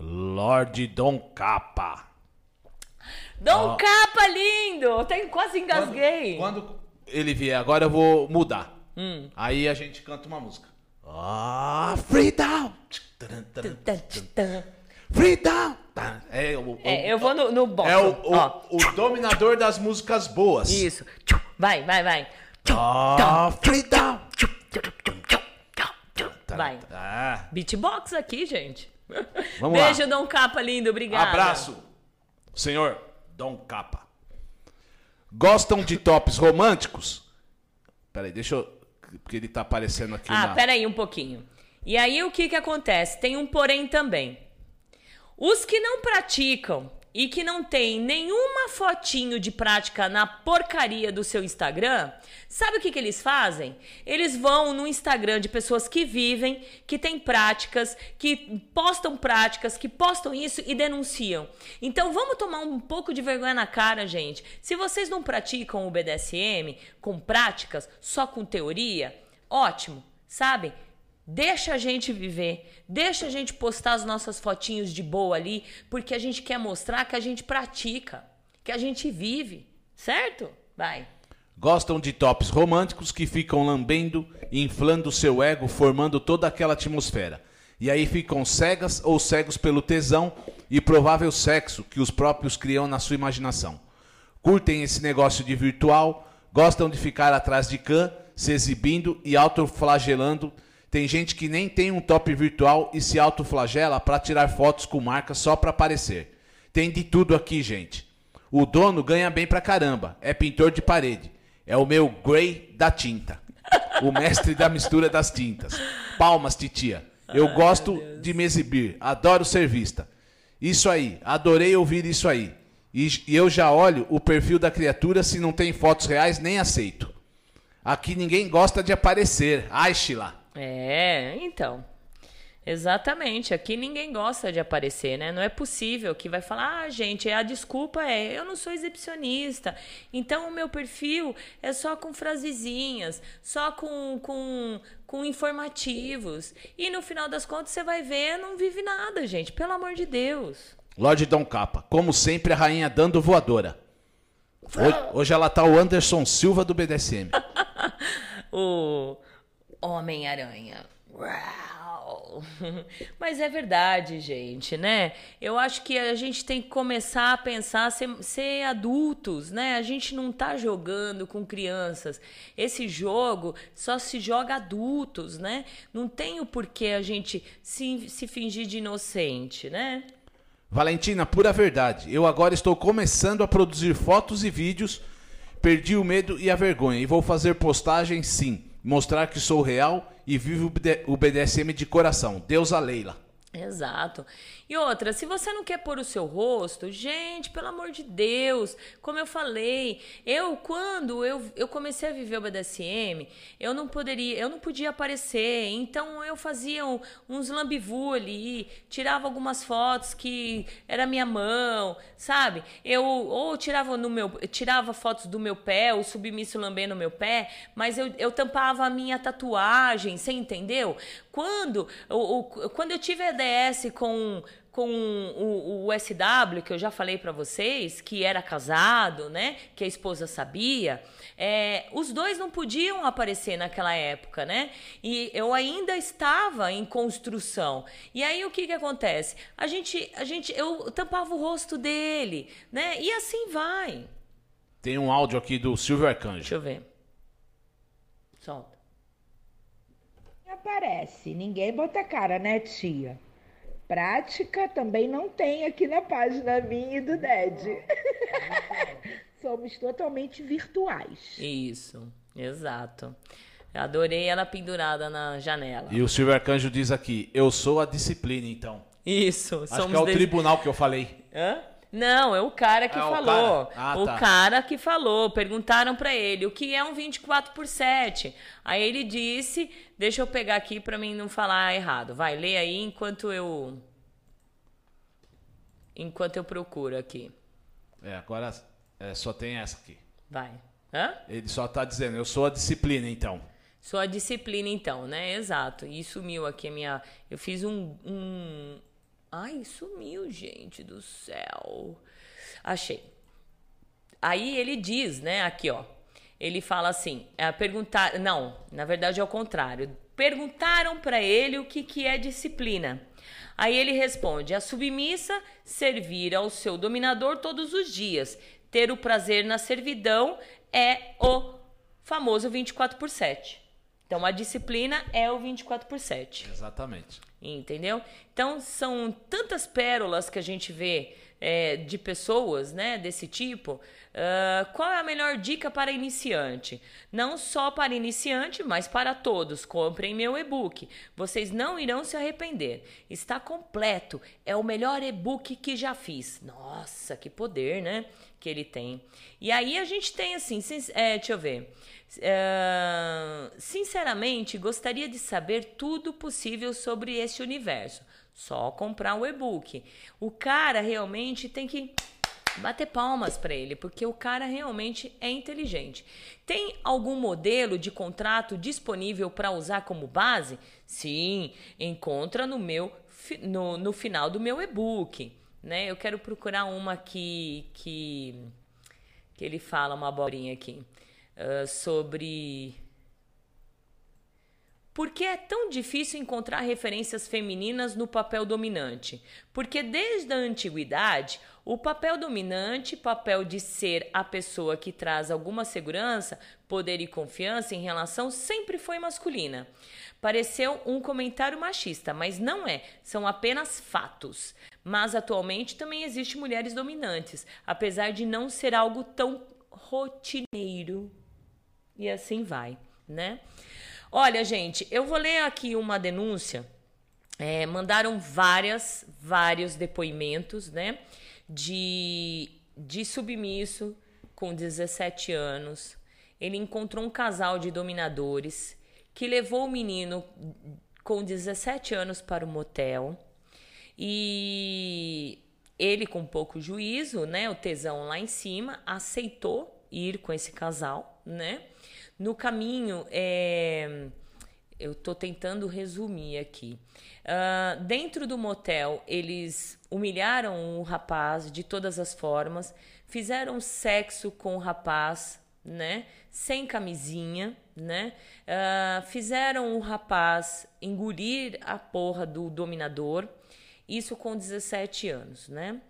Lorde Dom Capa. Dom Capa lindo! Até quase engasguei. Quando, quando ele vier agora, eu vou mudar. Hum. Aí a gente canta uma música. Ah, freedom! Freedom! É, o, É, eu vou no, no bottom. é o, o, o dominador das músicas boas. isso. Vai, vai, vai. Ah, freedom! Vai. Ah, Beatbox aqui, gente. Vamos Beijo, lá. Dom Capa lindo. Obrigada. Abraço, senhor Dom Capa. Gostam de tops românticos? Peraí, deixa eu. Porque ele tá aparecendo aqui Ah, na. peraí um pouquinho. E aí o que que acontece? Tem um porém também. Os que não praticam e que não tem nenhuma fotinho de prática na porcaria do seu Instagram, sabe o que, que eles fazem? Eles vão no Instagram de pessoas que vivem, que têm práticas, que postam práticas, que postam isso e denunciam. Então vamos tomar um pouco de vergonha na cara, gente. Se vocês não praticam o BDSM com práticas, só com teoria, ótimo, sabe? Deixa a gente viver, deixa a gente postar as nossas fotinhos de boa ali, porque a gente quer mostrar que a gente pratica, que a gente vive, certo? Vai. Gostam de tops românticos que ficam lambendo inflando seu ego, formando toda aquela atmosfera. E aí ficam cegas ou cegos pelo tesão e provável sexo que os próprios criam na sua imaginação. Curtem esse negócio de virtual, gostam de ficar atrás de cã, se exibindo e autoflagelando. Tem gente que nem tem um top virtual e se autoflagela para tirar fotos com marca só para aparecer. Tem de tudo aqui, gente. O dono ganha bem pra caramba, é pintor de parede. É o meu Grey da tinta. O mestre da mistura das tintas. Palmas, titia. Eu gosto de me exibir, adoro ser vista. Isso aí, adorei ouvir isso aí. E, e eu já olho o perfil da criatura, se não tem fotos reais, nem aceito. Aqui ninguém gosta de aparecer. Ai, Sheila. É, então. Exatamente. Aqui ninguém gosta de aparecer, né? Não é possível que vai falar, ah, gente, a desculpa é, eu não sou exibicionista. Então o meu perfil é só com frasezinhas, só com, com, com informativos. E no final das contas você vai ver, não vive nada, gente. Pelo amor de Deus. Lorde Dom Capa, como sempre, a rainha dando voadora. Hoje, hoje ela tá o Anderson Silva do BDSM. O Homem-Aranha. Uau. Mas é verdade, gente, né? Eu acho que a gente tem que começar a pensar ser, ser adultos, né? A gente não tá jogando com crianças. Esse jogo só se joga adultos, né? Não tem o porquê a gente se, se fingir de inocente, né? Valentina, pura verdade. Eu agora estou começando a produzir fotos e vídeos. Perdi o medo e a vergonha e vou fazer postagem sim. Mostrar que sou real e vivo o BDSM de coração. Deus a Leila. Exato. E outra, se você não quer pôr o seu rosto, gente, pelo amor de Deus, como eu falei, eu quando eu, eu comecei a viver o BDSM, eu não poderia, eu não podia aparecer, então eu fazia um, uns lambivu ali, tirava algumas fotos que era minha mão, sabe? Eu ou tirava no meu, tirava fotos do meu pé, o submisso lambendo meu pé, mas eu, eu tampava a minha tatuagem, você entendeu? Quando, o, quando eu tive EDS com com o, o, SW, que eu já falei para vocês, que era casado, né? Que a esposa sabia. É, os dois não podiam aparecer naquela época, né? E eu ainda estava em construção. E aí o que que acontece? A gente, a gente, eu tampava o rosto dele, né? E assim vai. Tem um áudio aqui do Silvio Arcanjo. Deixa eu ver. Solta. Aparece, ninguém bota cara, né, tia? Prática também não tem aqui na página minha e do DED. Somos totalmente virtuais. Isso, exato. Adorei ela pendurada na janela. E o Silvio Arcanjo diz aqui: Eu sou a disciplina, então. Isso, Acho somos que é o tribunal que eu falei. Hã? Não, é o cara que ah, falou. O, cara? Ah, o tá. cara que falou. Perguntaram para ele o que é um 24 por 7. Aí ele disse: Deixa eu pegar aqui para mim não falar errado. Vai, lê aí enquanto eu. Enquanto eu procuro aqui. É, agora é, só tem essa aqui. Vai. Hã? Ele só tá dizendo: Eu sou a disciplina, então. Sou a disciplina, então, né? Exato. E sumiu aqui a minha. Eu fiz um, um Ai, sumiu, gente do céu. Achei. Aí ele diz, né, aqui, ó. Ele fala assim, é, perguntar, não, na verdade é o contrário. Perguntaram para ele o que que é disciplina. Aí ele responde: a submissa servir ao seu dominador todos os dias. Ter o prazer na servidão é o famoso 24 por 7. Então a disciplina é o 24 por 7. Exatamente. Entendeu? Então são tantas pérolas que a gente vê é, de pessoas né, desse tipo. Uh, qual é a melhor dica para iniciante? Não só para iniciante, mas para todos. Comprem meu e-book. Vocês não irão se arrepender. Está completo. É o melhor e-book que já fiz. Nossa, que poder, né? Que ele tem. E aí a gente tem assim, é, deixa eu ver. Uh, sinceramente, gostaria de saber tudo possível sobre esse universo. Só comprar o e-book. O cara realmente tem que bater palmas para ele, porque o cara realmente é inteligente. Tem algum modelo de contrato disponível para usar como base? Sim, encontra no meu no, no final do meu e-book. Né? Eu quero procurar uma que, que, que ele fala uma abobrinha aqui uh, sobre por que é tão difícil encontrar referências femininas no papel dominante? Porque desde a antiguidade, o papel dominante, papel de ser a pessoa que traz alguma segurança, poder e confiança em relação, sempre foi masculina. Pareceu um comentário machista, mas não é, são apenas fatos. Mas atualmente também existem mulheres dominantes, apesar de não ser algo tão rotineiro e assim vai, né? Olha, gente, eu vou ler aqui uma denúncia. É, mandaram várias, vários depoimentos, né? De, de submisso com 17 anos. Ele encontrou um casal de dominadores que levou o menino com 17 anos para o motel. E ele, com pouco juízo, né? O tesão lá em cima, aceitou ir com esse casal, né? No caminho, é, eu estou tentando resumir aqui. Uh, dentro do motel, eles humilharam o rapaz de todas as formas, fizeram sexo com o rapaz né? Sem camisinha, né? Uh, fizeram o rapaz engolir a porra do dominador, isso com 17 anos, né?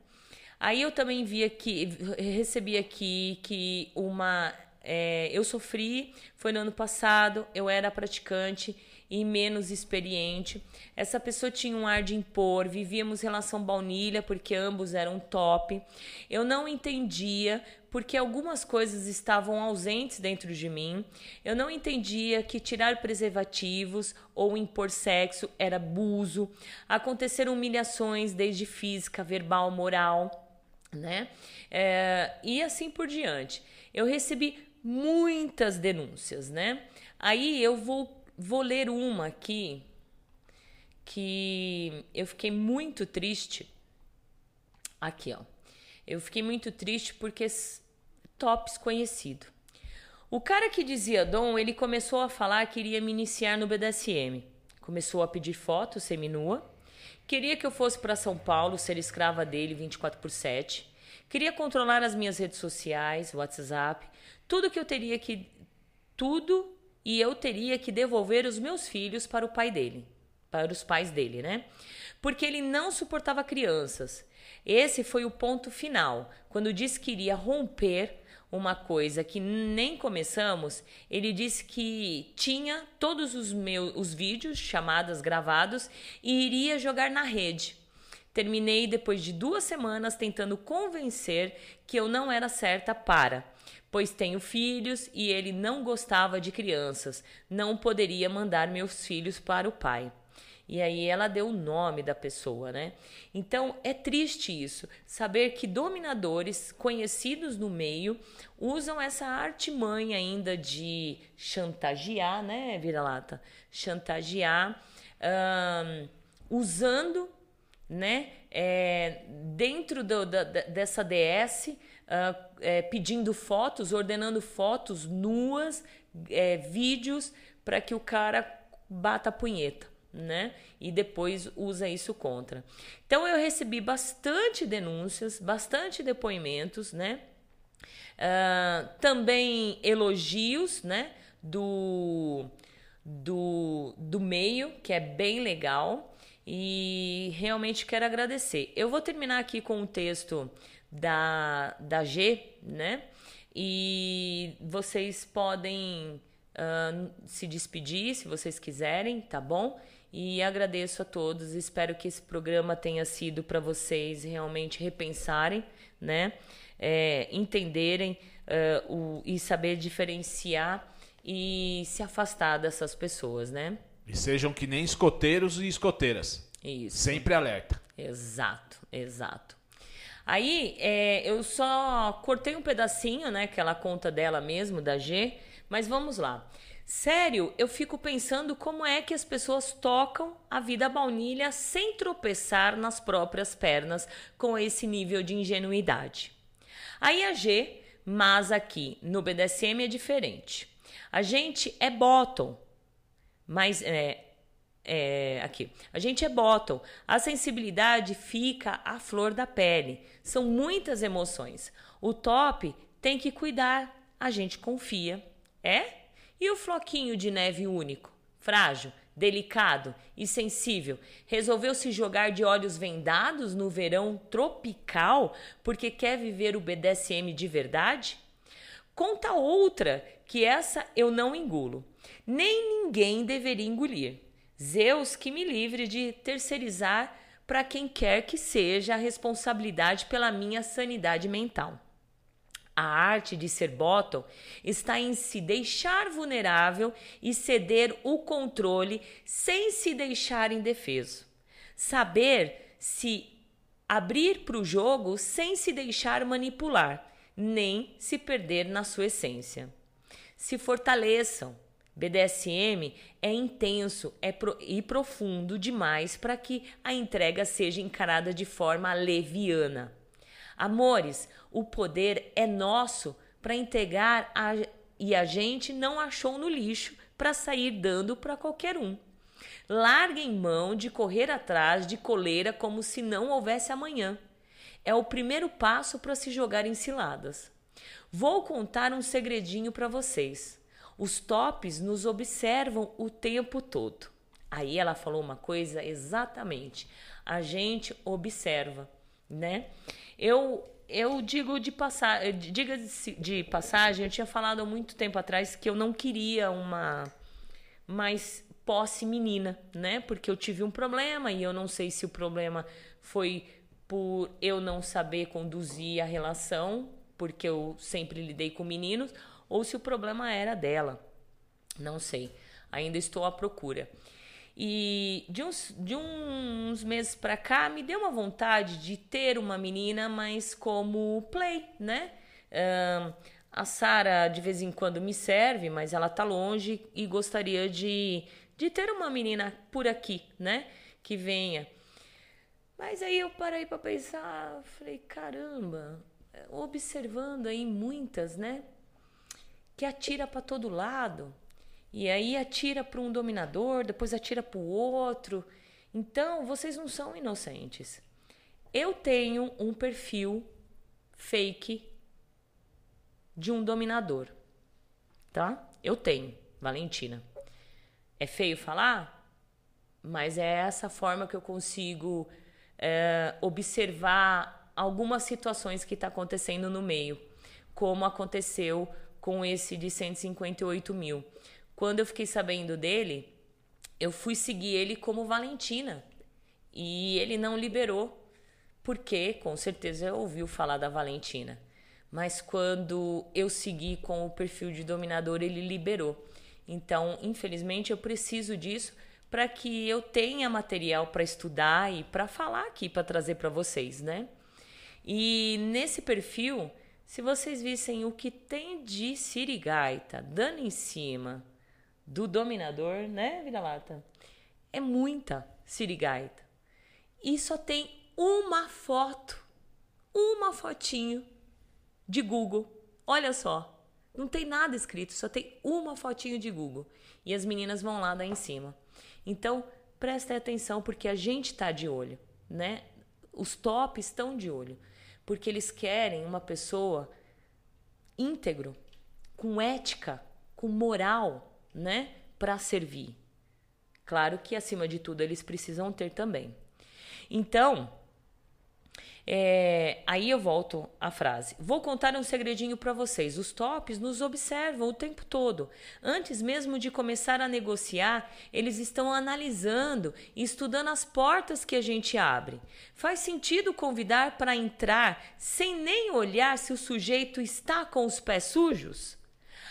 Aí eu também vi aqui, recebi aqui que uma. É, eu sofri, foi no ano passado, eu era praticante e menos experiente. Essa pessoa tinha um ar de impor, vivíamos relação baunilha porque ambos eram top. Eu não entendia porque algumas coisas estavam ausentes dentro de mim. Eu não entendia que tirar preservativos ou impor sexo era abuso. Aconteceram humilhações, desde física, verbal, moral, né? É, e assim por diante. Eu recebi muitas denúncias, né? Aí eu vou Vou ler uma aqui que eu fiquei muito triste. Aqui, ó. Eu fiquei muito triste porque tops conhecido. O cara que dizia Dom, ele começou a falar que iria me iniciar no BDSM. Começou a pedir fotos seminua. Queria que eu fosse para São Paulo, ser escrava dele 24 por 7. Queria controlar as minhas redes sociais, WhatsApp, tudo que eu teria que tudo e eu teria que devolver os meus filhos para o pai dele, para os pais dele, né? Porque ele não suportava crianças. Esse foi o ponto final. Quando disse que iria romper uma coisa que nem começamos, ele disse que tinha todos os meus os vídeos, chamadas gravados e iria jogar na rede. Terminei depois de duas semanas tentando convencer que eu não era certa para pois tenho filhos e ele não gostava de crianças, não poderia mandar meus filhos para o pai. E aí ela deu o nome da pessoa, né? Então é triste isso, saber que dominadores conhecidos no meio usam essa artimanha ainda de chantagear, né, vira-lata? Chantagear, usando, né, é, dentro do, da, dessa DS uh, é, pedindo fotos, ordenando fotos nuas, é, vídeos, para que o cara bata a punheta, né? E depois usa isso contra. Então eu recebi bastante denúncias, bastante depoimentos, né? Uh, também elogios, né? Do, do, do meio, que é bem legal. E realmente quero agradecer. Eu vou terminar aqui com um texto da, da G, né? E vocês podem uh, se despedir se vocês quiserem, tá bom? E agradeço a todos. Espero que esse programa tenha sido para vocês realmente repensarem, né? É, entenderem uh, o, e saber diferenciar e se afastar dessas pessoas, né? E sejam que nem escoteiros e escoteiras. Isso. Sempre alerta. Exato, exato. Aí é, eu só cortei um pedacinho, né? Aquela conta dela mesmo, da G, mas vamos lá. Sério, eu fico pensando como é que as pessoas tocam a vida baunilha sem tropeçar nas próprias pernas com esse nível de ingenuidade. Aí a G, mas aqui no BDSM é diferente. A gente é bottom, mas é, é, aqui. A gente é bottom. A sensibilidade fica à flor da pele. São muitas emoções. O top tem que cuidar. A gente confia. É? E o floquinho de neve único? Frágil, delicado e sensível, resolveu se jogar de olhos vendados no verão tropical porque quer viver o BDSM de verdade? Conta outra que essa eu não engulo. Nem ninguém deveria engolir. Zeus que me livre de terceirizar para quem quer que seja a responsabilidade pela minha sanidade mental. A arte de ser bottom está em se deixar vulnerável e ceder o controle sem se deixar indefeso. Saber se abrir para o jogo sem se deixar manipular, nem se perder na sua essência. Se fortaleçam, BDSM é intenso é pro, e profundo demais para que a entrega seja encarada de forma leviana. Amores, o poder é nosso para entregar a, e a gente não achou no lixo para sair dando para qualquer um. Larguem mão de correr atrás de coleira como se não houvesse amanhã. É o primeiro passo para se jogar em ciladas. Vou contar um segredinho para vocês. Os tops nos observam o tempo todo. Aí ela falou uma coisa exatamente. A gente observa, né? Eu eu digo de passar, diga de passagem, eu tinha falado há muito tempo atrás que eu não queria uma mais posse menina, né? Porque eu tive um problema e eu não sei se o problema foi por eu não saber conduzir a relação, porque eu sempre lidei com meninos, ou se o problema era dela. Não sei. Ainda estou à procura. E de uns, de uns meses para cá me deu uma vontade de ter uma menina, mas como play, né? A Sara de vez em quando me serve, mas ela tá longe e gostaria de, de ter uma menina por aqui, né? Que venha. Mas aí eu parei para pensar, falei, caramba, observando aí muitas, né? Que atira para todo lado e aí atira para um dominador, depois atira para o outro. Então, vocês não são inocentes. Eu tenho um perfil fake de um dominador, tá? Eu tenho, Valentina. É feio falar, mas é essa forma que eu consigo é, observar algumas situações que está acontecendo no meio, como aconteceu com esse de 158 mil. Quando eu fiquei sabendo dele, eu fui seguir ele como Valentina. E ele não liberou, porque com certeza ouviu falar da Valentina. Mas quando eu segui com o perfil de dominador, ele liberou. Então, infelizmente, eu preciso disso para que eu tenha material para estudar e para falar aqui, para trazer para vocês, né? E nesse perfil, se vocês vissem o que tem de sirigaita dando em cima, do dominador, né, vira-lata? É muita sirigaita. E só tem uma foto, uma fotinho de Google. Olha só, não tem nada escrito, só tem uma fotinho de Google. E as meninas vão lá dar em cima. Então, prestem atenção porque a gente está de olho, né? Os tops estão de olho, porque eles querem uma pessoa íntegro, com ética, com moral, né, para servir. Claro que acima de tudo eles precisam ter também. Então, é, aí eu volto à frase. Vou contar um segredinho para vocês. Os tops nos observam o tempo todo. Antes mesmo de começar a negociar, eles estão analisando e estudando as portas que a gente abre. Faz sentido convidar para entrar sem nem olhar se o sujeito está com os pés sujos?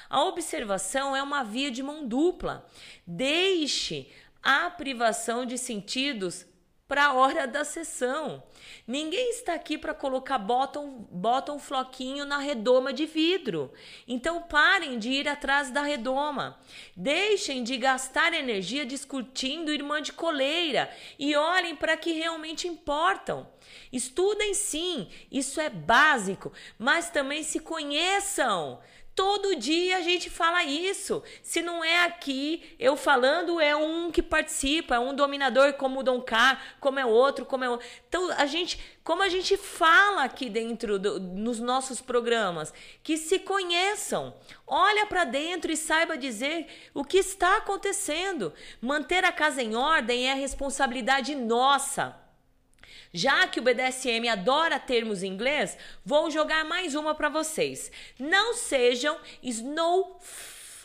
A observação é uma via de mão dupla. Deixe a privação de sentidos para a hora da sessão. Ninguém está aqui para colocar bottom, bottom floquinho na redoma de vidro. Então parem de ir atrás da redoma. Deixem de gastar energia discutindo irmã de coleira e olhem para que realmente importam. Estudem sim, isso é básico, mas também se conheçam. Todo dia a gente fala isso. Se não é aqui eu falando, é um que participa, é um dominador como o Dom K, como é outro, como é outro. Então, a gente, como a gente fala aqui dentro do, nos nossos programas, que se conheçam. Olha para dentro e saiba dizer o que está acontecendo. Manter a casa em ordem é responsabilidade nossa. Já que o BDSM adora termos em inglês, vou jogar mais uma para vocês. Não sejam snowflake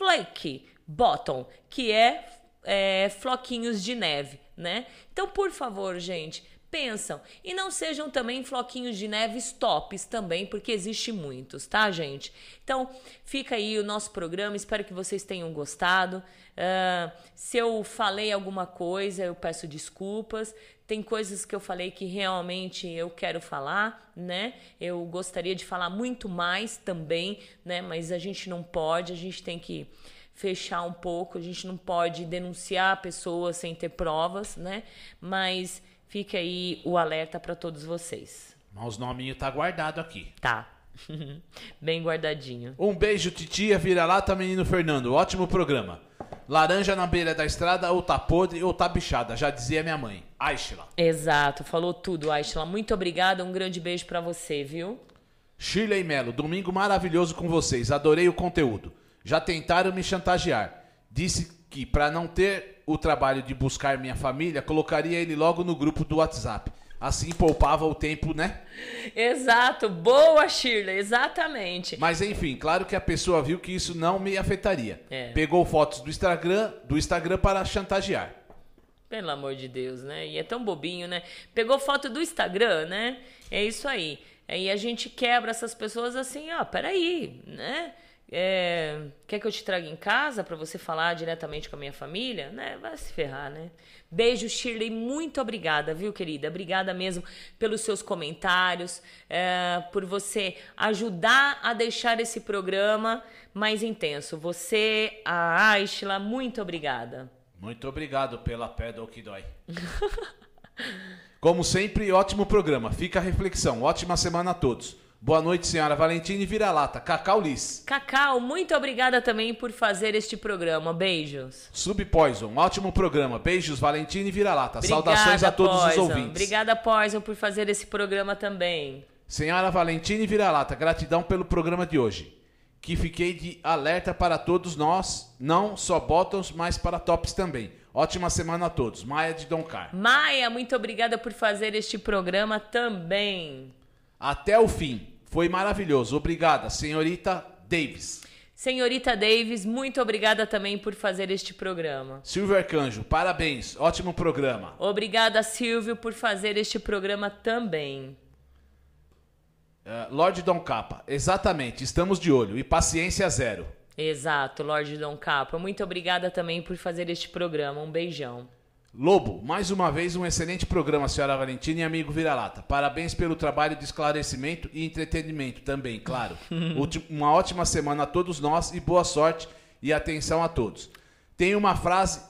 bottom, que é, é floquinhos de neve, né? Então, por favor, gente, pensam. E não sejam também floquinhos de neve tops também, porque existe muitos, tá, gente? Então, fica aí o nosso programa. Espero que vocês tenham gostado. Uh, se eu falei alguma coisa, eu peço desculpas. Tem coisas que eu falei que realmente eu quero falar, né? Eu gostaria de falar muito mais também, né? Mas a gente não pode, a gente tem que fechar um pouco, a gente não pode denunciar a pessoa sem ter provas, né? Mas fica aí o alerta para todos vocês. Mas os nominhos tá guardado aqui. Tá. Bem guardadinho. Um beijo, titia, vira-lata, menino Fernando. Ótimo programa. Laranja na beira da estrada ou tá podre ou tá bichada, já dizia minha mãe. Aishla. Exato, falou tudo, Aishla. Muito obrigada, um grande beijo para você, viu? Shirley Melo, domingo maravilhoso com vocês. Adorei o conteúdo. Já tentaram me chantagear. Disse que para não ter o trabalho de buscar minha família, colocaria ele logo no grupo do WhatsApp. Assim poupava o tempo, né? Exato, boa Shirley, exatamente. Mas enfim, claro que a pessoa viu que isso não me afetaria. É. Pegou fotos do Instagram, do Instagram para chantagear. Pelo amor de Deus, né? E é tão bobinho, né? Pegou foto do Instagram, né? É isso aí. Aí a gente quebra essas pessoas assim, ó, peraí, né? É, quer que eu te traga em casa para você falar diretamente com a minha família? Né? Vai se ferrar, né? Beijo, Shirley. Muito obrigada, viu, querida? Obrigada mesmo pelos seus comentários, é, por você ajudar a deixar esse programa mais intenso. Você, a Aishla, muito obrigada. Muito obrigado pela pedra que dói. Como sempre, ótimo programa. Fica a reflexão. Ótima semana a todos. Boa noite, senhora Valentina e vira-lata. Cacau Liz. Cacau, muito obrigada também por fazer este programa. Beijos. Subpoison, ótimo programa. Beijos, Valentina e vira-lata. Saudações a todos os Poison. ouvintes. Obrigada, Poison, por fazer esse programa também. Senhora Valentina e vira-lata, gratidão pelo programa de hoje. Que fiquei de alerta para todos nós, não só bottoms, mas para tops também. Ótima semana a todos. Maia de Doncar. Maia, muito obrigada por fazer este programa também. Até o fim. Foi maravilhoso. Obrigada, senhorita Davis. Senhorita Davis, muito obrigada também por fazer este programa. Silvio Arcanjo, parabéns. Ótimo programa. Obrigada, Silvio, por fazer este programa também. Uh, Lorde Dom Capa, exatamente, estamos de olho. E paciência zero. Exato, Lorde Dom Capa. Muito obrigada também por fazer este programa. Um beijão. Lobo, mais uma vez um excelente programa, senhora Valentina e amigo Vira-Lata. Parabéns pelo trabalho de esclarecimento e entretenimento também, claro. Uma ótima semana a todos nós e boa sorte e atenção a todos. Tem uma frase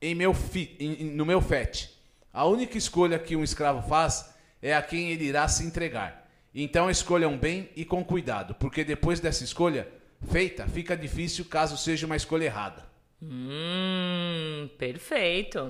em meu fi- em- no meu FET. A única escolha que um escravo faz é a quem ele irá se entregar. Então escolham bem e com cuidado, porque depois dessa escolha feita, fica difícil caso seja uma escolha errada. Hum, perfeito.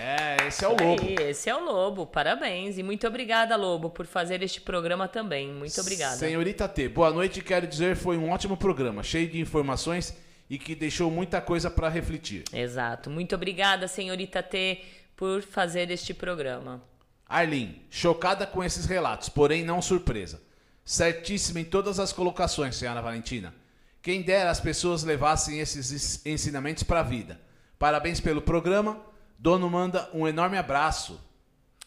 É, esse é o lobo. Aí, esse é o Lobo. Parabéns. E muito obrigada, Lobo, por fazer este programa também. Muito obrigada. Senhorita T, boa noite. Quero dizer, foi um ótimo programa, cheio de informações e que deixou muita coisa para refletir. Exato. Muito obrigada, senhorita T, por fazer este programa. Arlene, chocada com esses relatos, porém não surpresa. Certíssima em todas as colocações, senhora Valentina. Quem dera as pessoas levassem esses ens- ensinamentos para a vida. Parabéns pelo programa. Dono manda um enorme abraço.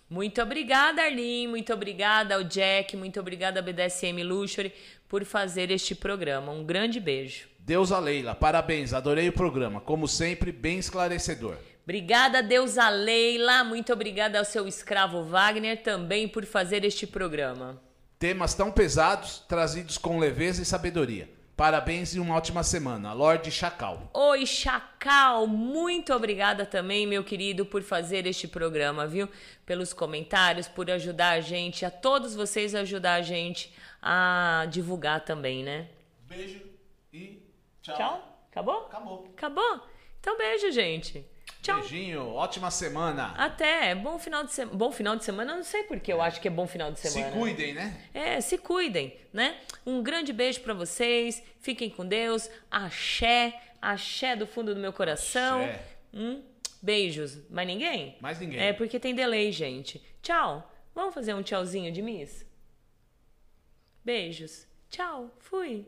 Muito obrigada, Arlene. Muito obrigada ao Jack. Muito obrigada, BDSM Luxury, por fazer este programa. Um grande beijo. Deus a Leila, parabéns, adorei o programa. Como sempre, bem esclarecedor. Obrigada, Deusa Leila. Muito obrigada ao seu escravo Wagner também por fazer este programa. Temas tão pesados, trazidos com leveza e sabedoria. Parabéns e uma ótima semana. Lorde Chacal. Oi, Chacal, muito obrigada também, meu querido, por fazer este programa, viu? Pelos comentários, por ajudar a gente, a todos vocês ajudar a gente a divulgar também, né? Beijo e Tchau. Acabou? Acabou. Acabou? Então beijo, gente. Tchau. Beijinho, ótima semana. Até, bom final de semana. Bom final de semana, não sei porque eu acho que é bom final de Se semana. cuidem, né? É, se cuidem, né? Um grande beijo pra vocês. Fiquem com Deus. Axé, axé do fundo do meu coração. Axé. Hum, beijos. Mais ninguém? Mais ninguém. É porque tem delay, gente. Tchau. Vamos fazer um tchauzinho de miss? Beijos. Tchau. Fui.